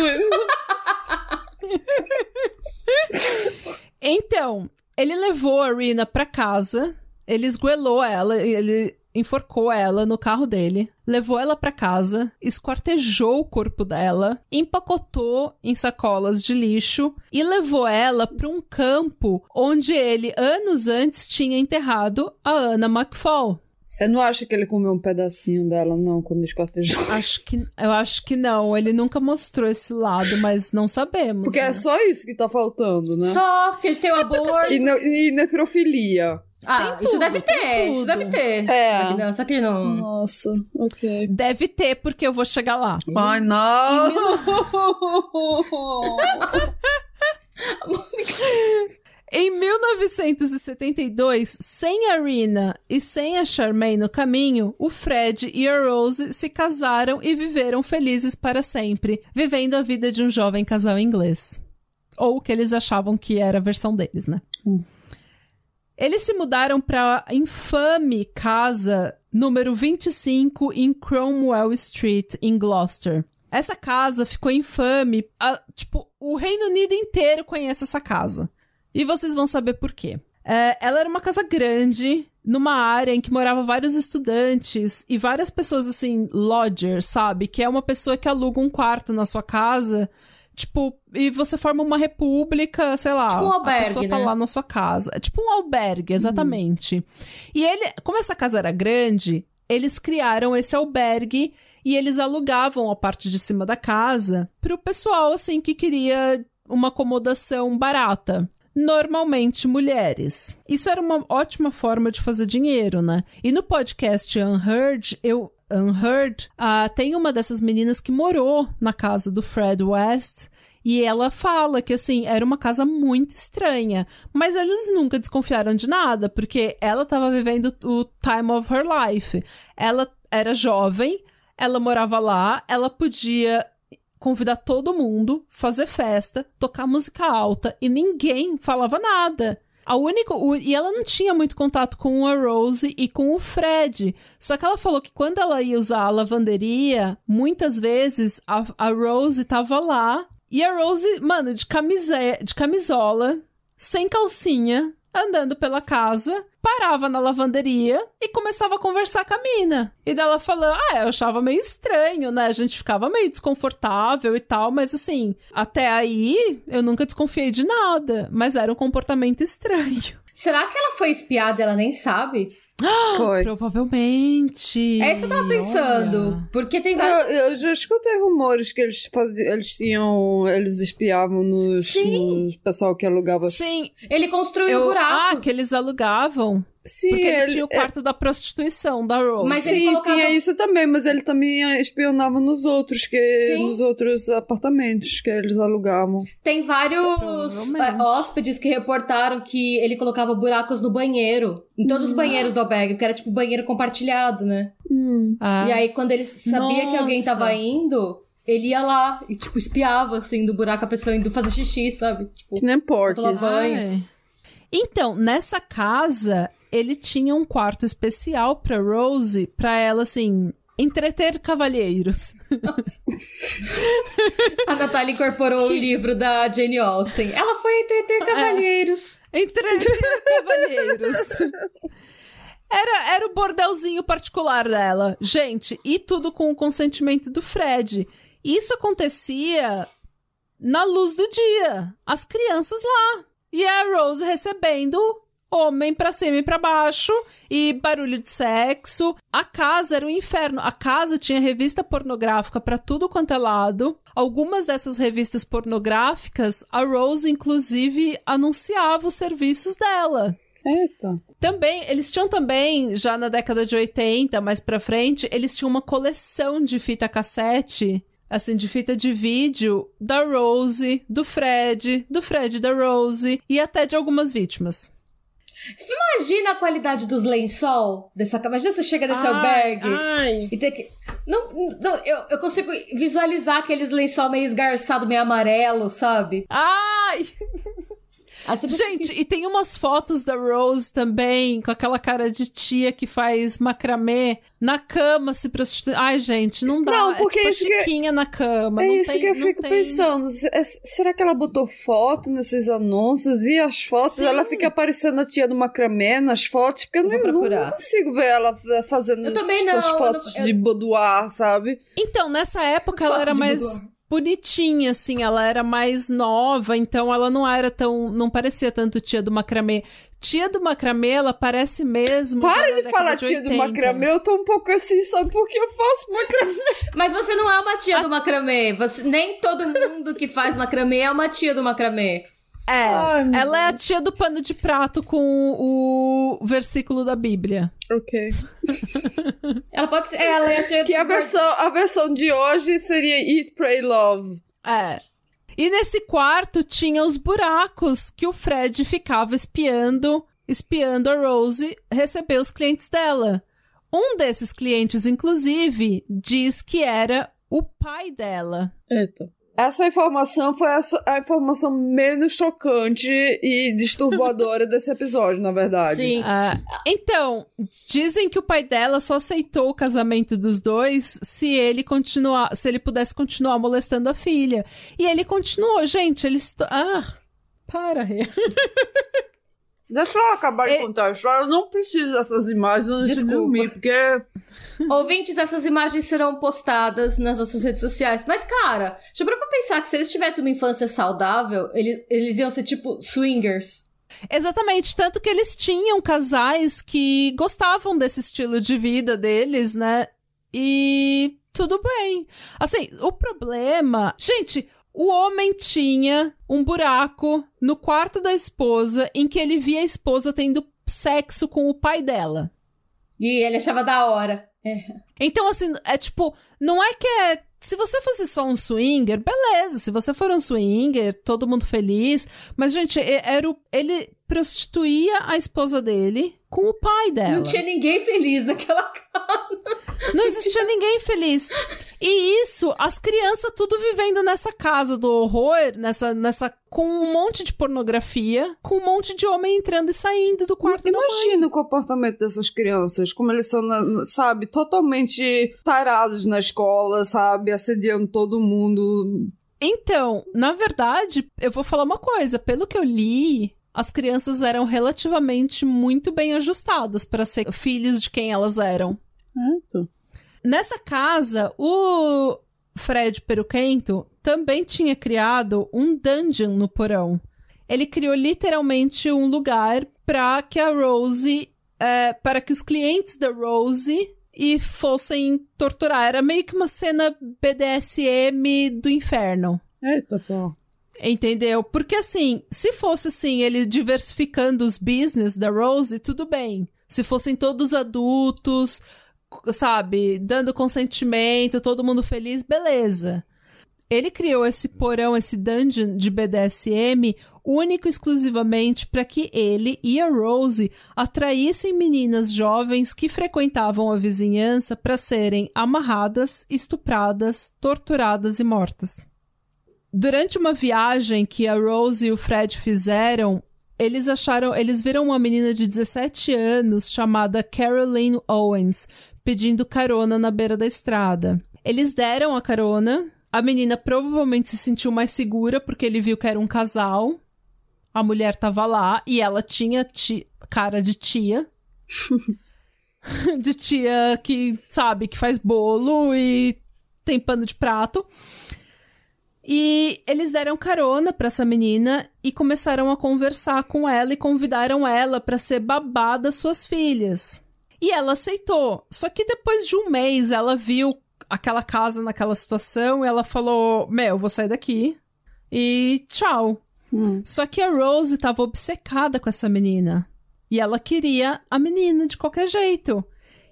então, ele levou a Rina pra casa, ele esguelou ela, ele enforcou ela no carro dele, levou ela para casa, esquartejou o corpo dela, empacotou em sacolas de lixo e levou ela para um campo onde ele anos antes tinha enterrado a Anna McFall. Você não acha que ele comeu um pedacinho dela, não, quando esquartejou? Acho que, eu acho que não. Ele nunca mostrou esse lado, mas não sabemos. Porque é né? é só isso que tá faltando, né? Só, porque a gente tem o é aborto. E, ne e necrofilia. Ah, tudo, isso deve ter, isso deve ter. É. Não, só que não. Nossa, ok. Deve ter, porque eu vou chegar lá. Ai, não! [LAUGHS] Em 1972, sem a Rina e sem a Charmaine no caminho, o Fred e a Rose se casaram e viveram felizes para sempre, vivendo a vida de um jovem casal inglês. Ou o que eles achavam que era a versão deles, né? Hum. Eles se mudaram para a infame casa número 25 em Cromwell Street, em Gloucester. Essa casa ficou infame. A, tipo, o Reino Unido inteiro conhece essa casa. E vocês vão saber por quê. É, ela era uma casa grande, numa área em que moravam vários estudantes e várias pessoas, assim, lodgers, sabe? Que é uma pessoa que aluga um quarto na sua casa Tipo, e você forma uma república, sei lá. Tipo um albergue, a pessoa tá né? lá na sua casa. É tipo um albergue, exatamente. Uhum. E ele, como essa casa era grande, eles criaram esse albergue e eles alugavam a parte de cima da casa pro pessoal, assim, que queria uma acomodação barata normalmente mulheres. Isso era uma ótima forma de fazer dinheiro, né? E no podcast Unheard, eu Unheard, uh, tem uma dessas meninas que morou na casa do Fred West. E ela fala que, assim, era uma casa muito estranha. Mas eles nunca desconfiaram de nada, porque ela estava vivendo o time of her life. Ela era jovem, ela morava lá, ela podia convidar todo mundo, fazer festa, tocar música alta e ninguém falava nada. A única. O, e ela não tinha muito contato com a Rose e com o Fred. Só que ela falou que quando ela ia usar a lavanderia, muitas vezes a, a Rose tava lá. E a Rose, mano, de, camise, de camisola, sem calcinha, andando pela casa, parava na lavanderia e começava a conversar com a mina. E dela falando, ah, eu achava meio estranho, né? A gente ficava meio desconfortável e tal, mas assim, até aí eu nunca desconfiei de nada, mas era um comportamento estranho. Será que ela foi espiada ela nem sabe? Foi. Provavelmente. É isso que eu tava pensando. Olha. Porque tem vários. Eu, eu, já escutei rumores que eles faziam. Eles tinham. Eles espiavam nos, nos pessoal que alugava. Sim. Ele construiu eu, buracos. Ah, que eles alugavam. Sim, Porque ele, ele tinha o é quarto é... da prostituição da Rose. Mas Sim, colocava... tinha isso também, mas ele também espionava nos outros, que nos outros apartamentos que eles alugavam. Tem vários é, hóspedes que reportaram que ele colocava buracos no banheiro, em todos hum. os banheiros do albergue, porque era tipo banheiro compartilhado, né? Hum. Ah. E aí quando ele sabia Nossa. que alguém tava indo, ele ia lá e, tipo, espiava, assim, do buraco a pessoa indo fazer xixi, sabe? Tipo, que nem porcos. Então, nessa casa, ele tinha um quarto especial pra Rose, pra ela, assim, Entreter cavalheiros. [LAUGHS] A Natália incorporou que... o livro da Jane Austen. Ela foi entreter cavalheiros. É. Entreter [LAUGHS] cavalheiros. Era, era o bordelzinho particular dela. Gente, e tudo com o consentimento do Fred. Isso acontecia na luz do dia. As crianças lá. E a Rose recebendo homem pra cima e pra baixo e barulho de sexo. A casa era um inferno. A casa tinha revista pornográfica para tudo quanto é lado. Algumas dessas revistas pornográficas, a Rose inclusive anunciava os serviços dela. Eita. Também, eles tinham também, já na década de 80, mais pra frente, eles tinham uma coleção de fita cassete, assim, de fita de vídeo da Rose, do Fred, do Fred da Rose e até de algumas vítimas. Imagina a qualidade dos lençol dessa cama. Imagina você chega nesse ai, albergue ai. e tem que. Não, não eu, eu consigo visualizar aqueles lençol meio esgarçado, meio amarelo, sabe? Ai! [LAUGHS] Gente, e tem umas fotos da Rose também, com aquela cara de tia que faz macramê na cama se prostituindo. Ai, gente, não dá. Não, porque é tipo isso que... na cama. É isso tem, que eu fico tem... pensando. É, será que ela botou foto nesses anúncios e as fotos? Sim. Ela fica aparecendo a tia do macramê nas fotos? Porque eu, eu não, não, consigo ver ela fazendo essas fotos não, eu... de boudoir, sabe? Então, nessa época ela era mais. Boudoir bonitinha, assim, ela era mais nova, então ela não era tão. não parecia tanto tia do macramê. Tia do macramê, ela parece mesmo. Para de falar de tia do macramê, eu tô um pouco assim, sabe porque eu faço macramê. [LAUGHS] Mas você não é uma tia do macramê. Você, nem todo mundo que faz macramê é uma tia do macramê. É, Ai, ela é a tia do pano de prato com o versículo da Bíblia. Ok. [LAUGHS] ela pode ser. Ela é a tia Que do... a versão, a versão de hoje seria Eat, Pray, Love. É. E nesse quarto tinha os buracos que o Fred ficava espiando, espiando a Rose receber os clientes dela. Um desses clientes, inclusive, diz que era o pai dela. Eita. Essa informação foi a, a, informação menos chocante e disturbadora [LAUGHS] desse episódio, na verdade. Sim. Uh, então, dizem que o pai dela só aceitou o casamento dos dois se ele continuar, se ele pudesse continuar molestando a filha. E ele continuou, gente, eles. Ah, para. [LAUGHS] Deixa eu acabar de é... contar a história. Eu não preciso dessas imagens antes Desculpa. de dormir, porque. [LAUGHS] Ouvintes, essas imagens serão postadas nas nossas redes sociais. Mas, cara, deixa eu pra pensar que se eles tivessem uma infância saudável, eles, eles iam ser tipo swingers. Exatamente, tanto que eles tinham casais que gostavam desse estilo de vida deles, né? E tudo bem. Assim, o problema. Gente, o homem tinha um buraco no quarto da esposa em que ele via a esposa tendo sexo com o pai dela. E ele achava da hora. É. Então, assim, é tipo, não é que é. Se você fosse só um swinger, beleza. Se você for um swinger, todo mundo feliz. Mas, gente, era o, ele prostituía a esposa dele com o pai dela. Não tinha ninguém feliz naquela [LAUGHS] casa. Não existia ninguém feliz. E isso, as crianças tudo vivendo nessa casa do horror, nessa, nessa com um monte de pornografia, com um monte de homem entrando e saindo do quarto Imagina o comportamento dessas crianças, como eles são, sabe, totalmente tarados na escola, sabe, assediando todo mundo. Então, na verdade, eu vou falar uma coisa, pelo que eu li, as crianças eram relativamente muito bem ajustadas para ser filhos de quem elas eram. Certo. Nessa casa, o Fred Peruquento também tinha criado um dungeon no porão. Ele criou literalmente um lugar para que a Rose, é, para que os clientes da Rose e fossem torturar. Era meio que uma cena BDSM do inferno. Eita, pô. Entendeu? Porque assim, se fosse assim, ele diversificando os business da Rose, tudo bem. Se fossem todos adultos, sabe, dando consentimento, todo mundo feliz, beleza. Ele criou esse porão, esse dungeon de BDSM único e exclusivamente para que ele e a Rose atraíssem meninas jovens que frequentavam a vizinhança para serem amarradas, estupradas, torturadas e mortas. Durante uma viagem que a Rose e o Fred fizeram, eles acharam, eles viram uma menina de 17 anos chamada Caroline Owens pedindo carona na beira da estrada. Eles deram a carona. A menina provavelmente se sentiu mais segura porque ele viu que era um casal. A mulher tava lá e ela tinha ti cara de tia. [LAUGHS] de tia que, sabe, que faz bolo e tem pano de prato. E eles deram carona para essa menina e começaram a conversar com ela e convidaram ela para ser babá das suas filhas. E ela aceitou. Só que depois de um mês ela viu aquela casa naquela situação e ela falou: Meu, vou sair daqui. E tchau. Hum. Só que a Rose estava obcecada com essa menina. E ela queria a menina de qualquer jeito.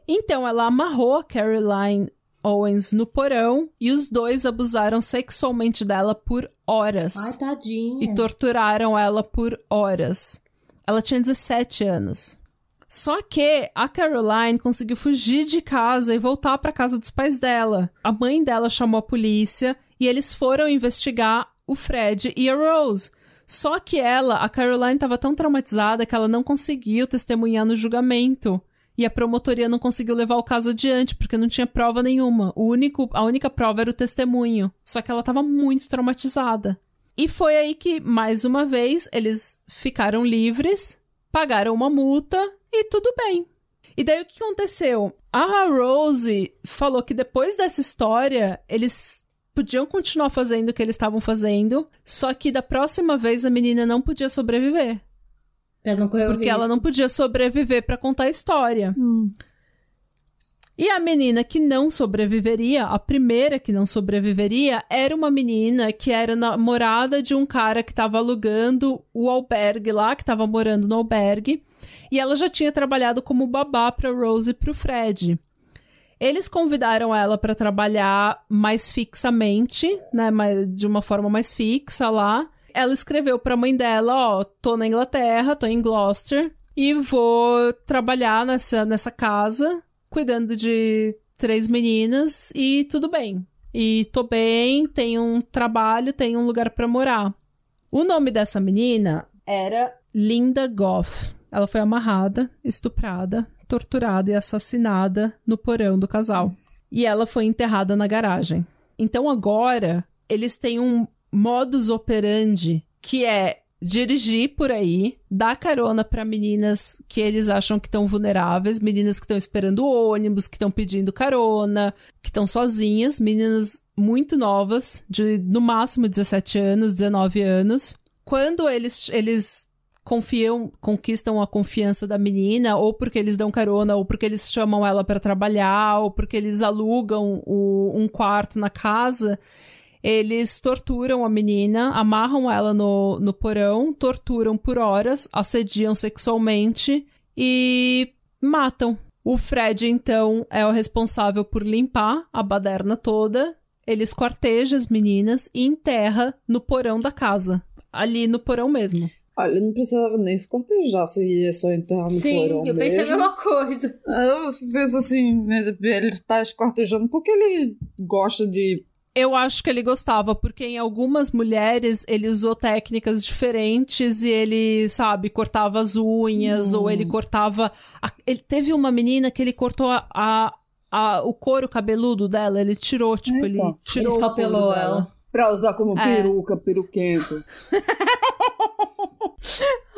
Então ela amarrou a Caroline Owens no porão e os dois abusaram sexualmente dela por horas. Ai, tadinha. E torturaram ela por horas. Ela tinha 17 anos. Só que a Caroline conseguiu fugir de casa e voltar para casa dos pais dela. A mãe dela chamou a polícia e eles foram investigar o Fred e a Rose. Só que ela, a Caroline, estava tão traumatizada que ela não conseguiu testemunhar no julgamento. E a promotoria não conseguiu levar o caso adiante, porque não tinha prova nenhuma. O único, a única prova era o testemunho. Só que ela estava muito traumatizada. E foi aí que, mais uma vez, eles ficaram livres, pagaram uma multa e tudo bem. E daí o que aconteceu? A Rose falou que depois dessa história, eles podiam continuar fazendo o que eles estavam fazendo, só que da próxima vez a menina não podia sobreviver. Não correr Porque ela não podia sobreviver para contar a história. Hum. E a menina que não sobreviveria, a primeira que não sobreviveria, era uma menina que era namorada de um cara que estava alugando o albergue lá, que estava morando no albergue. E ela já tinha trabalhado como babá para Rose e para o Fred. Eles convidaram ela para trabalhar mais fixamente, né, de uma forma mais fixa lá. Ela escreveu para a mãe dela, ó, tô na Inglaterra, tô em Gloucester e vou trabalhar nessa nessa casa, cuidando de três meninas e tudo bem. E tô bem, tenho um trabalho, tenho um lugar para morar. O nome dessa menina era Linda Goff. Ela foi amarrada, estuprada, torturada e assassinada no porão do casal. E ela foi enterrada na garagem. Então agora eles têm um modus operandi que é dirigir por aí, dar carona para meninas que eles acham que estão vulneráveis, meninas que estão esperando ônibus, que estão pedindo carona, que estão sozinhas, meninas muito novas, de no máximo 17 anos, 19 anos. Quando eles, eles confiam, conquistam a confiança da menina, ou porque eles dão carona, ou porque eles chamam ela para trabalhar, ou porque eles alugam o, um quarto na casa. Eles torturam a menina, amarram ela no, no porão, torturam por horas, assediam sexualmente e matam. O Fred, então, é o responsável por limpar a baderna toda. Ele esquarteja as meninas e enterra no porão da casa. Ali no porão mesmo. Olha, não precisava nem se cortejar se ia só enterrar no Sim, porão eu pensei mesmo. a mesma coisa. Eu penso assim, ele tá escortejando porque ele gosta de... Eu acho que ele gostava, porque em algumas mulheres ele usou técnicas diferentes e ele, sabe, cortava as unhas Hum. ou ele cortava. a- Ele teve uma menina que ele cortou a, a- a- o couro cabeludo dela, ele tirou, tipo, ele Eita. tirou. Ele o couro escalpelou dela. ela. Pra usar como É. peruca, peruquento. [LAUGHS]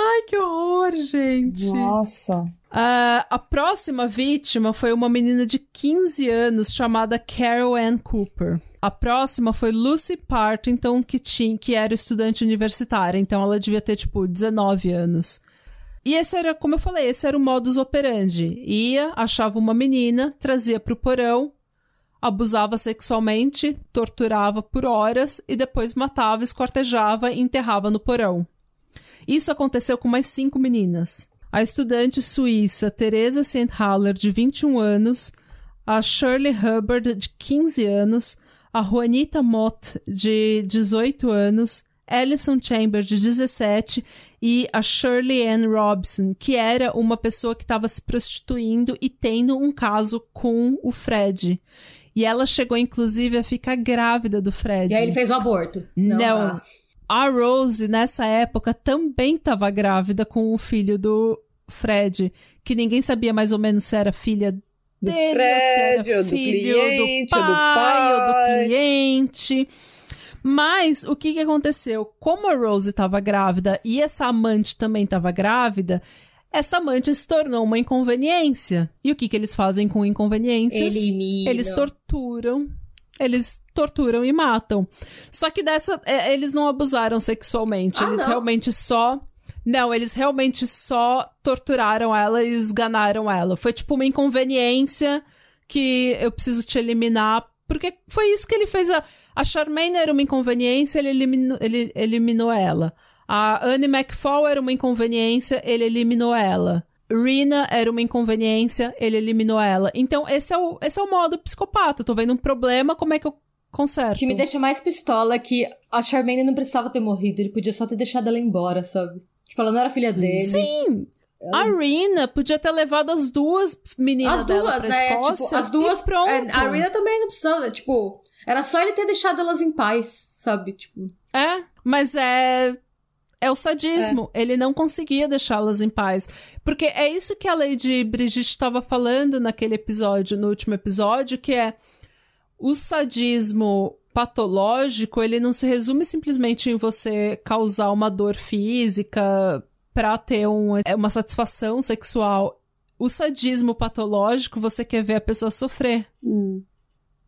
Ai, que horror, gente. Nossa. Ah, a próxima vítima foi uma menina de 15 anos chamada Carol Ann Cooper. A próxima foi Lucy Partington, que, tinha, que era estudante universitária, então ela devia ter, tipo, 19 anos. E esse era, como eu falei, esse era o modus operandi. Ia, achava uma menina, trazia pro porão, abusava sexualmente, torturava por horas e depois matava, escortejava e enterrava no porão. Isso aconteceu com mais cinco meninas. A estudante suíça Teresa St. Haller, de 21 anos, a Shirley Hubbard, de 15 anos, a Juanita Mott, de 18 anos, Alison Chambers, de 17, e a Shirley Ann Robson, que era uma pessoa que estava se prostituindo e tendo um caso com o Fred. E ela chegou, inclusive, a ficar grávida do Fred. E aí ele fez o aborto. Não. ah. a Rose, nessa época, também estava grávida com o filho do Fred, que ninguém sabia mais ou menos se era filha Do dele, ou era ou do filho cliente, do ou do pai, ou do pai. cliente. Mas o que, que aconteceu? Como a Rose estava grávida e essa amante também estava grávida, essa amante se tornou uma inconveniência. E o que, que eles fazem com inconveniências? Eles torturam. Eles torturam e matam. Só que dessa. é, eles não abusaram sexualmente. Ah, eles não? realmente só. Não, eles realmente só torturaram ela e esganaram ela. Foi tipo uma inconveniência que eu preciso te eliminar. Porque foi isso que ele fez. A, a Charmaine era uma inconveniência, ele eliminou, ele eliminou ela. A Anne McFall era uma inconveniência, ele eliminou ela. Rina era uma inconveniência, ele eliminou ela. Então, esse é o, esse é o modo psicopata. Eu tô vendo um problema, como é que eu conserto? Que me deixa mais pistola que a Charmaine não precisava ter morrido, ele podia só ter deixado ela embora, sabe? Tipo, ela não era filha dele. Sim! A Rina podia ter levado as duas meninas As dela duas, pra né? Escócia Tipo, as duas. pronto. é, a Rina também não precisava. Tipo, era só ele ter deixado elas em paz, sabe? Tipo. É, mas é. É o sadismo. Ele não conseguia deixá-las em paz. Porque é isso que a Lady Brigitte estava falando naquele episódio, no último episódio, que é o sadismo patológico, ele não se resume simplesmente em você causar uma dor física pra ter um, é uma satisfação sexual. O sadismo patológico, você quer ver a pessoa sofrer.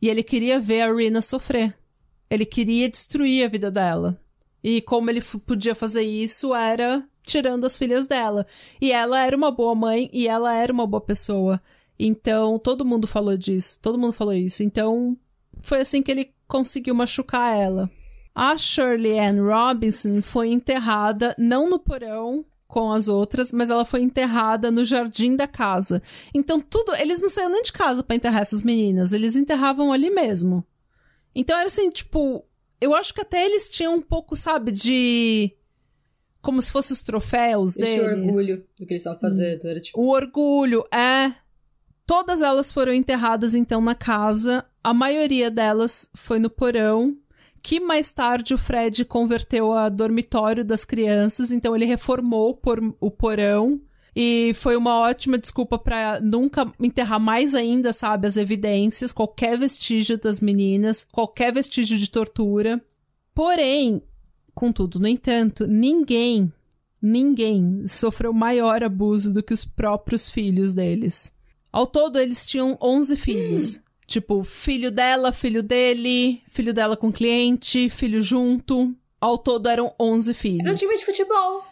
E ele queria ver a Rina sofrer. Ele queria destruir a vida dela. E como ele podia fazer isso era tirando as filhas dela. E ela era uma boa mãe e ela era uma boa pessoa. Então, todo mundo falou disso. Todo mundo falou isso. Então, foi assim que ele conseguiu machucar ela. A Shirley Ann Robinson foi enterrada não no porão com as outras, mas ela foi enterrada no jardim da casa. Então tudo, eles não saíam nem de casa pra enterrar essas meninas, eles enterravam ali mesmo. Então era assim, tipo, eu acho que até eles tinham um pouco, sabe, de como se fossem os troféus Esse deles. orgulho do que eles estavam fazendo. Era tipo. O orgulho é. Todas elas foram enterradas então na casa. A maioria delas foi no porão. Que mais tarde o Fred converteu a dormitório das crianças. Então ele reformou por- o porão. E foi uma ótima desculpa pra nunca enterrar mais ainda, sabe, as evidências, qualquer vestígio das meninas, qualquer vestígio de tortura. Porém, contudo, no entanto, ninguém ninguém sofreu maior abuso do que os próprios filhos deles. Ao todo, eles tinham 11 filhos. Tipo, filho dela, filho dele, filho dela com cliente, filho junto. Ao todo, eram 11 filhos. Era um time de futebol.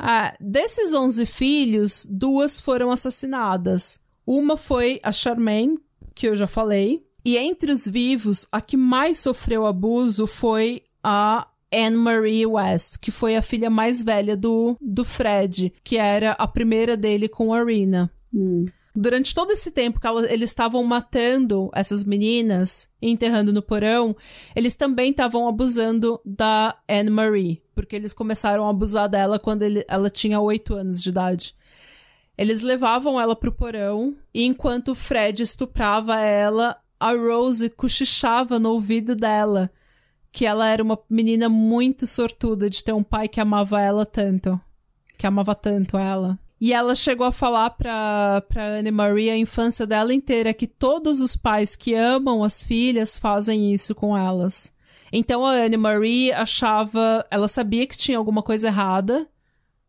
Ah, desses 11 filhos, duas foram assassinadas. Uma foi a Charmaine, que eu já falei. E entre os vivos, a que mais sofreu abuso foi a Anne-Marie West, que foi a filha mais velha do, do Fred, que era a primeira dele com a Rina. Durante todo esse tempo que eles estavam matando essas meninas e enterrando no porão, eles também estavam abusando da Anne Marie, porque eles começaram a abusar dela quando ele- ela tinha oito anos de idade. Eles levavam ela pro porão e enquanto Fred estuprava ela, a Rose cochichava no ouvido dela que ela era uma menina muito sortuda de ter um pai que amava ela tanto, que amava tanto ela. E ela chegou a falar pra, pra Anne Marie a infância dela inteira que todos os pais que amam as filhas fazem isso com elas. Então a Anne Marie achava. Ela sabia que tinha alguma coisa errada,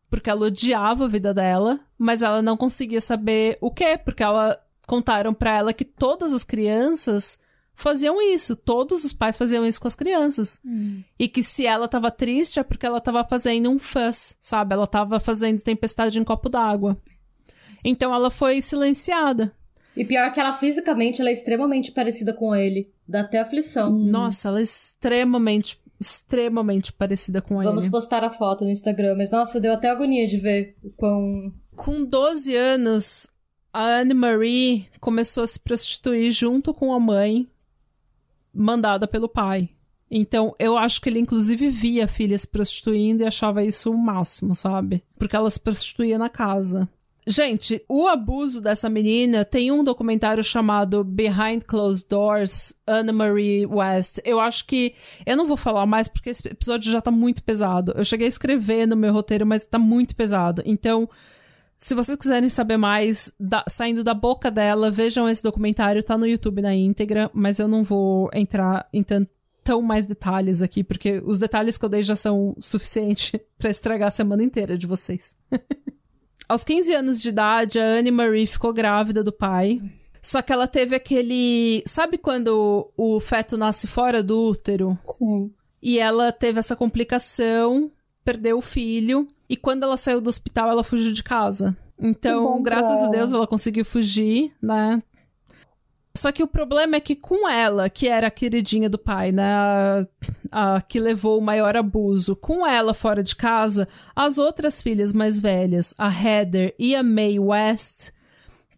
porque ela odiava a vida dela, mas ela não conseguia saber o que, porque ela contaram pra ela que todas as crianças faziam isso, todos os pais faziam isso com as crianças. E que se ela tava triste é porque ela tava fazendo um fuss, sabe? Ela tava fazendo tempestade em copo d'água. Então ela foi silenciada. E pior que ela fisicamente ela é extremamente parecida com ele. Dá até aflição. Nossa, ela é extremamente, extremamente parecida com Vamos ele. postar a foto no Instagram. Mas nossa, deu até agonia de ver o quão. Com 12 anos, a Anne Marie começou a se prostituir junto com a mãe, mandada pelo pai. Então, eu acho que ele inclusive via a filha se prostituindo e achava isso o máximo, sabe? Porque ela se prostituía na casa. Gente, o abuso dessa menina tem um documentário chamado Behind Closed Doors, Anna Marie West. Eu acho que. Eu não vou falar mais porque esse episódio já tá muito pesado. Eu cheguei a escrever no meu roteiro, mas tá muito pesado. Então. Se vocês quiserem saber mais, da, saindo da boca dela, vejam esse documentário, tá no YouTube na íntegra, mas eu não vou entrar em tanto tão mais detalhes aqui, porque os detalhes que eu dei já são suficientes [LAUGHS] para estragar a semana inteira de vocês. [LAUGHS] Aos 15 anos de idade, a Anne Marie ficou grávida do pai. Só que ela teve aquele. Sabe quando o feto nasce fora do útero? Sim. E ela teve essa complicação, perdeu o filho. E quando ela saiu do hospital, ela fugiu de casa. Então, graças a Deus, ela conseguiu fugir, né? Só que o problema é que com ela, que era a queridinha do pai, né? A, a, que levou o maior abuso, com ela fora de casa, as outras filhas mais velhas, a Heather e a Mae West,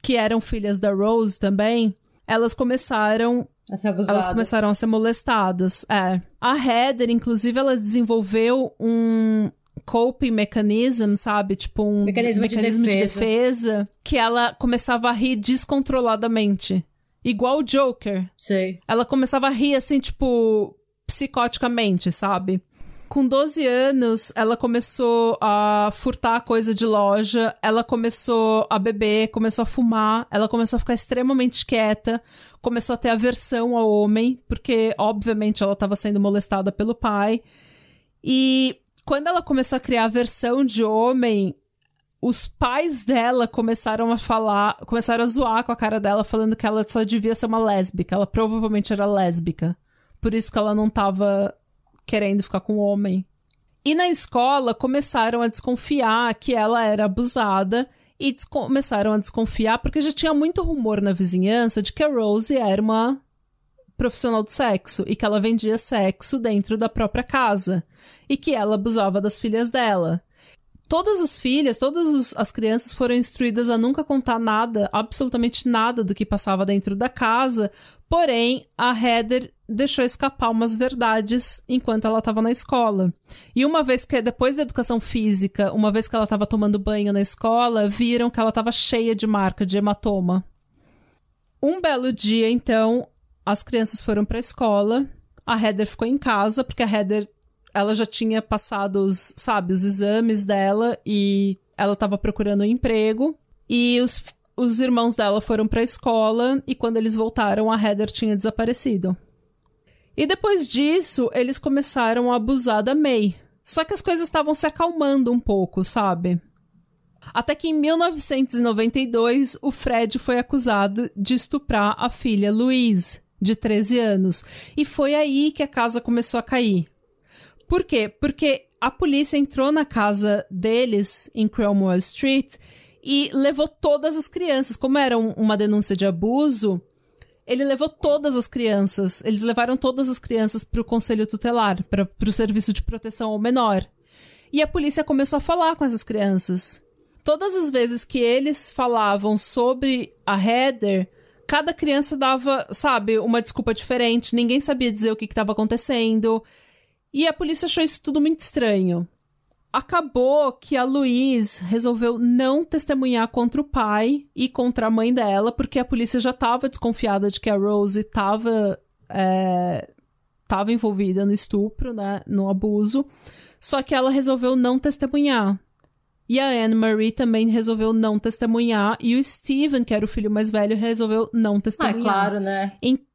que eram filhas da Rose também, elas começaram a ser abusadas. Elas começaram a ser molestadas. É. A Heather, inclusive, ela desenvolveu um coping mechanism, sabe? Tipo um mecanismo, mecanismo de, defesa. de defesa que ela começava a rir descontroladamente. Igual o Joker. Sei. Ela começava a rir assim, tipo, psicoticamente, sabe? Com 12 anos, ela começou a furtar coisa de loja, ela começou a beber, começou a fumar, ela começou a ficar extremamente quieta, começou a ter aversão ao homem, porque, obviamente, ela estava sendo molestada pelo pai. E quando ela começou a criar aversão de homem, os pais dela começaram a falar, começaram a zoar com a cara dela, falando que ela só devia ser uma lésbica. Ela provavelmente era lésbica. Por isso que ela não tava querendo ficar com o homem. E na escola começaram a desconfiar que ela era abusada e começaram a desconfiar porque já tinha muito rumor na vizinhança de que a Rose era uma profissional de sexo e que ela vendia sexo dentro da própria casa e que ela abusava das filhas dela todas as filhas, todas as crianças foram instruídas a nunca contar nada, absolutamente nada do que passava dentro da casa. Porém, a Heather deixou escapar umas verdades enquanto ela estava na escola. E uma vez que, depois da educação física, uma vez que ela estava tomando banho na escola, viram que ela estava cheia de marca de hematoma. Um belo dia, então, as crianças foram para a escola. A Heather ficou em casa, porque a Heather ela já tinha passado os, sabe, os exames dela e ela estava procurando um emprego. E os, os irmãos dela foram para a escola e quando eles voltaram, a Heather tinha desaparecido. E depois disso, eles começaram a abusar da May. Só que as coisas estavam se acalmando um pouco, sabe? Até que em 1992, o Fred foi acusado de estuprar a filha Louise, de 13 anos. E foi aí que a casa começou a cair. Por quê? Porque a polícia entrou na casa deles em Cromwell Street e levou todas as crianças. Como era um, uma denúncia de abuso, ele levou todas as crianças. Eles levaram todas as crianças para o conselho tutelar, para o serviço de proteção ao menor. E a polícia começou a falar com essas crianças. Todas as vezes que eles falavam sobre a Heather, cada criança dava, sabe, uma desculpa diferente. Ninguém sabia dizer o que estava acontecendo. E a polícia achou isso tudo muito estranho. Acabou que a Louise resolveu não testemunhar contra o pai e contra a mãe dela, porque a polícia já estava desconfiada de que a Rose estava é, tava envolvida no estupro, né, no abuso. Só que ela resolveu não testemunhar. E a Anne Marie também resolveu não testemunhar. E o Steven, que era o filho mais velho, resolveu não testemunhar. Ah, claro, né? Então,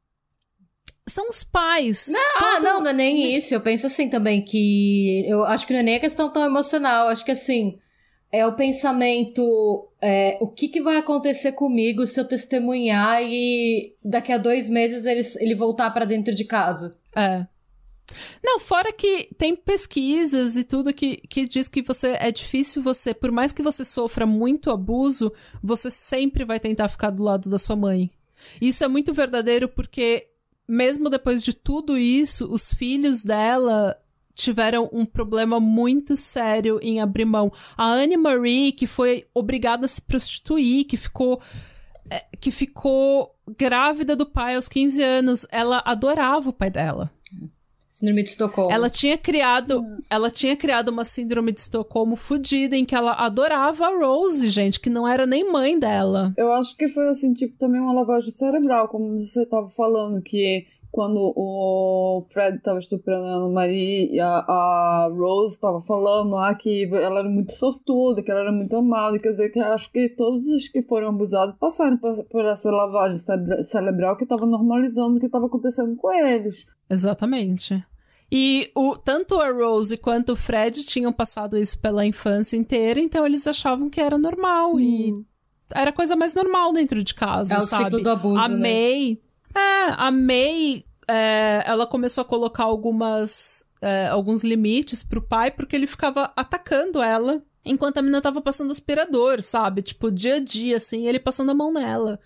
são os pais. Não, ah, Todo... ah, não, não é nem isso. Eu penso assim também que eu acho que não é nem a questão tão emocional. Acho que assim é o pensamento, é, o que, que vai acontecer comigo se eu testemunhar e daqui a dois meses ele, ele voltar para dentro de casa. É. Não, fora que tem pesquisas e tudo que, que diz que você é difícil você, por mais que você sofra muito abuso, você sempre vai tentar ficar do lado da sua mãe. Isso é muito verdadeiro porque mesmo depois de tudo isso, os filhos dela tiveram um problema muito sério em abrir mão. A Anne Marie, que foi obrigada a se prostituir, que ficou é, que ficou grávida do pai aos 15 anos, ela adorava o pai dela. Síndrome de Estocolmo. Ela tinha criado, ela tinha criado uma síndrome de Estocolmo fodida em que ela adorava a Rose, gente, que não era nem mãe dela. Eu acho que foi assim, tipo, também uma lavagem cerebral, como você tava falando, que quando o Fred tava estuprando a Marie e a, a Rose tava falando ah, que ela era muito sortuda, que ela era muito amada, quer dizer que acho que todos os que foram abusados passaram por, por essa lavagem cerebral que tava normalizando o que estava acontecendo com eles. Exatamente. E o, tanto a Rose quanto o Fred tinham passado isso pela infância inteira, então eles achavam que era normal hum. e era a coisa mais normal dentro de casa, é sabe? o ciclo do abuso, a né? May, é, a May, é, ela começou a colocar algumas, é, alguns limites pro pai porque ele ficava atacando ela enquanto a menina tava passando aspirador, sabe? Tipo, dia a dia, assim, ele passando a mão nela.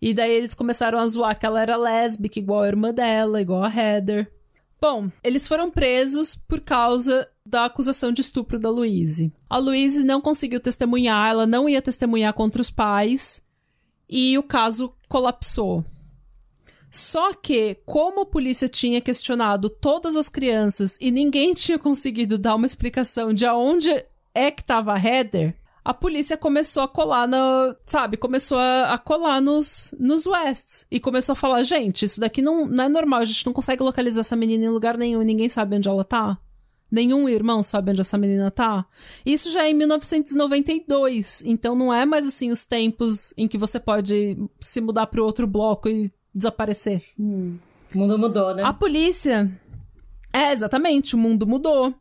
E daí eles começaram a zoar que ela era lésbica, igual a irmã dela, igual a Heather. Bom, eles foram presos por causa da acusação de estupro da Louise. A Louise não conseguiu testemunhar, ela não ia testemunhar contra os pais e o caso colapsou. Só que, como a polícia tinha questionado todas as crianças e ninguém [LAUGHS] tinha conseguido dar uma explicação de aonde é que estava a Heather, a polícia começou a colar no, sabe, começou a, a, colar nos, nos Wests. E começou a falar, gente, isso daqui não, não é normal, a gente não consegue localizar essa menina em lugar nenhum, ninguém sabe onde ela tá. Nenhum irmão sabe onde essa menina tá. Isso já é em 1992, então não é mais assim os tempos em que você pode se mudar para outro bloco e desaparecer. Hum. O mundo mudou, né? A polícia. É, exatamente, o mundo mudou.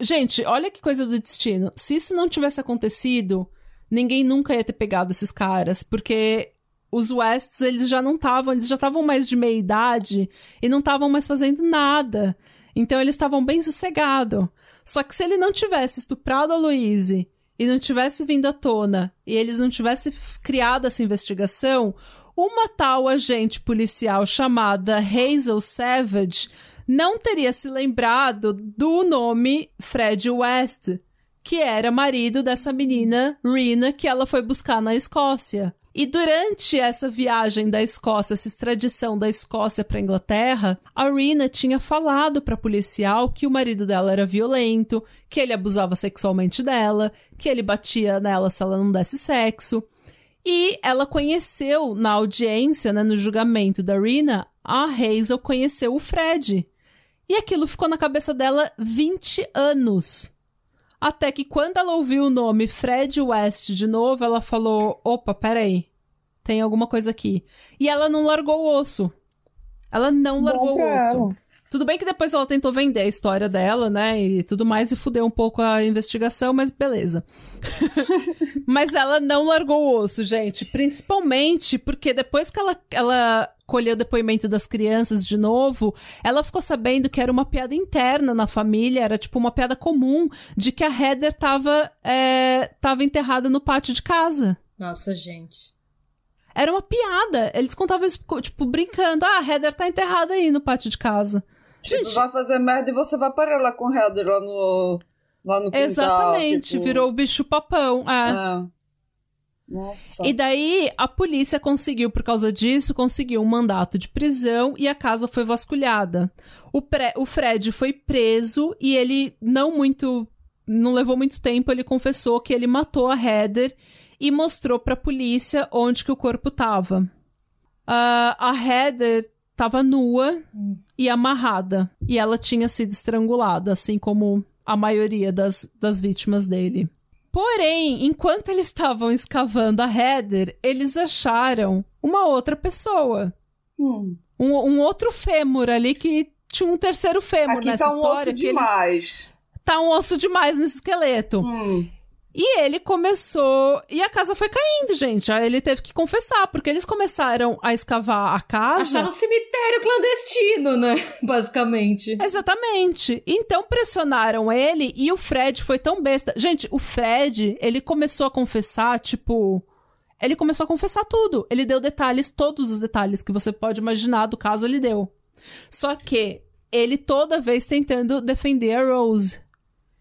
Gente, olha que coisa do destino. Se isso não tivesse acontecido, ninguém nunca ia ter pegado esses caras, porque os Wests, eles já não estavam, eles já estavam mais de meia idade e não estavam mais fazendo nada. Então eles estavam bem sossegados. Só que se ele não tivesse estuprado a Louise e não tivesse vindo à tona e eles não tivessem criado essa investigação, uma tal agente policial chamada Hazel Savage não teria se lembrado do nome Fred West, que era marido dessa menina Rina que ela foi buscar na Escócia. E durante essa viagem da Escócia, essa extradição da Escócia para Inglaterra, a Rina tinha falado para policial que o marido dela era violento, que ele abusava sexualmente dela, que ele batia nela se ela não desse sexo. E ela conheceu na audiência, né, no julgamento da Rina, a Hazel conheceu o Fred. E aquilo ficou na cabeça dela 20 anos. Até que quando ela ouviu o nome Fred West de novo, ela falou: opa, peraí, tem alguma coisa aqui. E ela não largou o osso. Ela não largou o osso. Ela. Tudo bem que depois ela tentou vender a história dela, né? E tudo mais, e fudeu um pouco a investigação, mas beleza. [LAUGHS] mas ela não largou o osso, gente. Principalmente porque depois que ela, ela colheu o depoimento das crianças de novo, ela ficou sabendo que era uma piada interna na família, era tipo uma piada comum de que a Heather tava, é, tava enterrada no pátio de casa. Nossa, gente. Era uma piada. Eles contavam isso, tipo, brincando. Ah, a Heather tá enterrada aí no pátio de casa. Gente, tipo, vai fazer merda e você vai parar lá com o Heather lá no. Lá no quintal, Exatamente, tipo... virou o bicho papão. É. é. Nossa. E daí a polícia conseguiu, por causa disso, conseguiu um mandato de prisão e a casa foi vasculhada. O, pré, o Fred foi preso e ele não muito. Não levou muito tempo, ele confessou que ele matou a Heather e mostrou pra polícia onde que o corpo tava. Uh, a Heather estava nua hum. E amarrada. E ela tinha sido estrangulada, assim como a maioria das, das vítimas dele. Porém, enquanto eles estavam escavando a Heather, eles acharam uma outra pessoa. Hum. Um, um, outro fêmur ali que tinha um terceiro fêmur Aqui nessa tá um história. Osso demais. Eles... Tá um osso demais nesse esqueleto. Hum. E ele começou. E a casa foi caindo, gente. Aí ele teve que confessar, porque eles começaram a escavar a casa. Acharam um cemitério clandestino, né? [LAUGHS] Basicamente. Exatamente. Então pressionaram ele e o Fred foi tão besta. Gente, o Fred, ele começou a confessar, tipo. Ele começou a confessar tudo. Ele deu detalhes, todos os detalhes que você pode imaginar do caso, ele deu. Só que ele toda vez tentando defender a Rose.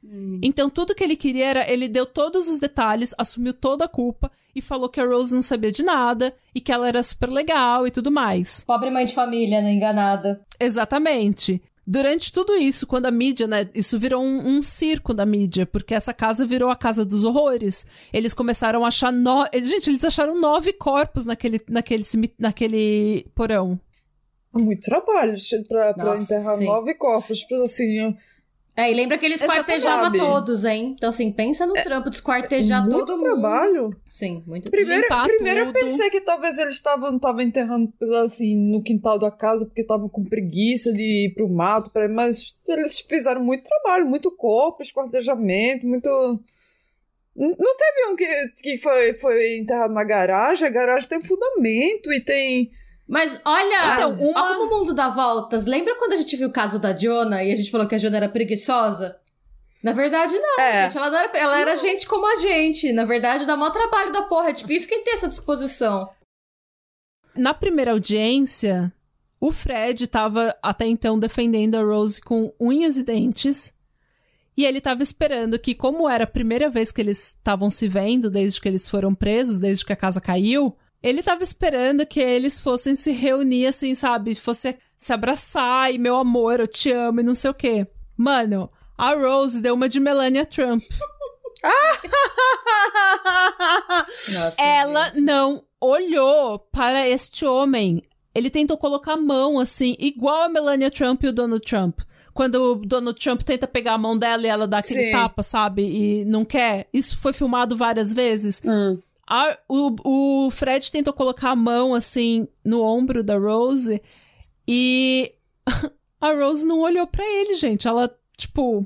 Hum. Então, tudo que ele queria era. Ele deu todos os detalhes, assumiu toda a culpa e falou que a Rose não sabia de nada e que ela era super legal e tudo mais. Pobre mãe de família, né? Enganada. Exatamente. Durante tudo isso, quando a mídia, né? Isso virou um, um, circo da mídia, porque essa casa virou a casa dos horrores. Eles começaram a achar. No... Gente, eles acharam nove corpos naquele, naquele, naquele porão. Muito trabalho pra, pra enterrar sim. nove corpos. Assim, é, e lembra que eles esquartejavam todos, hein? Então, assim, pensa no é, trampo de esquartejar muito todo trabalho. mundo. Sim, muito Primeiro, primeiro eu pensei que talvez eles estavam enterrando assim, no quintal da casa porque estavam com preguiça de ir pro mato, pra... mas eles fizeram muito trabalho, muito corpo, esquartejamento, muito. Não teve um que, que foi, foi enterrado na garagem? A garagem tem fundamento e tem mas olha, então, uma... olha como o mundo dá voltas. Lembra quando a gente viu o caso da Diona e a gente falou que a Diona era preguiçosa? Na verdade, não, é. gente. Ela, não era, ela era gente como a gente. Na verdade, dá maior trabalho da porra. É difícil quem tem essa disposição. Na primeira audiência, o Fred estava até então defendendo a Rose com unhas e dentes. E ele estava esperando que, como era a primeira vez que eles estavam se vendo desde que eles foram presos, desde que a casa caiu, ele tava esperando que eles fossem se reunir, assim, sabe? Fosse se abraçar e meu amor, eu te amo e não sei o quê. Mano, a Rose deu uma de Melania Trump. [LAUGHS] Nossa, Ela gente. não olhou para este homem. Ele tentou colocar a mão assim, igual a Melania Trump e o Donald Trump. Quando o Donald Trump tenta pegar a mão dela e ela dá aquele Sim. tapa, sabe? E não quer. Isso foi filmado várias vezes. Hum. A, o, o Fred tentou colocar a mão assim no ombro da Rose e [LAUGHS] a Rose não olhou para ele, gente. Ela, tipo.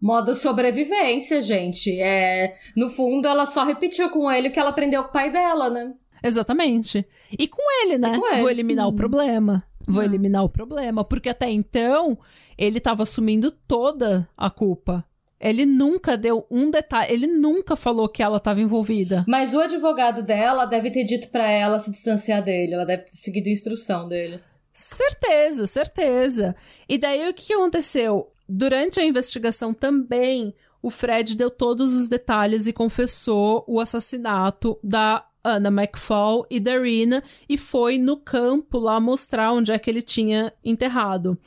Modo sobrevivência, gente. É, no fundo, ela só repetiu com ele o que ela aprendeu com o pai dela, né? Exatamente. E com ele, né? Com ele. Vou eliminar hum. o problema. Vou ah. eliminar o problema. Porque até então, ele tava assumindo toda a culpa. Ele nunca deu um detalhe, ele nunca falou que ela estava envolvida. Mas o advogado dela deve ter dito para ela se distanciar dele, ela deve ter seguido a instrução dele. Certeza, certeza. E daí o que aconteceu? Durante a investigação também, o Fred deu todos os detalhes e confessou o assassinato da Anna McFall e da Rina e foi no campo lá mostrar onde é que ele tinha enterrado.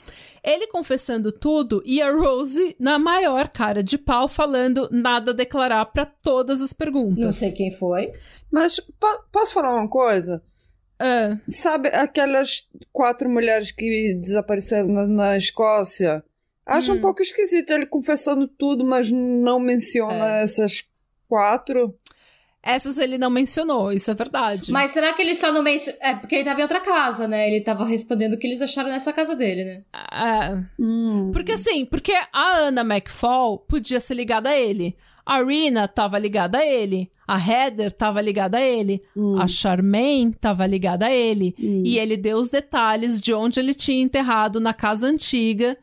Ele confessando tudo e a Rose na maior cara de pau falando nada a declarar para todas as perguntas. Não sei quem foi. Mas po posso falar uma coisa? Uh. Sabe aquelas quatro mulheres que desapareceram na, na Escócia? Acho hum. um pouco esquisito ele confessando tudo, mas não menciona é. essas quatro. Essas ele não mencionou, isso é verdade. Mas será que ele só não mencionou. É porque ele tava em outra casa, né? Ele tava respondendo o que eles acharam nessa casa dele, né? É. Hum. Porque assim, porque a Anna McFall podia ser ligada a ele. A Rina tava ligada a ele. A Heather tava ligada a ele. Hum. A Charmaine tava ligada a ele. Hum. E ele deu os detalhes de onde ele tinha enterrado na casa antiga.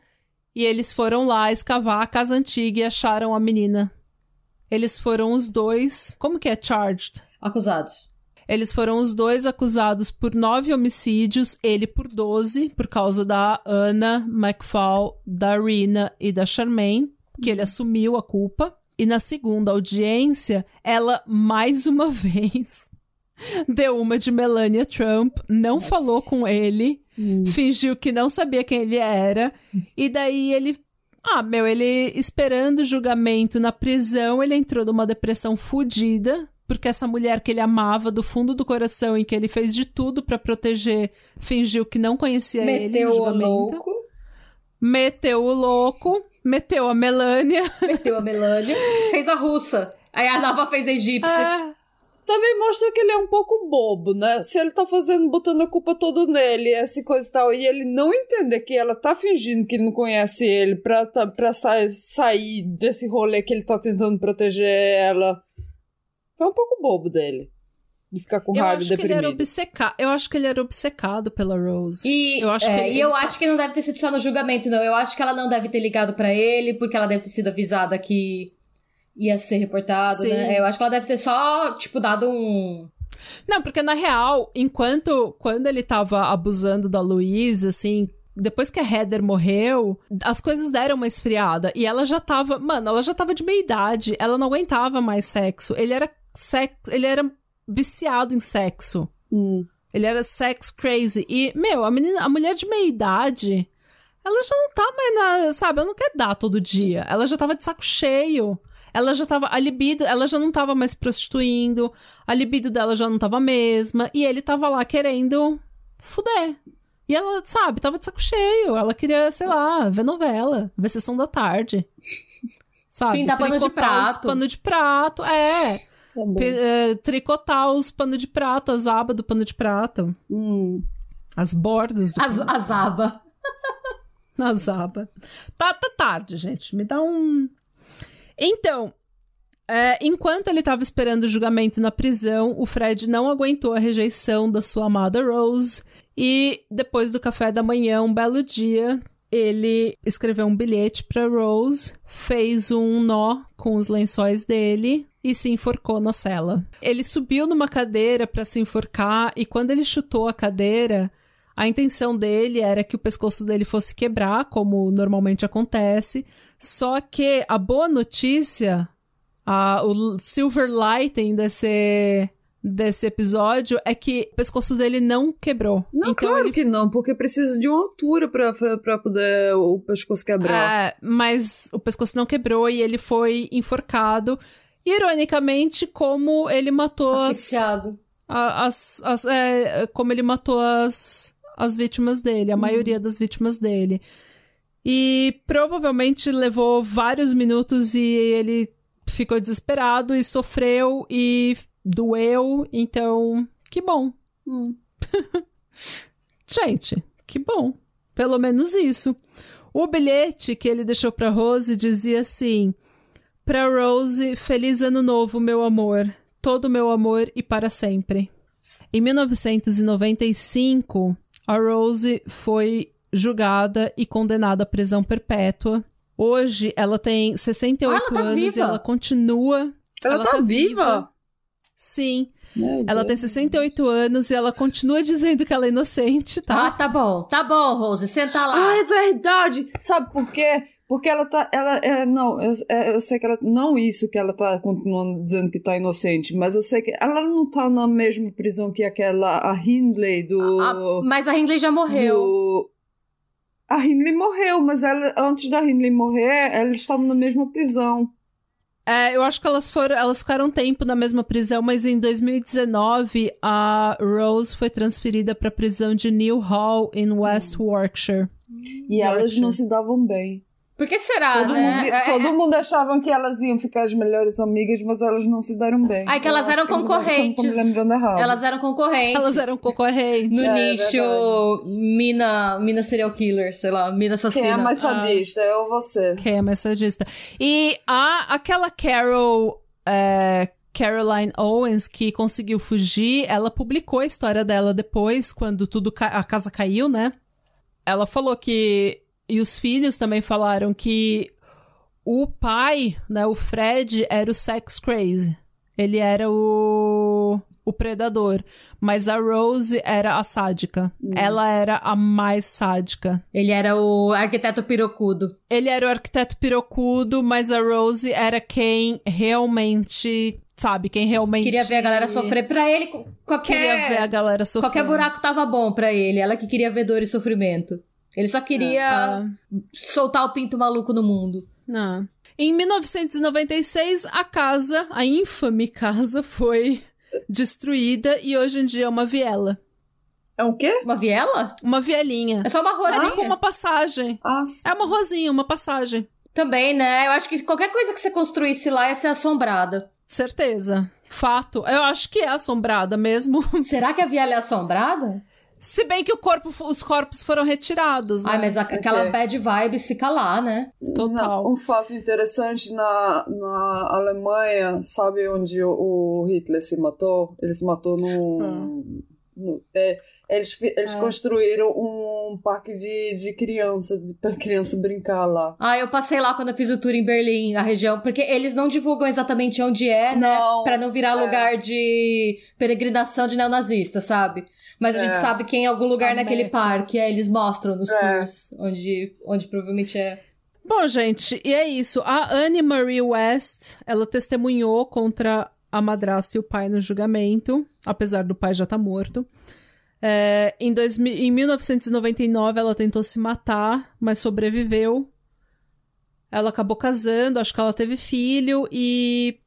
E eles foram lá escavar a casa antiga e acharam a menina eles foram os dois. Como que é charged? Acusados. Eles foram os dois acusados por nove homicídios, ele por doze, por causa da Anna McFall, da Rina e da Charmaine, que ele assumiu a culpa. E na segunda audiência, ela mais uma [LAUGHS] vez deu uma de Melania Trump, não Nossa. falou com ele, hum. fingiu que não sabia quem ele era, e daí ele ah, meu, ele esperando o julgamento na prisão, ele entrou numa depressão fodida, porque essa mulher que ele amava do fundo do coração e que ele fez de tudo para proteger, fingiu que não conhecia meteu ele no julgamento. O louco. Meteu o louco, meteu a Melânia. Meteu a Melânia, fez a russa. Aí a nova fez a egípcia. Ah, também mostra que ele é um pouco bobo, né? Se ele tá fazendo, botando a culpa toda nele, essa coisa e tal, e ele não entender que ela tá fingindo que não conhece ele pra, tá, pra sa sair desse rolê que ele tá tentando proteger ela. Foi um pouco bobo dele. De ficar com raiva e deprimido. Que ele era obcecado. Eu acho que ele era obcecado pela Rose. E eu acho, é, que, ele, e eu acho que não deve ter sido só no julgamento, não. Eu acho que ela não deve ter ligado para ele, porque ela deve ter sido avisada que ia ser reportado, Sim. né? Eu acho que ela deve ter só, tipo, dado um. Não, porque na real, enquanto quando ele tava abusando da Louise, assim, depois que a Heather morreu, as coisas deram uma esfriada. E ela já tava. Mano, ela já tava de meia idade. Ela não aguentava mais sexo. Ele era sex, ele era viciado em sexo. Hum. Ele era sex crazy. E, meu, a menina, a mulher de meia idade ela já não tá mais na, sabe, ela não quer dar todo dia. Ela já tava de saco cheio. Ela já tava, a libido, ela já não tava mais prostituindo, a libido dela já não tava a mesma, e ele tava lá querendo fuder. E ela, sabe, tava de saco cheio. Ela queria, sei lá, ver novela, ver sessão da tarde. [LAUGHS] Sabe? Pintar pano de prato. Pano de prato, é. É, tricotar os pano de prato, as abas do pano de prato. Hum. As bordas do As, pano as abas. [LAUGHS] nas abas. Tá, tá tarde, gente. Me dá um. Então, é, enquanto ele estava esperando o julgamento na prisão, o Fred não aguentou a rejeição da sua amada Rose. E depois do café da manhã, um belo dia, ele escreveu um bilhete para Rose, fez um nó com os lençóis dele e se enforcou na cela. Ele subiu numa cadeira para se enforcar e quando ele chutou a cadeira, a intenção dele era que o pescoço dele fosse quebrar, como normalmente acontece. Só que a boa notícia, a, o silver lighting desse, desse episódio é que o pescoço dele não quebrou. Não, então claro ele que não, porque precisa de uma altura pra, pra, pra poder o pescoço quebrar. É, mas o pescoço não quebrou e ele foi enforcado. Ironicamente, como ele matou as, Asfixiado. a- as, as- é, como ele matou as, as vítimas dele, a maioria das vítimas dele. E provavelmente levou vários minutos e ele ficou desesperado e sofreu e doeu. Então, que bom. Hum. [LAUGHS] Gente, que bom. Pelo menos isso. O bilhete que ele deixou pra Rose dizia assim: Pra Rose, feliz ano novo, meu amor. Todo meu amor e para sempre. Em 1995, a Rose foi julgada e condenada à prisão perpétua. Hoje ela tem 68 Ah, ela tá anos viva. e ela continua. Ela, tá, viva? Sim, Meu ela tem Deus. 68 anos e ela continua [LAUGHS] dizendo que ela é inocente, tá? Ah, tá bom. Tá bom, Rose. Senta lá. Ah, é verdade! Sabe por quê? Porque ela tá. Ela, é, não, eu, é, eu sei que ela. Não isso que ela tá continuando dizendo que tá inocente, mas eu sei que ela não tá na mesma prisão que aquela. A Hindley do. Ah, mas a Hindley já morreu. do- A Hindley morreu, mas ela, antes da Hindley morrer, eles estavam na mesma prisão. É, eu acho que elas foram, elas ficaram um tempo na mesma prisão, mas em 2019 a Rose foi transferida para a prisão de New Hall em West Yorkshire. E elas Yorkshire. não se davam bem. Por que será, todo, né? mundo, É- é- todo mundo achava que elas iam ficar as melhores amigas, mas elas não se deram bem. Ai, que elas eram eu- concorrentes. Elas eram concorrentes. Elas eram concorrentes. No É, nicho mina, mina serial killer, sei lá, mina assassina. Quem é mais Ah. sadista? Eu ou você? Quem é mais sadista. E a, aquela Carol. é, Caroline Owens, que conseguiu fugir, ela publicou a história dela depois, quando tudo a casa caiu, né? Ela falou que. E os filhos também falaram que o pai, né, o Fred, era o sex crazy. Ele era o, o predador. Mas a Rose era a sádica. Ela era a mais sádica. Ele era o arquiteto pirocudo. Ele era o arquiteto pirocudo, mas a Rose era quem realmente, sabe, quem realmente Queria ver a galera sofrer pra ele. Qualquer, Queria ver a galera sofrer. qualquer buraco tava bom pra ele. Ela que queria ver dor e sofrimento. Ele só queria Ah, soltar o pinto maluco no mundo. não. Em 1996, a casa, a infame casa, foi destruída e hoje em dia é uma viela. É o quê? Uma viela? Uma vielinha. É só uma É ruazinha. tipo uma passagem. Ah, sim. É uma ruazinha, uma passagem. Também, né? Eu acho que qualquer coisa que você construísse lá ia ser assombrada. Certeza. Fato. Eu acho que é assombrada mesmo. Será que a viela é assombrada? Se bem que o corpo, os corpos foram retirados, né? Ai, mas a- aquela Ok. bad vibes fica lá, né? Total. Não, um fato interessante na, na Alemanha, sabe onde o, o Hitler se matou? Ele se matou no. no- é, eles eles Ah. construíram um parque de, de criança, pra criança brincar lá. Ah, eu passei lá quando eu fiz o tour em Berlim, a região, porque eles não divulgam exatamente onde é, né? Não, Pra não virar é. lugar de peregrinação de neonazista, sabe? Mas a É. gente sabe que em algum lugar A naquele parque, aí eles mostram nos É. tours, onde, onde provavelmente é. Bom, gente, e é isso. A Anne Marie West, ela testemunhou contra a madrasta e o pai no julgamento, apesar do pai já estar morto. É, em, 2000, em 1999, ela tentou se matar, mas sobreviveu. Ela acabou casando, acho que ela teve filho e.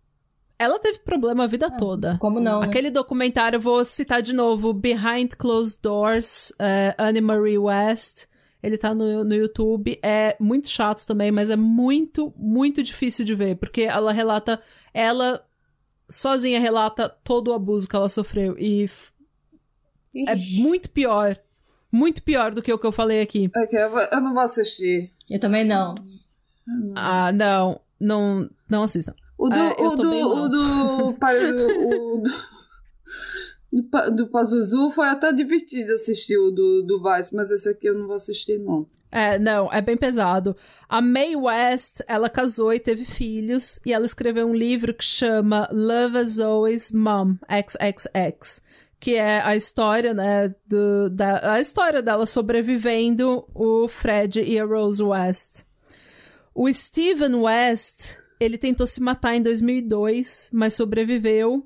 Ela teve problema a vida Ah, toda. Como não? né? Aquele documentário, eu vou citar de novo: Behind Closed Doors, é, Anne Marie West. Ele tá no, no YouTube. É muito chato também, mas é muito, muito difícil de ver. Porque ela relata. Ela sozinha relata todo o abuso que ela sofreu. E é Ixi, muito pior. Muito pior do que o que eu falei aqui. Ok, eu, vou- eu não vou assistir. Eu também não. Ah, não. Não, não assistam. O do, Ah, [LAUGHS] o do, o do, o do, do Pazuzu foi até divertido assistir o do, do Vice, mas esse aqui eu não vou assistir, não. É, não, é bem pesado. A Mae West, ela casou e teve filhos, e ela escreveu um livro que chama Love as Always Mom, XXX, que é a história, né, do, da, a história dela sobrevivendo o Fred e a Rose West. O Steven West, ele tentou se matar em 2002, mas sobreviveu.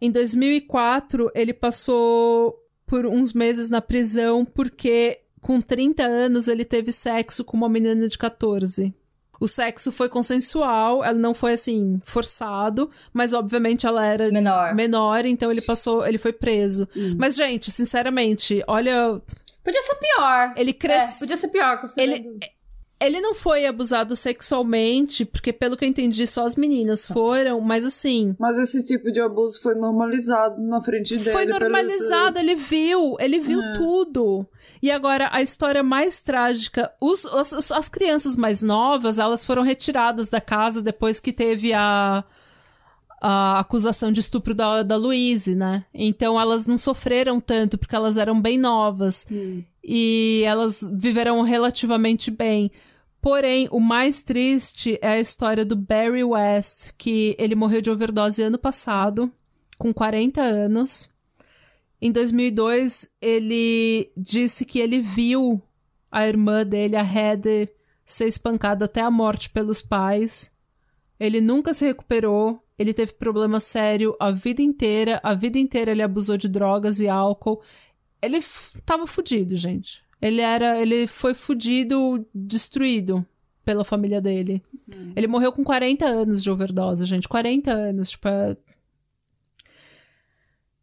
Em 2004, ele passou por uns meses na prisão porque com 30 anos ele teve sexo com uma menina de 14. O sexo foi consensual, ela não foi assim forçado, mas obviamente ela era Menor. menor, então ele passou, ele foi preso. Mas gente, sinceramente, olha, Podia ser pior. ele É, cresceu podia ser pior. considerando- ele não foi abusado sexualmente, porque pelo que eu entendi, só as meninas foram, mas assim, Mas esse tipo de abuso foi normalizado na frente dele. foi normalizado, ele viu, ele viu É. tudo. E agora, a história mais trágica, os, as, as crianças mais novas, elas foram retiradas da casa depois que teve a, a acusação de estupro da, da Louise, né? Então elas não sofreram tanto, porque elas eram bem novas. Hum. e elas viveram relativamente bem. Porém, o mais triste é a história do Barry West, que ele morreu de overdose ano passado, com 40 anos. Em 2002, ele disse que ele viu a irmã dele, a Heather, ser espancada até a morte pelos pais. Ele nunca se recuperou. Ele teve problema sério a vida inteira. A vida inteira ele abusou de drogas e álcool ele tava fudido, gente. Ele era, ele foi fudido, destruído pela família dele. Ele morreu com 40 anos de overdose, gente. 40 anos, tipo, é...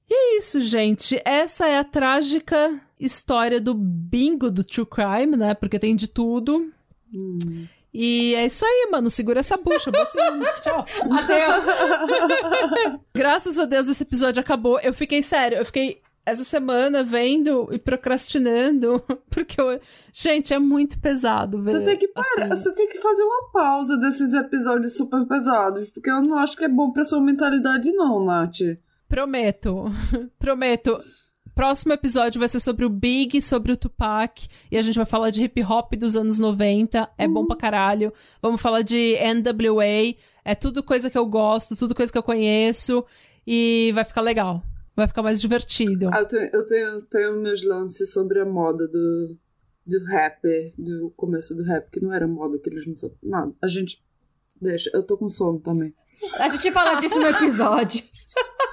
E é isso, gente. Essa é a trágica história do bingo do True Crime, né? Porque tem de tudo. Hum. E é isso aí, mano. Segura essa bucha. Boa semana. [LAUGHS] Tchau. Adeus. [LAUGHS] Graças a Deus esse episódio acabou. Eu fiquei sério, eu fiquei essa semana vendo e procrastinando, [LAUGHS] porque eu... gente, é muito pesado ver. Você tem que parar, assim. você tem que fazer uma pausa desses episódios super pesados, porque eu não acho que é bom pra sua mentalidade, não, Nath. Prometo. Prometo. Próximo episódio vai ser sobre o Big, sobre o Tupac, e a gente vai falar de hip hop dos anos 90. É bom pra caralho. Vamos falar de NWA. É tudo coisa que eu gosto, tudo coisa que eu conheço. E vai ficar legal. Vai ficar mais divertido. Ah, eu tenho, eu tenho, tenho meus lances sobre a moda do, do rapper, do começo do rap, que não era moda, que eles não sabiam nada. A gente. Deixa, eu tô com sono também. A gente fala disso no episódio.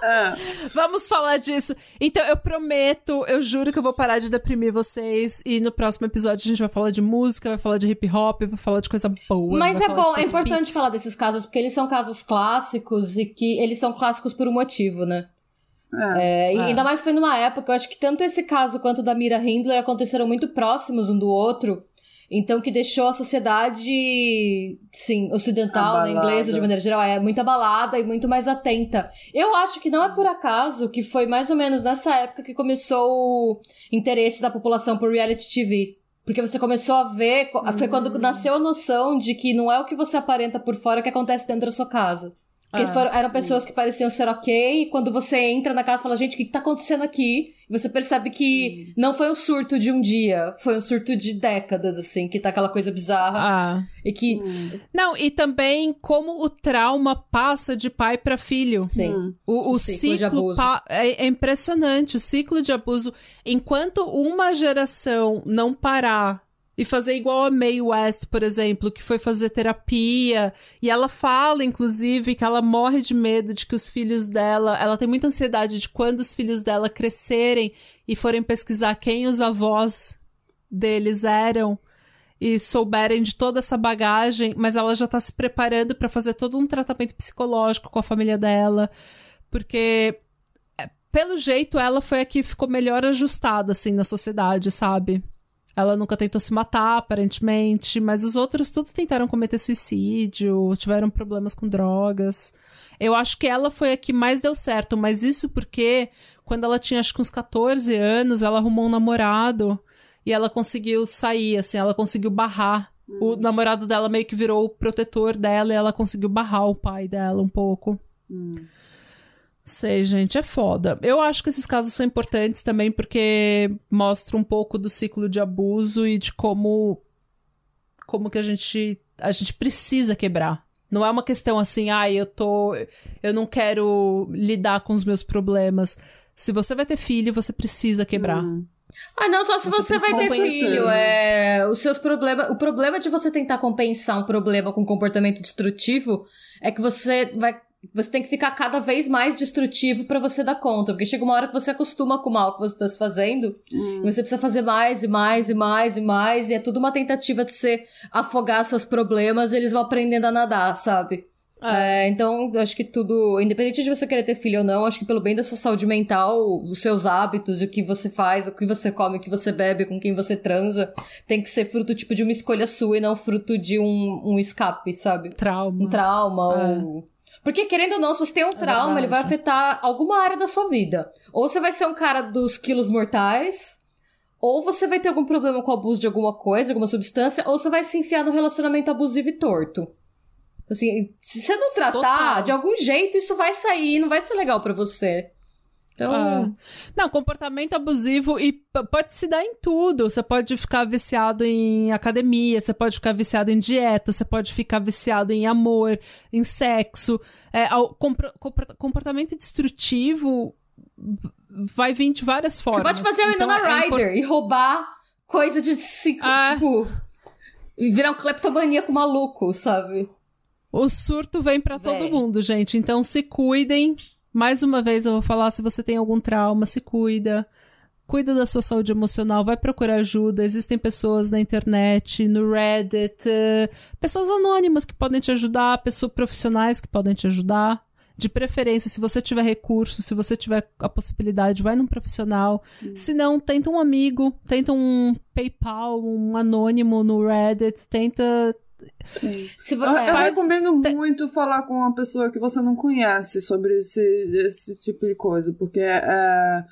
É. Vamos falar disso. Então, eu prometo, eu juro que eu vou parar de deprimir vocês. E no próximo episódio a gente vai falar de música, vai falar de hip hop, vai falar de coisa boa. Mas é bom, é importante beats. falar desses casos, porque eles são casos clássicos e que eles são clássicos por um motivo, né? É. É, e É. ainda mais foi numa época, eu acho que tanto esse caso quanto o da Mira Hindley aconteceram muito próximos um do outro. Então, que deixou a sociedade, sim, ocidental, né, Abalada. inglesa de maneira geral, é muito abalada e muito mais atenta. Eu acho que não é por acaso que foi mais ou menos nessa época que começou o interesse da população por reality TV. Porque você começou a ver, foi quando nasceu a noção de que não é o que você aparenta por fora que acontece dentro da sua casa. Porque Ah. foram- eram pessoas que pareciam ser ok, e quando você entra na casa e fala, gente, o que, que tá acontecendo aqui? E você percebe que não foi um surto de um dia, foi um surto de décadas, assim, que tá aquela coisa bizarra. Ah. E que. Não, e também como o trauma passa de pai pra filho. Sim. Hum. O, o O ciclo de ciclo, abuso. pa- é, é impressionante. O ciclo de abuso. Enquanto uma geração não parar e fazer igual a Mae West, por exemplo, que foi fazer terapia. E ela fala, inclusive, que ela morre de medo de que os filhos dela. Ela tem muita ansiedade de quando os filhos dela crescerem e forem pesquisar quem os avós deles eram e souberem de toda essa bagagem, mas ela já tá se preparando para fazer todo um tratamento psicológico com a família dela, porque é, pelo jeito ela foi a que ficou melhor ajustada assim na sociedade, sabe? Ela nunca tentou se matar, aparentemente, mas os outros tudo tentaram cometer suicídio, tiveram problemas com drogas. Eu acho que ela foi a que mais deu certo, mas isso porque quando ela tinha acho que uns 14 anos, ela arrumou um namorado e ela conseguiu sair, assim, ela conseguiu barrar. Hum. O namorado dela meio que virou o protetor dela e ela conseguiu barrar o pai dela um pouco. Hum. Sei, gente, é foda. Eu acho que esses casos são importantes também porque mostram um pouco do ciclo de abuso e de como como que a gente a gente precisa quebrar. Não é uma questão assim, ai, ah, eu tô eu não quero lidar com os meus problemas. Se você vai ter filho, você precisa quebrar. Hum. Ah, não, só se você, você vai ter filho. É, os seus problemas. O problema de você tentar compensar um problema com comportamento destrutivo é que você vai você tem que ficar cada vez mais destrutivo para você dar conta. Porque chega uma hora que você acostuma com o mal que você está se fazendo. Hum. E você precisa fazer mais e mais e mais e mais. E é tudo uma tentativa de você afogar seus problemas e eles vão aprendendo a nadar, sabe? É. É, então, eu acho que tudo, independente de você querer ter filho ou não, acho que pelo bem da sua saúde mental, os seus hábitos, o que você faz, o que você come, o que você bebe, com quem você transa, tem que ser fruto tipo de uma escolha sua e não fruto de um, um escape, sabe? Trauma. Um trauma é. ou porque, querendo ou não, se você tem um é trauma, é ele vai afetar alguma área da sua vida. Ou você vai ser um cara dos quilos mortais, ou você vai ter algum problema com o abuso de alguma coisa, alguma substância, ou você vai se enfiar no relacionamento abusivo e torto. Assim, se você não tratar, Total. de algum jeito isso vai sair, não vai ser legal para você. Então... Ah. Não, comportamento abusivo e pode se dar em tudo. Você pode ficar viciado em academia, você pode ficar viciado em dieta, você pode ficar viciado em amor, em sexo. É, comportamento destrutivo vai vir de várias formas. Você pode fazer o então, Winona é Ryder e roubar coisa de cinco, ah. tipo... E virar um cleptomaníaco maluco, sabe? O surto vem para todo mundo, gente. Então se cuidem mais uma vez eu vou falar, se você tem algum trauma, se cuida. Cuida da sua saúde emocional, vai procurar ajuda. Existem pessoas na internet, no Reddit, uh, pessoas anônimas que podem te ajudar, pessoas profissionais que podem te ajudar. De preferência, se você tiver recurso, se você tiver a possibilidade, vai num profissional. Hum. Se não, tenta um amigo, tenta um PayPal, um anônimo no Reddit, tenta Sim. Se você, eu, eu recomendo te... muito falar com uma pessoa que você não conhece sobre esse, esse tipo de coisa, porque é, é,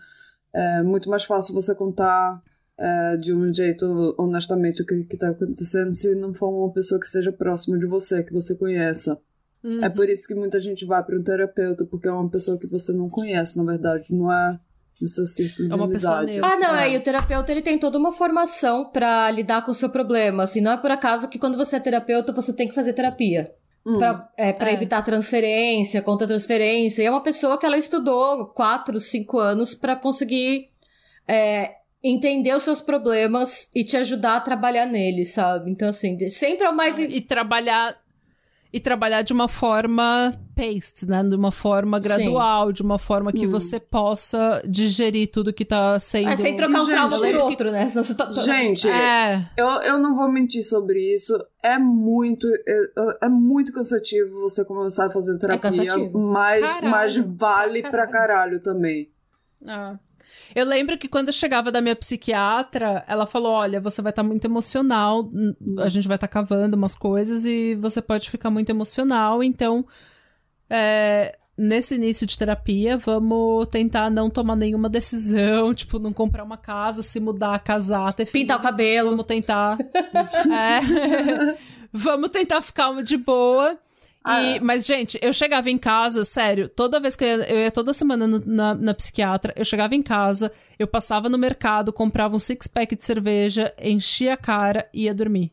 é muito mais fácil você contar é, de um jeito honestamente o que está acontecendo se não for uma pessoa que seja próxima de você, que você conheça. Uhum. É por isso que muita gente vai para um terapeuta, porque é uma pessoa que você não conhece, na verdade, não é no seu círculo de é uma amizade. Ah, não, é. e o terapeuta ele tem toda uma formação para lidar com o seu problema. Assim, não é por acaso que quando você é terapeuta você tem que fazer terapia. Hum. Pra, é, pra é. evitar transferência, contra transferência. E é uma pessoa que ela estudou quatro, cinco anos para conseguir é, entender os seus problemas e te ajudar a trabalhar neles, sabe? Então, assim, sempre é o mais. E trabalhar e trabalhar de uma forma paste, né? De uma forma gradual, Sim. de uma forma que hum. você possa digerir tudo que tá sendo. É, sem trocar um trauma por outro, né? Tá... Gente, é. eu, eu não vou mentir sobre isso. É muito, é, é muito cansativo você começar a fazer é terapia, é mas, mas vale caralho. pra caralho também. Ah. Eu lembro que quando eu chegava da minha psiquiatra, ela falou: olha, você vai estar tá muito emocional, a gente vai estar tá cavando umas coisas e você pode ficar muito emocional, então. É, nesse início de terapia, vamos tentar não tomar nenhuma decisão, [LAUGHS] tipo, não comprar uma casa, se mudar, casar, ter filho. Pintar o cabelo. Vamos tentar. é, [LAUGHS] vamos tentar ficar de boa. Ah, e, é. Mas, gente, eu chegava em casa, sério, toda vez que eu ia, eu ia toda semana no, na, na, psiquiatra, eu chegava em casa, eu passava no mercado, comprava um six-pack de cerveja, enchia a cara e ia dormir.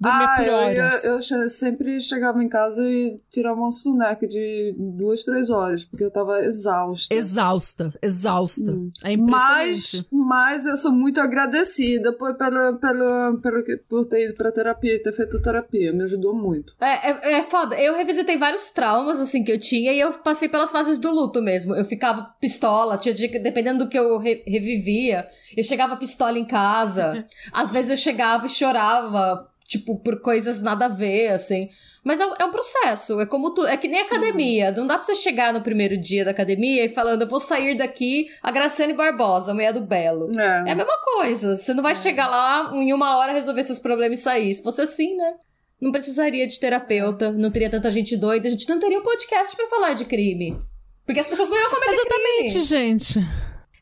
Dormia ah, por eu, horas. eu, che- sempre chegava em casa e tirava uma soneca de duas, três horas, porque eu tava exausta. Exausta, exausta. Hum. É Mas, impressionante. mas eu sou muito agradecida por, pelo, pelo, pelo, que- por ter ido pra terapia e ter feito terapia. Me ajudou muito. É, é, é foda. Eu revisitei vários traumas, assim, que eu tinha e eu passei pelas fases do luto mesmo. Eu ficava pistola, tinha dependendo do que eu re- revivia, eu chegava pistola em casa. [LAUGHS] Às vezes eu chegava e chorava, tipo, por coisas nada a ver, assim. Mas é, um- é um processo, é como tu, é que nem academia. Não dá pra você chegar no primeiro dia da academia e falando, eu vou sair daqui a Graciane Barbosa, mulher do Belo. É a mesma coisa. Você não vai chegar lá em uma hora resolver seus problemas e sair. Se fosse assim, né? Não precisaria de terapeuta, não teria tanta gente doida, a gente não teria um podcast pra falar de crime. Porque as pessoas não iam cometer Exatamente, crime. gente.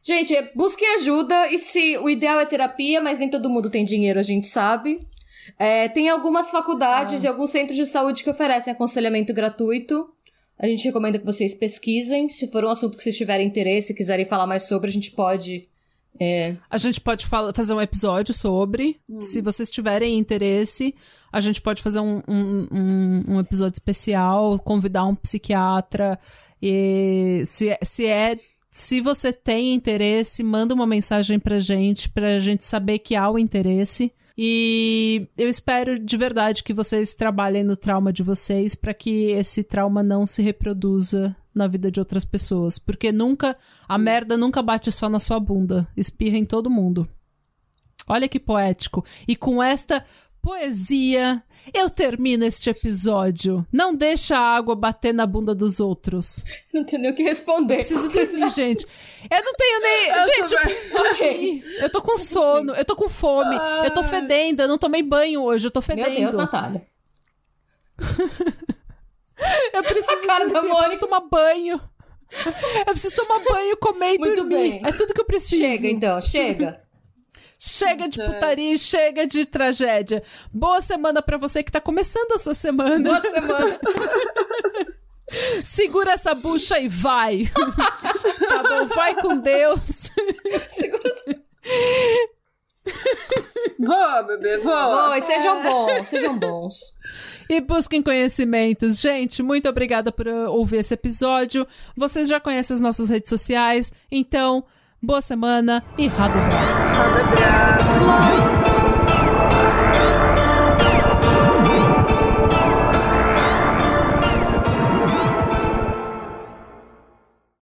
Gente, busquem ajuda e se o ideal é terapia, mas nem todo mundo tem dinheiro, a gente sabe. É, tem algumas faculdades e alguns centros de saúde que oferecem aconselhamento gratuito. A gente recomenda que vocês pesquisem. Se for um assunto que vocês tiverem interesse e quiserem falar mais sobre, a gente pode. é, A gente pode fazer um episódio sobre. Se vocês tiverem interesse, a gente pode fazer um, um, um- um episódio especial, convidar um psiquiatra. E se, se é. Se você tem interesse, manda uma mensagem pra gente, pra gente saber que há o interesse. E eu espero de verdade que vocês trabalhem no trauma de vocês pra que esse trauma não se reproduza na vida de outras pessoas. Porque nunca. A merda nunca bate só na sua bunda. Espirra em todo mundo. Olha que poético. E com esta poesia, eu termino este episódio. Não deixa a água bater na bunda dos outros. Não tenho nem o que responder. Preciso dormir, [LAUGHS] gente. Eu não tenho nem. gente, eu preciso dormir. Eu tô com sono, eu tô com fome, eu tô fedendo, eu não tomei banho hoje, eu tô Meu fedendo. Deus, Natália. [LAUGHS] eu preciso, dormir, eu preciso tomar banho. Eu preciso tomar banho, comer e Muito dormir. bem. É tudo que eu preciso. Chega, então, chega. Chega de putaria, e chega de tragédia. Boa semana pra você que tá começando a sua semana. Boa semana. [LAUGHS] Segura essa bucha e vai. [LAUGHS] tá bom, vai com Deus. Segura [LAUGHS] Vou, bebê, vou. Oi, sejam bons, sejam bons. E busquem conhecimentos. Gente, muito obrigada por ouvir esse episódio. Vocês já conhecem as nossas redes sociais, então, boa semana e. Abraço. Slow.